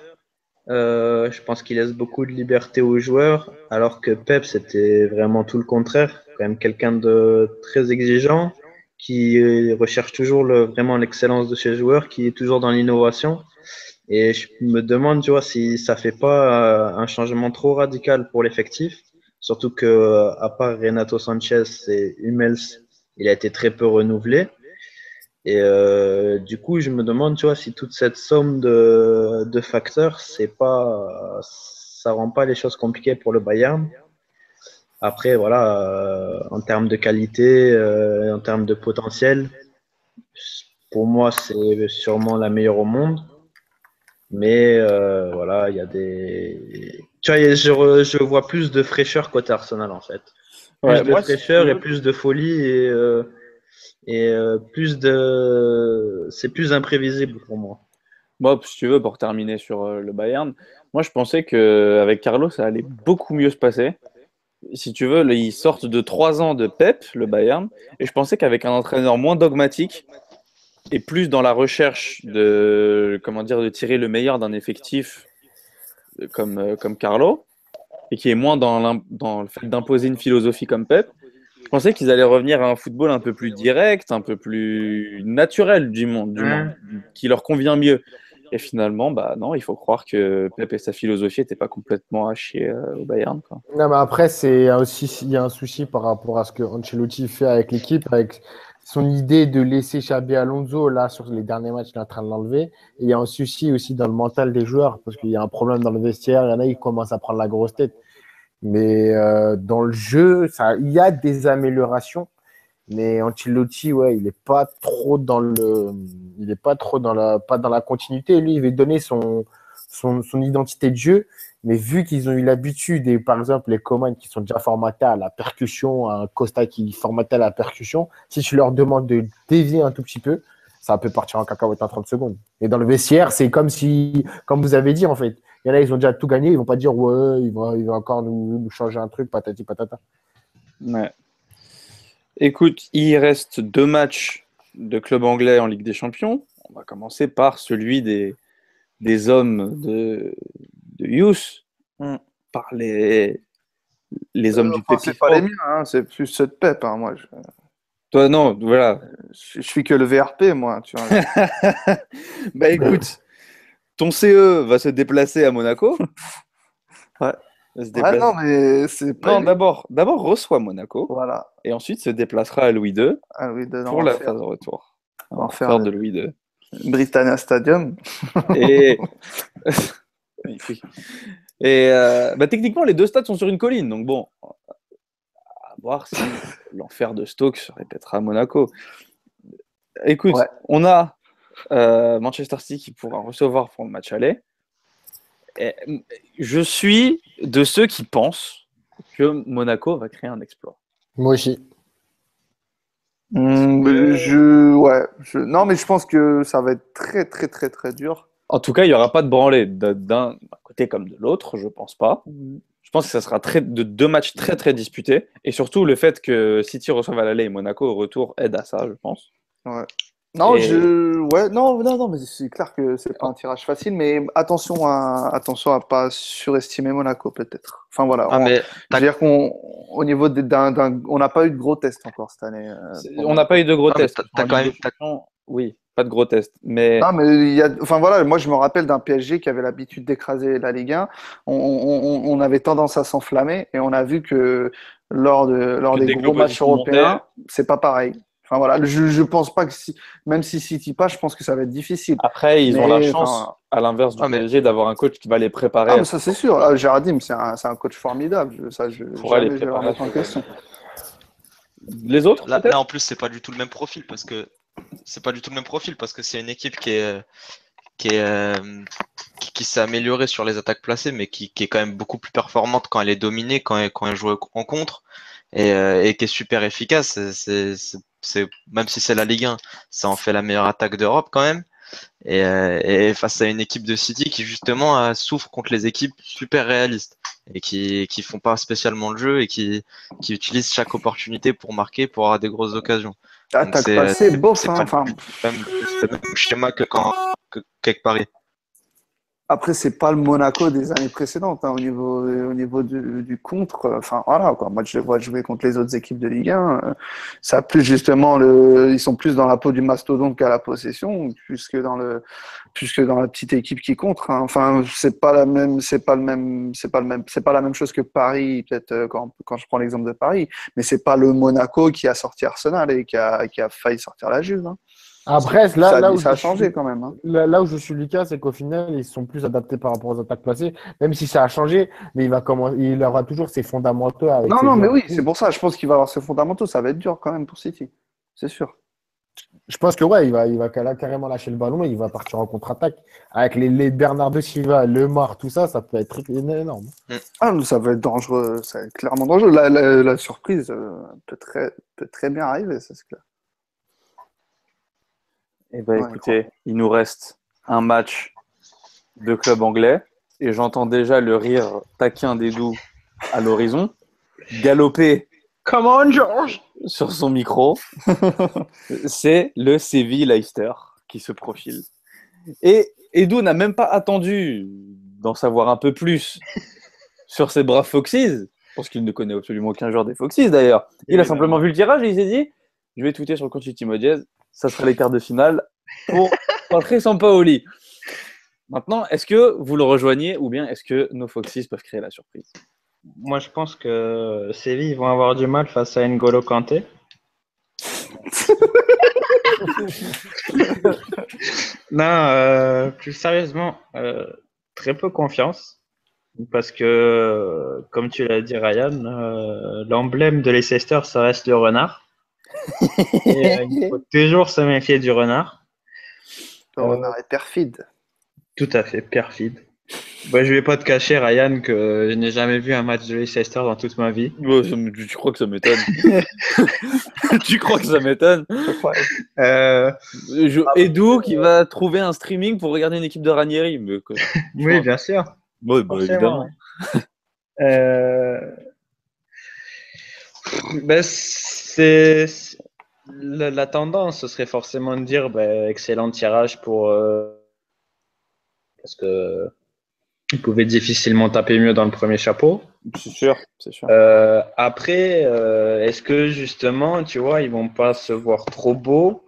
Euh, je pense qu'il laisse beaucoup de liberté aux joueurs, alors que Pep, c'était vraiment tout le contraire. Quand même quelqu'un de très exigeant, qui recherche toujours vraiment l'excellence de ses joueurs, qui est toujours dans l'innovation. Et je me demande, tu vois, si ça fait pas euh, un changement trop radical pour l'effectif. Surtout que, à part Renato Sanchez et Hummels, il a été très peu renouvelé. Et euh, du coup, je me demande, tu vois, si toute cette somme de, de facteurs, c'est pas, ça rend pas les choses compliquées pour le Bayern. Après, voilà, euh, en termes de qualité, euh, en termes de potentiel, pour moi, c'est sûrement la meilleure au monde. Mais voilà, il y a des. Tu vois, je, je vois plus de fraîcheur côté Arsenal, en fait. Plus de fraîcheur et plus de folie. Et et euh, plus de, c'est plus imprévisible pour moi. Moi, si tu veux, pour terminer sur euh, le Bayern, moi je pensais qu'avec Carlo, ça allait beaucoup mieux se passer. Si tu veux, ils sortent de trois ans de Pep, le Bayern, et je pensais qu'avec un entraîneur moins dogmatique et plus dans la recherche de, comment dire, de tirer le meilleur d'un effectif euh, comme, comme Carlo, et qui est moins dans, dans le fait d'imposer une philosophie comme Pep, je pensais qu'ils allaient revenir à un football un peu plus direct, un peu plus naturel du monde, du monde qui leur convient mieux. Et finalement, bah non, il faut croire que Pep et sa philosophie n'étaient pas complètement à chier euh, au Bayern. Quoi. Non, mais après, c'est aussi il y a un souci par rapport à ce que Ancelotti fait avec l'équipe, avec son idée de laisser Xabi Alonso là sur les derniers matchs, il est en train de l'enlever. Et il y a un souci aussi dans le mental des joueurs parce qu'il y a un problème dans le vestiaire. Il y en a, ils commencent à prendre la grosse tête. Mais euh, dans le jeu, il y a des améliorations. Mais Ancelotti, ouais, il n'est pas trop dans le, il est pas trop dans la, pas dans la continuité. Lui, il veut donner son, son, son identité de jeu. Mais vu qu'ils ont eu l'habitude, et par exemple les Coman qui sont déjà formatés à la percussion, un Costa qui est à la percussion, si tu leur demandes de dévier un tout petit peu, ça peut partir en cacahuète en 30 secondes. Et dans le vestiaire, c'est comme si, comme vous avez dit en fait, il y en a, ils ont déjà tout gagné, ils vont pas dire ouais, il va, il va encore nous, changer un truc, patati patata. Ouais. Écoute, il reste deux matchs de club anglais en Ligue des Champions. On va commencer par celui des, des hommes de, de Yous Mm. par les, les hommes Euh, du enfin, c'est pas les miens, hein, c'est plus ceux de Pep. hein, moi, je, Toi, non, voilà. je, je suis que le VRP, moi. Tu vois. *laughs* bah écoute, ton CE va se déplacer à Monaco. *laughs* Ouais. Déplacer- non, mais c'est pas. Non, lui. d'abord, d'abord reçoit Monaco Voilà. et ensuite se déplacera à Louis II Ah oui, de pour la phase retour. L'enfer L'enfer de- de Louis II. Britannia Stadium. Et. *laughs* Et euh, bah, techniquement, les deux stades sont sur une colline. Donc bon, à voir si *laughs* l'enfer de Stoke se répétera à Monaco. Écoute, Ouais. on a euh, Manchester City qui pourra recevoir pour le match aller. Et, mm, je suis de ceux qui pensent que Monaco va créer un exploit. Moi aussi. Hmm, mais je, ouais, je, non, mais je pense que ça va être très, très, très, très dur. En tout cas, il n'y aura pas de branlée d'un côté comme de l'autre, je pense pas. Je pense que ça sera très, de deux matchs très très disputés. Et surtout, le fait que City reçoive à l'aller et Monaco au retour aide à ça, je pense. Non, Et- je, ouais, non, non, non, mais c'est clair que c'est pas un tirage facile, mais attention à, attention à pas surestimer Monaco, peut-être. Enfin, voilà. Ah, on- mais Je veux dire qu'on, au niveau des- d'un, d'un- on n'a pas eu de gros tests encore cette année. euh, On n'a pas eu de gros Ah, tests. t'as- quand même- des Oui, pas de gros tests. Mais Non, mais il y a, enfin voilà, moi je me rappelle d'un PSG qui avait l'habitude d'écraser la Ligue 1. On, on- on avait tendance à s'enflammer et on a vu que lors de lors Que des que gros matchs européens, c'est pas pareil. Enfin voilà, je, je pense pas que si, même si City passe, je pense que ça va être difficile. après, ils ont la chance, enfin, à l'inverse du Ah, mais- PSG, d'avoir un coach qui va les préparer. Ah, mais ça c'est sûr. Ah, Jardim, c'est un, c'est un coach formidable. Je- ça, je, Pourra les préparer remettre en question. Les autres, Là, là, en plus, c'est pas du tout le même profil parce que c'est pas du tout le même profil parce que c'est une équipe qui est qui est euh, qui, qui s'est améliorée sur les attaques placées, mais qui, qui est quand même beaucoup plus performante quand elle est dominée, quand elle, quand elle joue en contre et, euh, et qui est super efficace. C'est- même si c'est la Ligue 1, ça en fait la meilleure attaque d'Europe quand même. Et, euh, et face à une équipe de City qui justement souffre contre les équipes super réalistes et qui qui font pas spécialement le jeu et qui qui utilisent chaque opportunité pour marquer, pour avoir des grosses occasions. Attaque c'est- passée, bof. hein, enfin, le même, c'est le même schéma que quand que, Paris. Après, c'est pas le Monaco des années précédentes hein, au niveau, au niveau du, du contre. Enfin, voilà, quoi. Moi, je les vois jouer contre les autres équipes de Ligue 1. euh, Ça plus justement le, ils sont plus dans la peau du mastodonte qu'à la possession, plus que dans le, plus que dans la petite équipe qui contre. hein. Enfin, c'est pas la même, c'est pas le même, c'est pas le même, c'est pas la même chose que Paris, peut-être euh, quand, quand je prends l'exemple de Paris. Mais c'est pas le Monaco qui a sorti Arsenal et qui a, qui a failli sortir la Juve. hein. Après, là, ça, là, où ça a je changé suis- quand même. hein. là, là où je suis Lucas, c'est qu'au final, ils sont plus adaptés par rapport aux attaques placées, même si ça a changé, mais il va commencer, il aura toujours ses fondamentaux avec Non, ses non, mais oui, c'est pour ça. Je pense qu'il va avoir ses fondamentaux. Ça va être dur quand même pour City. C'est sûr. Je pense que ouais, il va, il va car- carrément lâcher le ballon et il va partir en contre-attaque. Avec les, les Bernardo Silva, Lemar, tout ça, ça peut être énorme. Ah, mais ça va être dangereux. Ça va être clairement dangereux. La, la- la surprise euh, peut, très, peut très bien arriver, ça c'est clair. Eh Ouais, écoutez, il nous reste un match de club anglais et j'entends déjà le rire taquin d'Edu à l'horizon, galoper Come on, George! sur son micro. *laughs* C'est le Séville Leicester qui se profile. Et Edu n'a même pas attendu d'en savoir un peu plus sur ces braves Foxes, parce qu'il ne connaît absolument aucun joueur des Foxes d'ailleurs. Il a simplement vu le tirage et il s'est dit je vais tweeter sur le compte Timo Diaz, ça sera les quarts de finale pour *laughs* Patrice Sampaoli. Maintenant, est-ce que vous le rejoignez ou bien est-ce que nos Foxes peuvent créer la surprise? Moi, je pense que Séville ils vont avoir du mal face à N'Golo Kanté. *laughs* non, euh, plus sérieusement, euh, très peu confiance. Parce que, comme tu l'as dit, Ryan, euh, l'emblème de Leicester, ça reste le renard. Et, euh, il faut *laughs* toujours se méfier du renard. Le Euh, renard est perfide. Tout à fait, perfide. Bah, je vais pas te cacher, Ryan, que je n'ai jamais vu un match de Leicester dans toute ma vie. Tu crois que ça m'étonne *laughs* *laughs* Tu crois que ça m'étonne? Euh, Je- Edu qui va trouver un streaming pour regarder une équipe de Ranieri. Mais, quoi. oui, bien sûr. Ouais, bah, évidemment. Euh, ben, c'est la, la tendance, ce serait forcément de dire ben, excellent tirage pour euh, parce que il pouvait difficilement taper mieux dans le premier chapeau. C'est sûr, c'est sûr. Euh, après, euh, est-ce que justement, tu vois, ils vont pas se voir trop beaux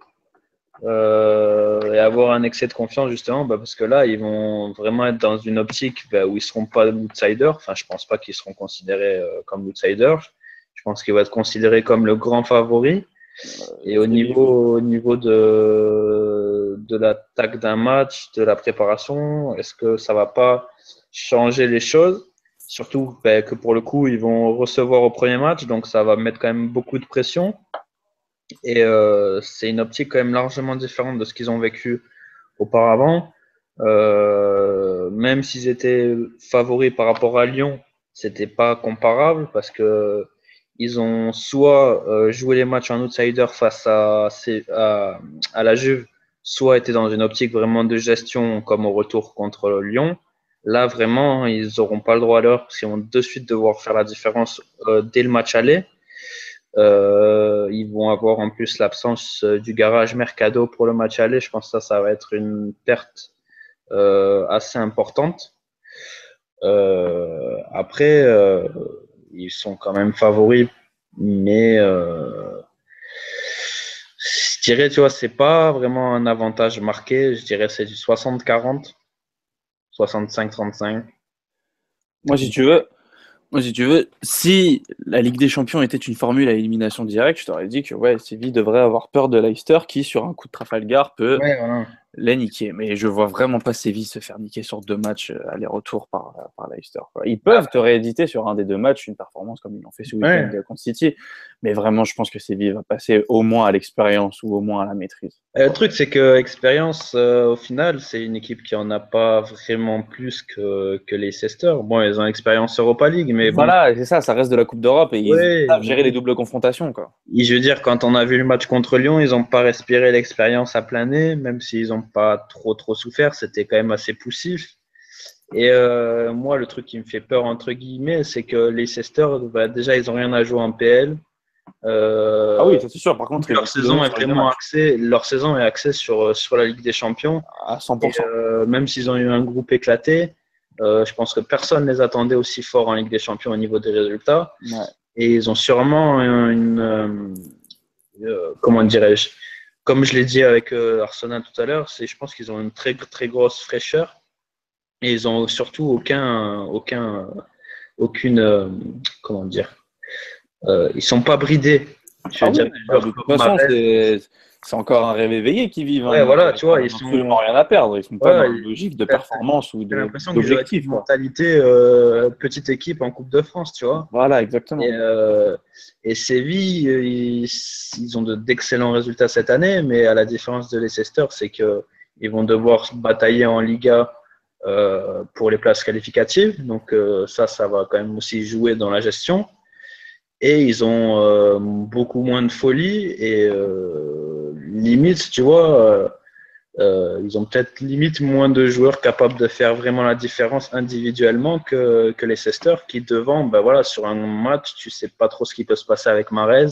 euh, et avoir un excès de confiance justement bah, parce que là, ils vont vraiment être dans une optique bah, où ils seront pas outsiders. Enfin, je pense pas qu'ils seront considérés comme outsiders. Je pense qu'ils vont être considérés comme le grand favori. Et au niveau, au niveau de, de l'attaque d'un match, de la préparation, est-ce que ça va pas changer les choses? Surtout ben, que pour le coup, ils vont recevoir au premier match, donc ça va mettre quand même beaucoup de pression. Et euh, c'est une optique quand même largement différente de ce qu'ils ont vécu auparavant. Euh, même s'ils étaient favoris par rapport à Lyon, c'était pas comparable parce que ils ont soit euh, joué les matchs en outsider face à, à, la Juve, soit été dans une optique vraiment de gestion comme au retour contre Lyon. Là, vraiment, ils n'auront pas le droit à l'heure parce qu'ils vont de suite devoir faire la différence euh, dès le match aller. Euh, ils vont avoir en plus l'absence du garage Mercado pour le match aller. Je pense que ça, ça va être une perte assez importante. Après, ils sont quand même favoris, mais euh, je dirais, tu vois, c'est pas vraiment un avantage marqué. Je dirais c'est du 60-40, 65-35. Moi, si tu veux, moi, si tu veux, si la Ligue des Champions était une formule à élimination directe, je t'aurais dit que ouais, Séville devrait avoir peur de Leicester qui, sur un coup de Trafalgar, peut Ouais, voilà. Les niquer. Mais je vois vraiment pas Séville se faire niquer sur deux matchs euh, aller-retour par, par Leicester. quoi. Ils peuvent te rééditer sur un des deux matchs une performance comme ils l'ont fait ce week-end Ouais. contre City. Mais vraiment, je pense que Séville va passer au moins à l'expérience ou au moins à la maîtrise. Euh, Le truc, c'est que expérience, euh, au final, c'est une équipe qui en a pas vraiment plus que, que les Leicester. Bon, ils ont expérience Europa League, mais bon, voilà, c'est ça, ça reste de la Coupe d'Europe et ils Ouais, savent gérer les doubles confrontations. Quoi. Et je veux dire, quand on a vu le match contre Lyon, ils n'ont pas respiré l'expérience à plein nez, même s'ils pas trop trop souffert, c'était quand même assez poussif. Et euh, moi, le truc qui me fait peur, entre guillemets, c'est que les Leicester, bah, déjà, ils n'ont rien à jouer en PL. Euh, Ah oui, c'est sûr. Par contre, leur saison est vraiment axée, leur saison est axée sur, sur la Ligue des Champions. à 100%. Et, euh, même s'ils ont eu un groupe éclaté, euh, je pense que personne ne les attendait aussi forts en Ligue des Champions au niveau des résultats. Ouais. Et ils ont sûrement une, euh, comment dirais-je, comme je l'ai dit avec euh, Arsenal tout à l'heure, c'est, je pense qu'ils ont une très très grosse fraîcheur et ils ont surtout aucun, aucun, aucune, euh, comment dire, euh, ils sont pas bridés. Je veux Ah dire, oui, de toute façon, c'est encore un rêve éveillé qui vivent. hein. Ouais, voilà, Ils tu vois, ils sont- absolument rien à perdre. Ils sont pas Ouais, dans une logique de performance ou d'objectif. une mentalité euh, petite équipe en Coupe de France, tu vois. Voilà, exactement. Et, euh, et Séville, ils, ils ont de- d'excellents résultats cette année, mais à la différence de Leicester, c'est que ils vont devoir se batailler en Liga euh, pour les places qualificatives. Donc ça, ça va quand même aussi jouer dans la gestion. Et ils ont beaucoup moins de folie et limite, tu vois, euh, euh, ils ont peut-être limite moins de joueurs capables de faire vraiment la différence individuellement que, que les Leicester qui devant, ben voilà, sur un match, tu sais pas trop ce qui peut se passer avec Marez.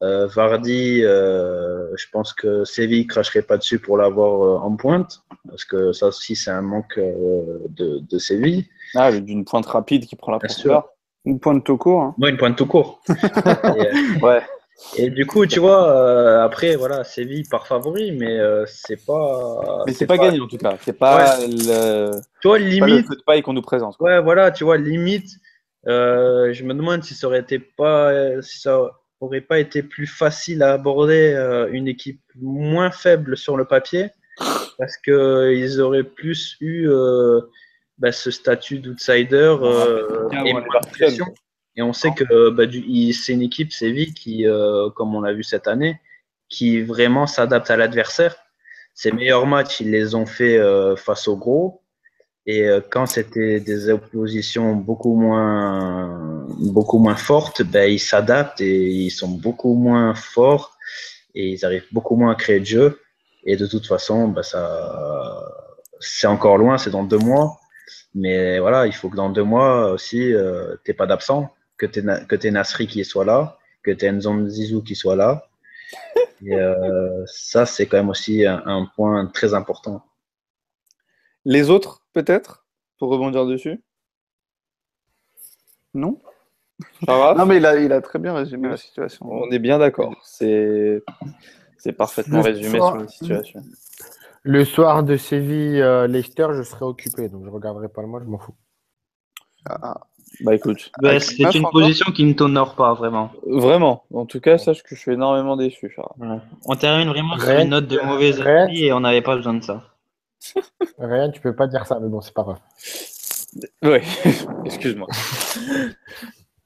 Euh, Vardy, euh, je pense que Séville cracherait pas dessus pour l'avoir euh, en pointe, parce que ça aussi c'est un manque euh, de, de Séville. Ah, d'une pointe rapide qui prend la Bien profondeur. Une pointe tout court. hein. Moi, une pointe tout court. *laughs* et, euh, Ouais. Et du coup, tu vois, euh, après, voilà, Séville par favori, mais euh, c'est pas. Mais c'est pas, gagné en tout cas. C'est pas, le, Tu vois, pas le limite, feu de paille qu'on nous présente. quoi. Ouais, voilà, tu vois, limite, euh, je me demande si ça aurait été pas, si ça aurait pas été plus facile à aborder euh, une équipe moins faible sur le papier, parce que ils auraient plus eu euh, bah, ce statut d'outsider euh, bien, et ouais, moins de pression. pression. Et on sait que bah, c'est une équipe, Séville, qui, euh, comme on l'a vu cette année, qui vraiment s'adapte à l'adversaire. Ses meilleurs matchs, ils les ont fait euh, face au gros. Et euh, quand c'était des oppositions beaucoup moins, beaucoup moins fortes, ben, ils s'adaptent et ils sont beaucoup moins forts et ils arrivent beaucoup moins à créer de jeu. Et de toute façon, ben, ça, c'est encore loin, c'est dans deux mois. Mais voilà, il faut que dans deux mois aussi, euh, t'aies pas d'absent, que Na- que t'aies Nasri qui soit là, que t'aies Nzon Zizou qui soit là. *laughs* Et euh, ça, c'est quand même aussi un, un point très important. Les autres, peut-être pour rebondir dessus? Non? Non, mais il a, il a très bien résumé la situation. On est bien d'accord. C'est c'est parfaitement Le résumé soir- sur la situation. Le soir de Séville-Leicester, je serai occupé, donc je regarderai pas le match, je m'en fous. Ah, Bah écoute, Ouais, c'est une encore position qui ne t'honore pas vraiment. vraiment. En tout cas, sache que je suis énormément déçu. Ouais. On termine vraiment sur une note de mauvaise rien- esprit et on n'avait pas besoin de ça. *laughs* Rien, tu peux pas dire ça, mais bon, c'est pas grave. Oui, *laughs* excuse-moi.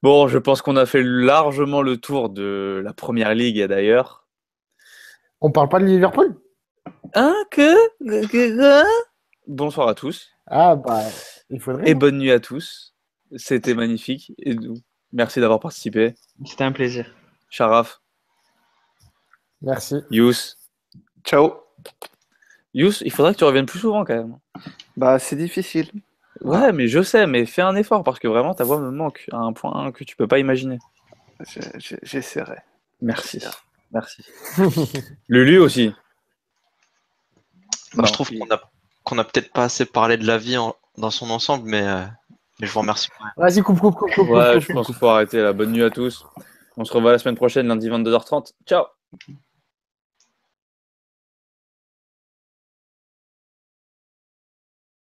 Bon, je pense qu'on a fait largement le tour de la première ligue d'ailleurs. On parle pas de Liverpool? Hein? Que, Bonsoir à tous Ah, bah, il faudrait. et bonne nuit à tous. C'était magnifique. Et nous, merci d'avoir participé. C'était un plaisir. Sharaf, Merci. Yous. Ciao. Yous, il faudrait que tu reviennes plus souvent quand même. Bah, c'est difficile. Ouais, mais je sais, mais fais un effort parce que vraiment ta voix me manque à un point que tu peux pas imaginer. Je- je- J'essaierai. Merci. Merci. *laughs* Lulu aussi. Bah, Non, je trouve qu'on a, qu'on a peut-être pas assez parlé de la vie en- dans son ensemble, mais, euh, mais je vous remercie. Vas-y, coupe, coupe, coupe, coupe. Ouais, coupe, je coupe, pense qu'il faut arrêter la bonne nuit à tous. On se revoit la semaine prochaine, lundi 22h30. Ciao